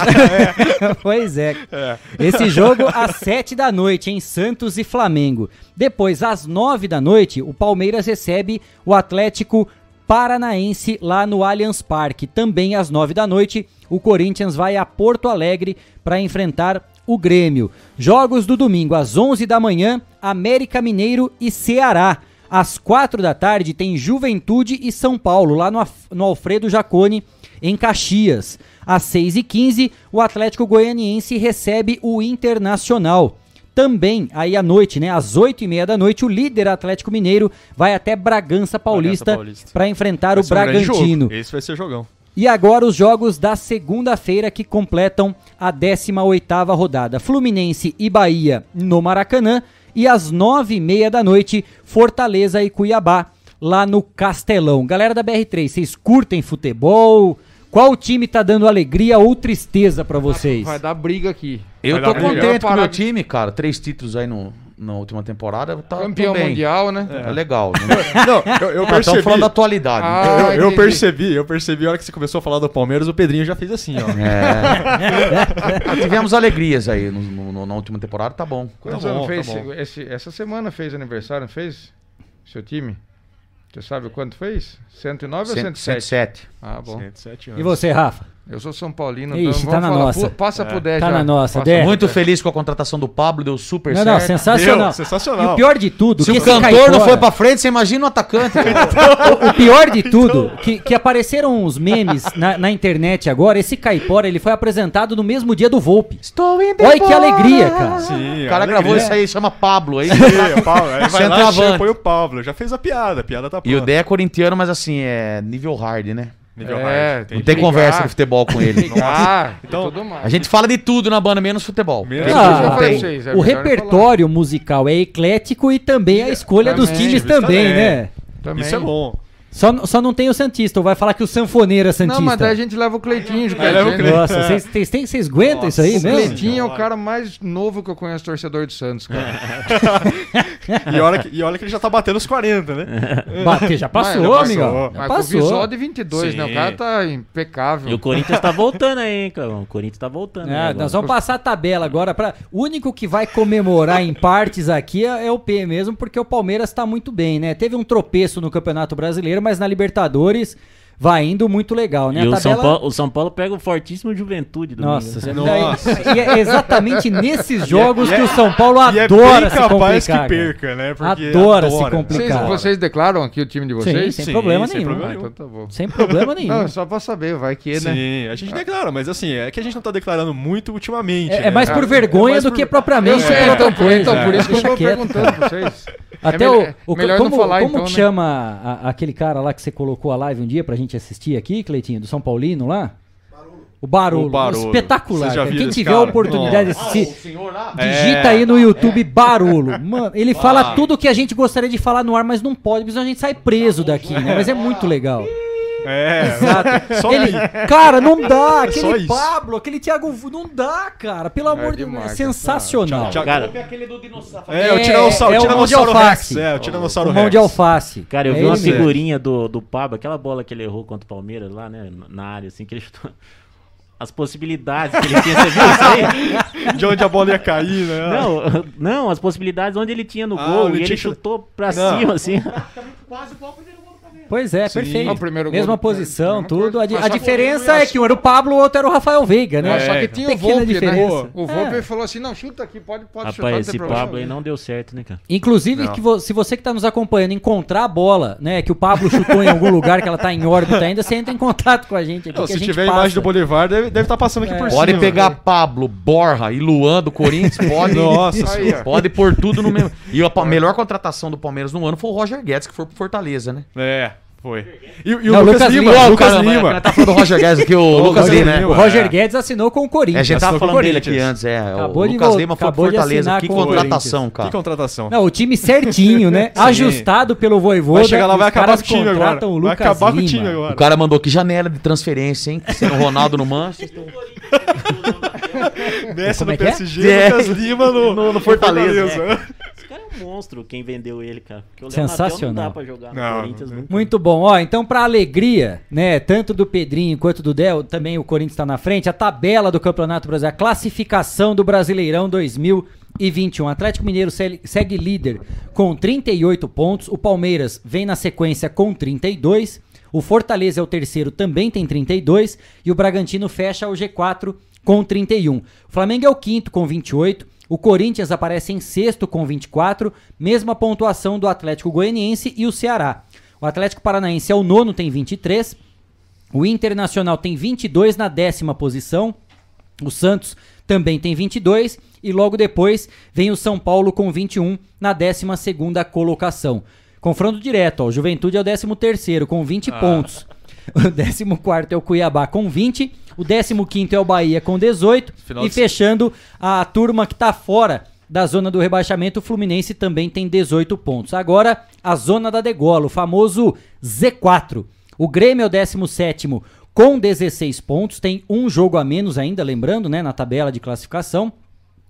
S3: pois é.
S19: É.
S3: Esse jogo às 7 da noite em Santos e Flamengo. Depois, às 9 da noite, o Palmeiras recebe o Atlético Paranaense lá no Allianz Parque. Também às 9 da noite, o Corinthians vai a Porto Alegre para enfrentar o Grêmio. Jogos do domingo às 11 da manhã, América Mineiro e Ceará. Às 4 da tarde tem Juventude e São Paulo, lá no, no Alfredo Jacone, em Caxias. Às 6h15, o Atlético Goianiense recebe o Internacional. Também, aí à noite, né, às 8h30 da noite, o líder Atlético Mineiro vai até Bragança Paulista, para enfrentar
S19: Vai
S3: o
S19: um
S3: Bragantino.
S19: jogo. Esse vai ser jogão.
S3: E agora os jogos da segunda-feira que completam a 18ª rodada. Fluminense e Bahia no Maracanã e às 9h30 da noite, Fortaleza e Cuiabá lá no Castelão. Galera da BR3, vocês curtem futebol? Qual time tá dando alegria ou tristeza pra vocês?
S15: Vai dar briga aqui.
S14: Eu
S15: Vai
S14: tô contente com o meu time, cara. Três títulos aí no, na última temporada. Tá,
S15: Campeão mundial, né?
S14: É, legal.
S19: Não, eu, eu percebi.
S14: tamo falando da atualidade.
S15: Ah,
S19: eu, eu percebi, eu percebi a hora que você começou a falar do Palmeiras, o Pedrinho já fez assim, ó.
S14: É. Ah, Tivemos alegrias aí no- no- na última temporada, tá bom.
S15: Quantos
S19: Tá bom,
S15: anos fez?
S19: tá bom.
S15: esse- essa semana fez aniversário, não fez? Seu time? Você sabe quanto fez? 109 ou
S14: Cento-
S15: 107?
S14: 107.
S15: Ah, bom.
S19: 107
S3: E você, Rafa?
S15: Eu sou São Paulino,
S3: Ixi,
S15: então
S3: tá
S15: vamos
S3: na
S15: falar.
S3: nossa.
S15: Passa pro 10
S3: Tá
S15: já.
S3: na nossa,
S15: Passa
S3: Dé.
S14: Muito
S15: 10.
S14: feliz com a contratação do Pablo, deu super
S3: Não,
S14: certo.
S3: não, sensacional.
S19: Meu, sensacional.
S3: E o pior de tudo,
S14: Se
S3: que
S14: o cantor
S3: caipora-
S14: não foi pra frente, você imagina o atacante.
S3: O pior de tudo, que, que apareceram uns memes na, na internet agora, esse caipora, ele foi apresentado no mesmo dia do Volpe.
S14: Estou indo
S3: Olha que alegria, cara.
S19: Sim,
S14: O cara
S19: alegria.
S14: gravou isso aí, chama Pablo. Aí,
S19: Sim, o Pablo, aí vai lá, põe o Pablo. Já fez a piada, a piada tá
S14: E o
S19: pronta.
S14: Dé é corintiano, mas assim, é nível hard, né?
S19: Nível
S15: É,
S19: hard.
S14: Não tem conversa de futebol com ele.
S19: Então.
S14: A gente fala de tudo na banda, menos futebol.
S19: Menos
S3: Ah,
S15: vocês, é
S3: o repertório musical é eclético e também a escolha dos times também,
S19: também.
S3: né?
S15: Também.
S19: Isso é bom.
S3: Só, só não tem o Santista, ou vai falar que o Sanfoneiro é Santista.
S15: Não, mas daí a gente leva o Cleitinho
S19: o
S15: presente.
S19: Cleitinho.
S3: Nossa, vocês- vocês aguentam isso aí
S15: O
S3: mesmo?
S15: Cleitinho é o cara mais novo que eu conheço torcedor de Santos, cara.
S19: E olha, que, e olha que ele já tá batendo os 40, né?
S3: Bater, já passou,
S15: Mas já
S3: amigão.
S15: Mas
S3: Já
S15: com o
S3: passou.
S15: visual de 22,
S16: Sim.
S15: né? O cara tá impecável.
S16: E o Corinthians tá voltando aí, hein, cara. O Corinthians tá voltando.
S3: É, nós vamos passar a tabela agora para o único que vai comemorar em partes aqui é, é o P mesmo, porque o Palmeiras está muito bem, né? Teve um tropeço no Campeonato Brasileiro, mas na Libertadores vai indo muito legal, né?
S16: E
S3: A
S16: o, São Paulo, o São Paulo pega o fortíssimo Juventude do
S3: Nossa,
S16: domingo.
S3: você- daí- e é exatamente nesses jogos
S19: E é-
S3: que o São Paulo
S19: e é
S3: adora
S19: bem
S3: se
S19: capaz
S3: complicar.
S19: que perca, né? Porque
S3: Adora, se
S19: adora.
S3: complicar.
S15: Vocês, vocês declaram aqui o time de vocês?
S3: Sim, sem problema
S19: sem
S3: nenhum.
S19: problema
S15: Ah,
S19: nenhum.
S15: então tá bom.
S3: Sem problema nenhum.
S15: Não, só pra saber, vai que, né?
S19: Sim, a gente declara, mas assim, é que a gente não tá declarando muito ultimamente.
S3: É,
S19: né?
S3: é mais por vergonha do que propriamente por outra
S15: então,
S3: coisa.
S15: então, por isso que eu tô perguntando pra vocês.
S3: Até
S15: É
S3: o,
S15: melhor-
S3: o-
S15: melhor
S3: como,
S15: não falar,
S3: como
S15: então,
S3: que
S15: né?
S3: chama aquele cara lá que você colocou a live um dia pra gente assistir aqui, Cleitinho, do São Paulino lá? O Barolo.
S19: O Barolo.
S3: Espetacular. Cara. Quem tiver a
S19: cara?
S3: oportunidade de assistir,
S19: É.
S3: digita aí no YouTube Barolo. Mano, ele fala tudo que a gente gostaria de falar no ar, mas não pode, porque senão a gente sai preso daqui, né? Mas é muito legal.
S19: É,
S3: Exato.
S19: Só
S3: Ele,
S19: aí.
S3: cara, não dá.
S19: É só
S3: Aquele
S19: isso.
S3: Pablo, aquele Thiago, não dá, cara. Pelo amor de Deus, é sensacional.
S19: Tchau,
S16: Cara,
S19: É, o Tiranossauro,
S3: é o
S19: o
S3: mão de
S19: Tiranossauro
S3: alface.
S19: Rex. É, o Tiranossauro
S3: O mão
S19: Rex.
S3: de alface.
S16: Cara, eu
S3: É
S16: vi uma
S3: ele
S16: figurinha do, do Pablo, aquela bola que ele errou contra o Palmeiras lá, né? Na área, assim, que ele chutou. As possibilidades que ele tinha, você viu isso aí?
S19: De onde a bola ia cair, né?
S16: Não, não, as possibilidades onde ele tinha no
S19: Ah,
S16: gol
S19: onde
S16: e ele
S19: tinha-
S16: chutou pra
S19: Não.
S16: cima, assim.
S3: Pois é,
S19: Sim.
S3: perfeito.
S15: O primeiro gol
S3: Mesma
S15: do-
S3: posição,
S15: mesma
S3: tudo. A, a diferença é que um era o Pablo, o outro era o Rafael Veiga, né?
S15: Mas só
S19: É,
S15: que tinha o
S3: pequena
S15: Volpe,
S3: diferença.
S15: né? O Volpe
S3: É.
S15: falou assim, não, chuta aqui, pode, pode chutar,
S16: Rapaz, esse. Pablo aí não deu certo, né, cara?
S3: Inclusive, vo- se você que está nos acompanhando encontrar a bola, né, que o Pablo chutou em algum lugar que ela tá em órbita ainda, você entra em contato com a gente aqui.
S19: Não,
S3: que
S19: se
S3: a gente
S19: tiver a
S3: passa.
S19: imagem do Bolivar, deve estar tá passando aqui
S3: É.
S19: por cima.
S14: Pode pegar Pablo, Borra e Luan do Corinthians, pode.
S19: Nossa
S15: Aí.
S14: Pode pôr tudo no mesmo. E a pa- melhor contratação do Palmeiras no ano foi o Roger Guedes, que foi pro Fortaleza, né?
S19: É, foi. E, e o
S3: Não,
S19: Lucas,
S3: Lucas
S19: Lima.
S3: Lima.
S19: Lucas
S14: Caramba,
S19: Lima.
S14: Tá falando do Roger Guedes aqui, o
S19: O
S14: Lucas Lima, né?
S19: Lima.
S3: O Roger
S19: É.
S3: Guedes assinou com o
S14: É, a
S3: Corinthians.
S14: gente tava falando dele aqui
S19: Corinthians.
S14: antes, é.
S3: Acabou
S14: o
S3: de
S14: Lucas
S3: vol-
S14: Lima foi pro
S3: de
S14: Fortaleza. Que contratação,
S19: Que
S14: cara.
S19: contratação.
S3: Não, o time certinho, né?
S19: Sim.
S3: Ajustado pelo Voivoda.
S19: Vai chegar lá, vai acabar com o time agora.
S3: o
S19: Vai
S3: Lucas
S19: acabar com o
S3: Lima.
S19: time agora.
S14: O cara mandou que janela de transferência, hein? Sendo o Ronaldo no Manchester.
S19: Messi
S3: Como
S19: no
S3: é que?
S19: PSG,
S14: É.
S19: Lucas Lima no,
S14: No- no Fortaleza.
S16: Esse cara é um monstro, quem vendeu ele, cara. Porque o
S3: Sensacional.
S16: não dá pra jogar no
S19: Não,
S16: Corinthians nunca.
S3: Muito bom. Ó, então pra alegria, né, tanto do Pedrinho quanto do Del, também o Corinthians tá na frente, a tabela do Campeonato Brasileiro, a classificação do Brasileirão 2021. Atlético Mineiro segue, segue líder com 38 pontos, o Palmeiras vem na sequência com 32, o Fortaleza é o terceiro, também tem 32, e o Bragantino fecha o G4 com 31. O Flamengo é o quinto com 28, o Corinthians aparece em sexto com 24, mesma pontuação do Atlético Goianiense e o Ceará. O Atlético Paranaense é o nono, tem 23. O Internacional tem 22 na décima posição. O Santos também tem 22. E logo depois vem o São Paulo com 21 na décima segunda colocação. Confronto direto, ó, o Juventude é o décimo terceiro com 20
S19: Ah.
S3: pontos. O décimo quarto é o Cuiabá com 20. O décimo quinto é o Bahia com 18.
S19: Final
S3: e
S19: de-
S3: fechando a turma que tá fora da zona do rebaixamento, o Fluminense também tem 18 pontos. Agora, a zona da degola, o famoso Z4. O Grêmio é o 17 com 16 pontos, tem um jogo a menos ainda, lembrando, né, na tabela de classificação.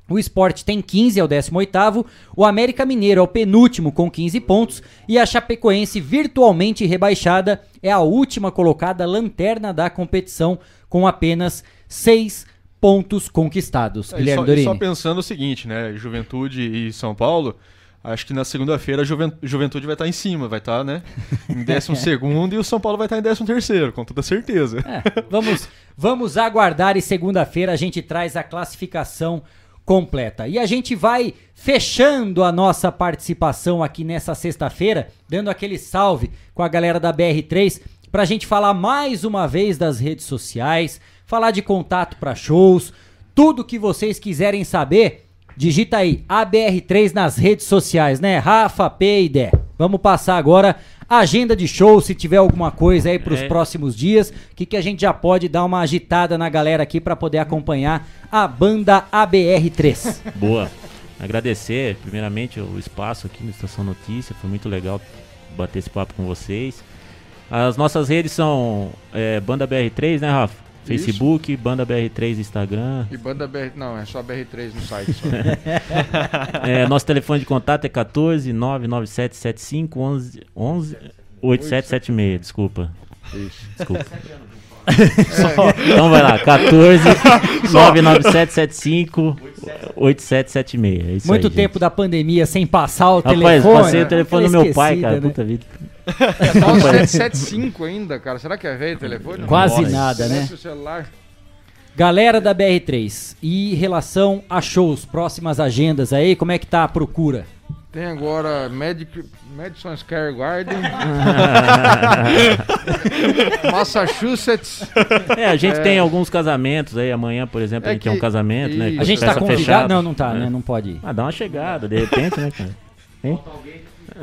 S3: O Sport tem 15, é o 18º. O América Mineiro é o penúltimo com 15 pontos. E a Chapecoense, virtualmente rebaixada, é a última colocada lanterna da competição com apenas 6 pontos conquistados.
S19: É,
S3: Guilherme
S19: só,
S3: Dorini.
S19: só pensando o seguinte, né? Juventude e São Paulo, acho que na segunda-feira a Juven- Juventude vai estar em cima, vai estar, né? Em 12 segundo e o São Paulo vai estar em 13 terceiro, com toda certeza.
S3: É, vamos, vamos aguardar e segunda-feira a gente traz a classificação completa. E a gente vai fechando a nossa participação aqui nessa sexta-feira, dando aquele salve com a galera da BR3 para a gente falar mais uma vez das redes sociais, falar de contato para shows, tudo que vocês quiserem saber, digita aí ABR3 nas redes sociais, né? Rafa, P e Dé. Vamos passar agora a agenda de show, se tiver alguma coisa aí para os
S16: É.
S3: próximos dias, o que, que a gente já pode dar uma agitada na galera aqui para poder acompanhar a banda ABR3.
S16: Boa. Agradecer, primeiramente, o espaço aqui no Estação Notícia. Foi muito legal bater esse papo com vocês. As nossas redes são é, Banda BR3, né, Rafa?
S15: Isso.
S16: Facebook, Banda BR3 Instagram.
S15: E banda BR. Não, é só BR3 no site. Só.
S16: É, nosso telefone de contato é 14 99775 11, 11 8776, desculpa.
S15: Isso.
S16: Desculpa.
S15: Só.
S16: Então vai lá, 14
S3: Só.
S16: 99775 8776. É isso
S3: Muito
S16: aí, gente.
S3: tempo da pandemia sem passar o
S16: Rapaz,
S3: telefone.
S16: passei o telefone do
S3: Aquela
S16: meu pai, cara.
S3: né?
S16: Puta vida.
S15: É só o 775 ainda, cara. Será que é velho o telefone?
S3: Quase
S15: Nossa.
S3: nada, né? Galera da BR3, e em relação a shows, próximas agendas aí, como é que tá a procura?
S15: Tem agora Medic, Madison Square Garden. Massachusetts.
S16: É, a gente
S15: É,
S16: tem alguns casamentos aí. Amanhã, por exemplo,
S15: É
S16: a gente tem um
S15: que-
S16: casamento, né?
S15: isso.
S3: A gente tá convidado?
S16: fechada.
S3: Não, não tá,
S16: É.
S3: né? Não pode ir.
S16: Ah, dá uma chegada, de repente, né, cara? Hein?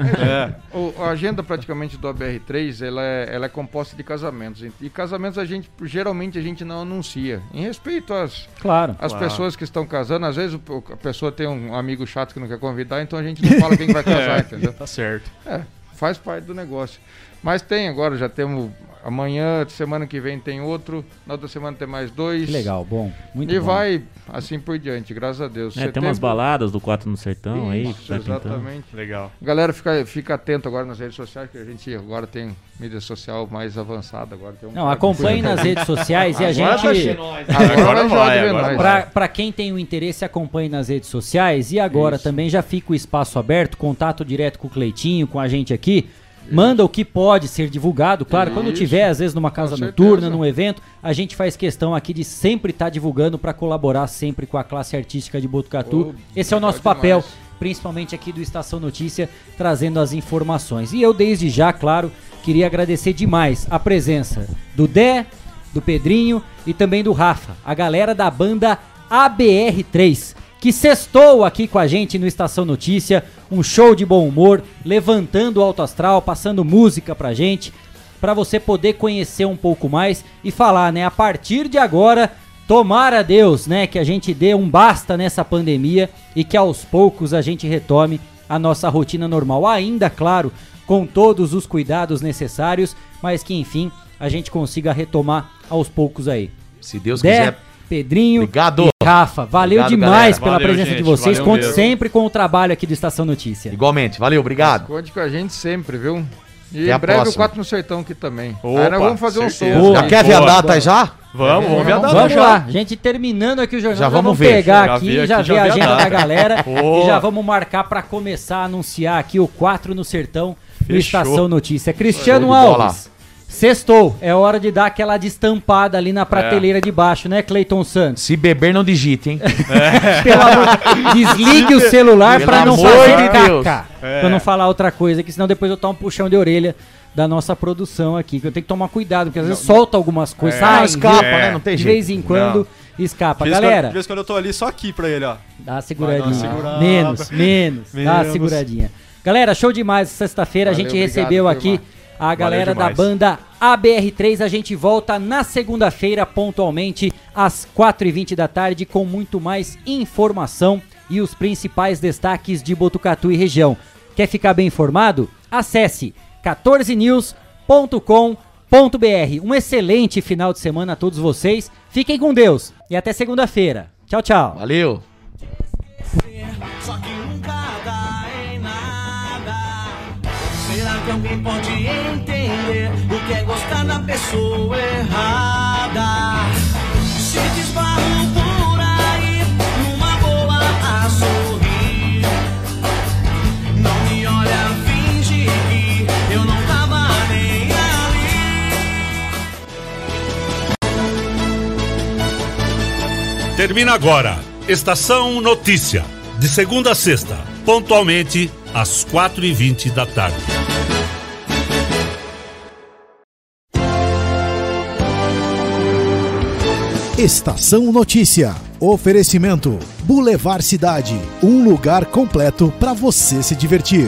S15: É. O- a agenda praticamente do ABR3 ela é, ela é composta de casamentos. E casamentos a gente geralmente a gente não anuncia. Em respeito às,
S3: Claro.
S15: às
S3: Claro.
S15: pessoas que estão casando, às vezes o- a pessoa tem um amigo chato que não quer convidar, então a gente não fala quem que vai casar,
S19: É,
S15: entendeu?
S19: tá certo.
S15: É, faz parte do negócio. Mas tem agora, já temos amanhã, semana que vem tem outro, na outra semana tem mais dois.
S3: Que legal, bom. Muito
S15: e
S3: bom.
S15: vai assim por diante, graças a Deus.
S16: É, tem umas baladas do 4 no Sertão aí. que
S15: Isso,
S16: pintando.
S15: exatamente.
S19: Legal.
S15: Galera, fica, fica atento agora nas redes sociais, que a gente agora tem mídia social mais avançada. Agora tem um
S3: Não, acompanhe nas redes sociais e a
S15: Agora
S3: gente.
S15: vai ser nós. Agora vai ver nós.
S3: Pra, pra quem tem o interesse, acompanhe nas redes sociais. E agora também já fica o espaço aberto, contato direto com o Cleitinho, com a gente aqui. Manda o que pode ser divulgado. Claro, quando tiver, às vezes, numa casa noturna, num evento, a gente faz questão aqui de sempre estar divulgando para colaborar sempre com a classe artística de Botucatu.
S15: Oh,
S3: Esse é o nosso papel
S15: demais.
S3: principalmente aqui do Estação Notícia, trazendo as informações. E eu, desde já, claro, queria agradecer demais a presença do Dé, do Pedrinho e também do Rafa, a galera da banda ABR3, que sextou aqui com a gente no Estação Notícia, um show de bom humor, levantando o alto astral, passando música pra gente, para você poder conhecer um pouco mais e falar, né, a partir de agora, tomara Deus, né, que a gente dê um basta nessa pandemia e que aos poucos a gente retome a nossa rotina normal, ainda claro, com todos os cuidados necessários, mas que enfim, a gente consiga retomar aos poucos aí.
S14: Se Deus quiser.
S3: Pedrinho
S14: Obrigado.
S3: e Rafa, valeu
S14: Obrigado,
S3: demais
S14: galera.
S3: pela
S14: Valeu,
S3: presença
S14: gente.
S3: de vocês.
S14: Valeu
S3: Conte
S14: mesmo.
S3: sempre com o trabalho aqui do Estação Notícia.
S14: Igualmente, valeu, obrigado.
S15: Conte com a gente sempre, viu? E
S14: Até
S15: em breve
S14: próxima.
S15: o 4 no Sertão aqui também.
S19: Opa,
S15: Aí nós vamos fazer um
S19: certeza.
S15: som.
S14: Já quer ver a data aí já?
S19: Vamos, vamos ver a data
S3: Vamos
S19: já.
S3: lá, gente terminando aqui o jornal,
S14: Já
S3: já
S14: vamos
S3: pegar
S19: Já
S3: aqui,
S19: vi
S3: já
S19: aqui,
S3: ver a agenda da galera e já vamos marcar pra começar a anunciar aqui o 4 no Sertão no
S19: Fechou.
S3: Estação Notícia. Cristiano. Alves, sextou, é hora de dar aquela destampada ali na prateleira de baixo, né, Cleiton Santos?
S14: Se beber, não digite, hein?
S3: Pelo amor- Desligue o celular pra não fazer
S14: de
S3: caca.
S19: É.
S3: Pra não falar outra coisa, que senão depois eu tomo um puxão de orelha da nossa produção aqui, que eu tenho que tomar cuidado, porque às vezes solta algumas coisas,
S19: É.
S3: sai,
S14: Não, escapa,
S3: envia,
S14: né? Não tem
S3: de
S14: jeito.
S3: vez em quando escapa.
S19: De
S3: Galera,
S19: de vez quando eu tô ali só aqui pra ele, ó.
S3: dá uma seguradinha.
S19: segurada.
S3: Menos, menos, Dá uma
S19: Menos.
S3: seguradinha. Galera, show demais. Sexta-feira a gente recebeu aqui a galera da banda ABR3. A gente volta na segunda-feira, pontualmente, às 4h20 da tarde, com muito mais informação e os principais destaques de Botucatu e região. Quer ficar bem informado? Acesse 14news.com.br. Um excelente final de semana a todos vocês. Fiquem com Deus e até segunda-feira. Tchau, tchau.
S14: Valeu.
S17: Só que pessoa errada? Se desbarro por aí, numa boa a sorrir. Não me olha, finge que eu não tava nem ali.
S7: Termina agora. Estação Notícia. De segunda a sexta, pontualmente às 4h20 da tarde.
S1: Estação Notícia. Oferecimento Boulevard Cidade, um lugar completo para você se divertir.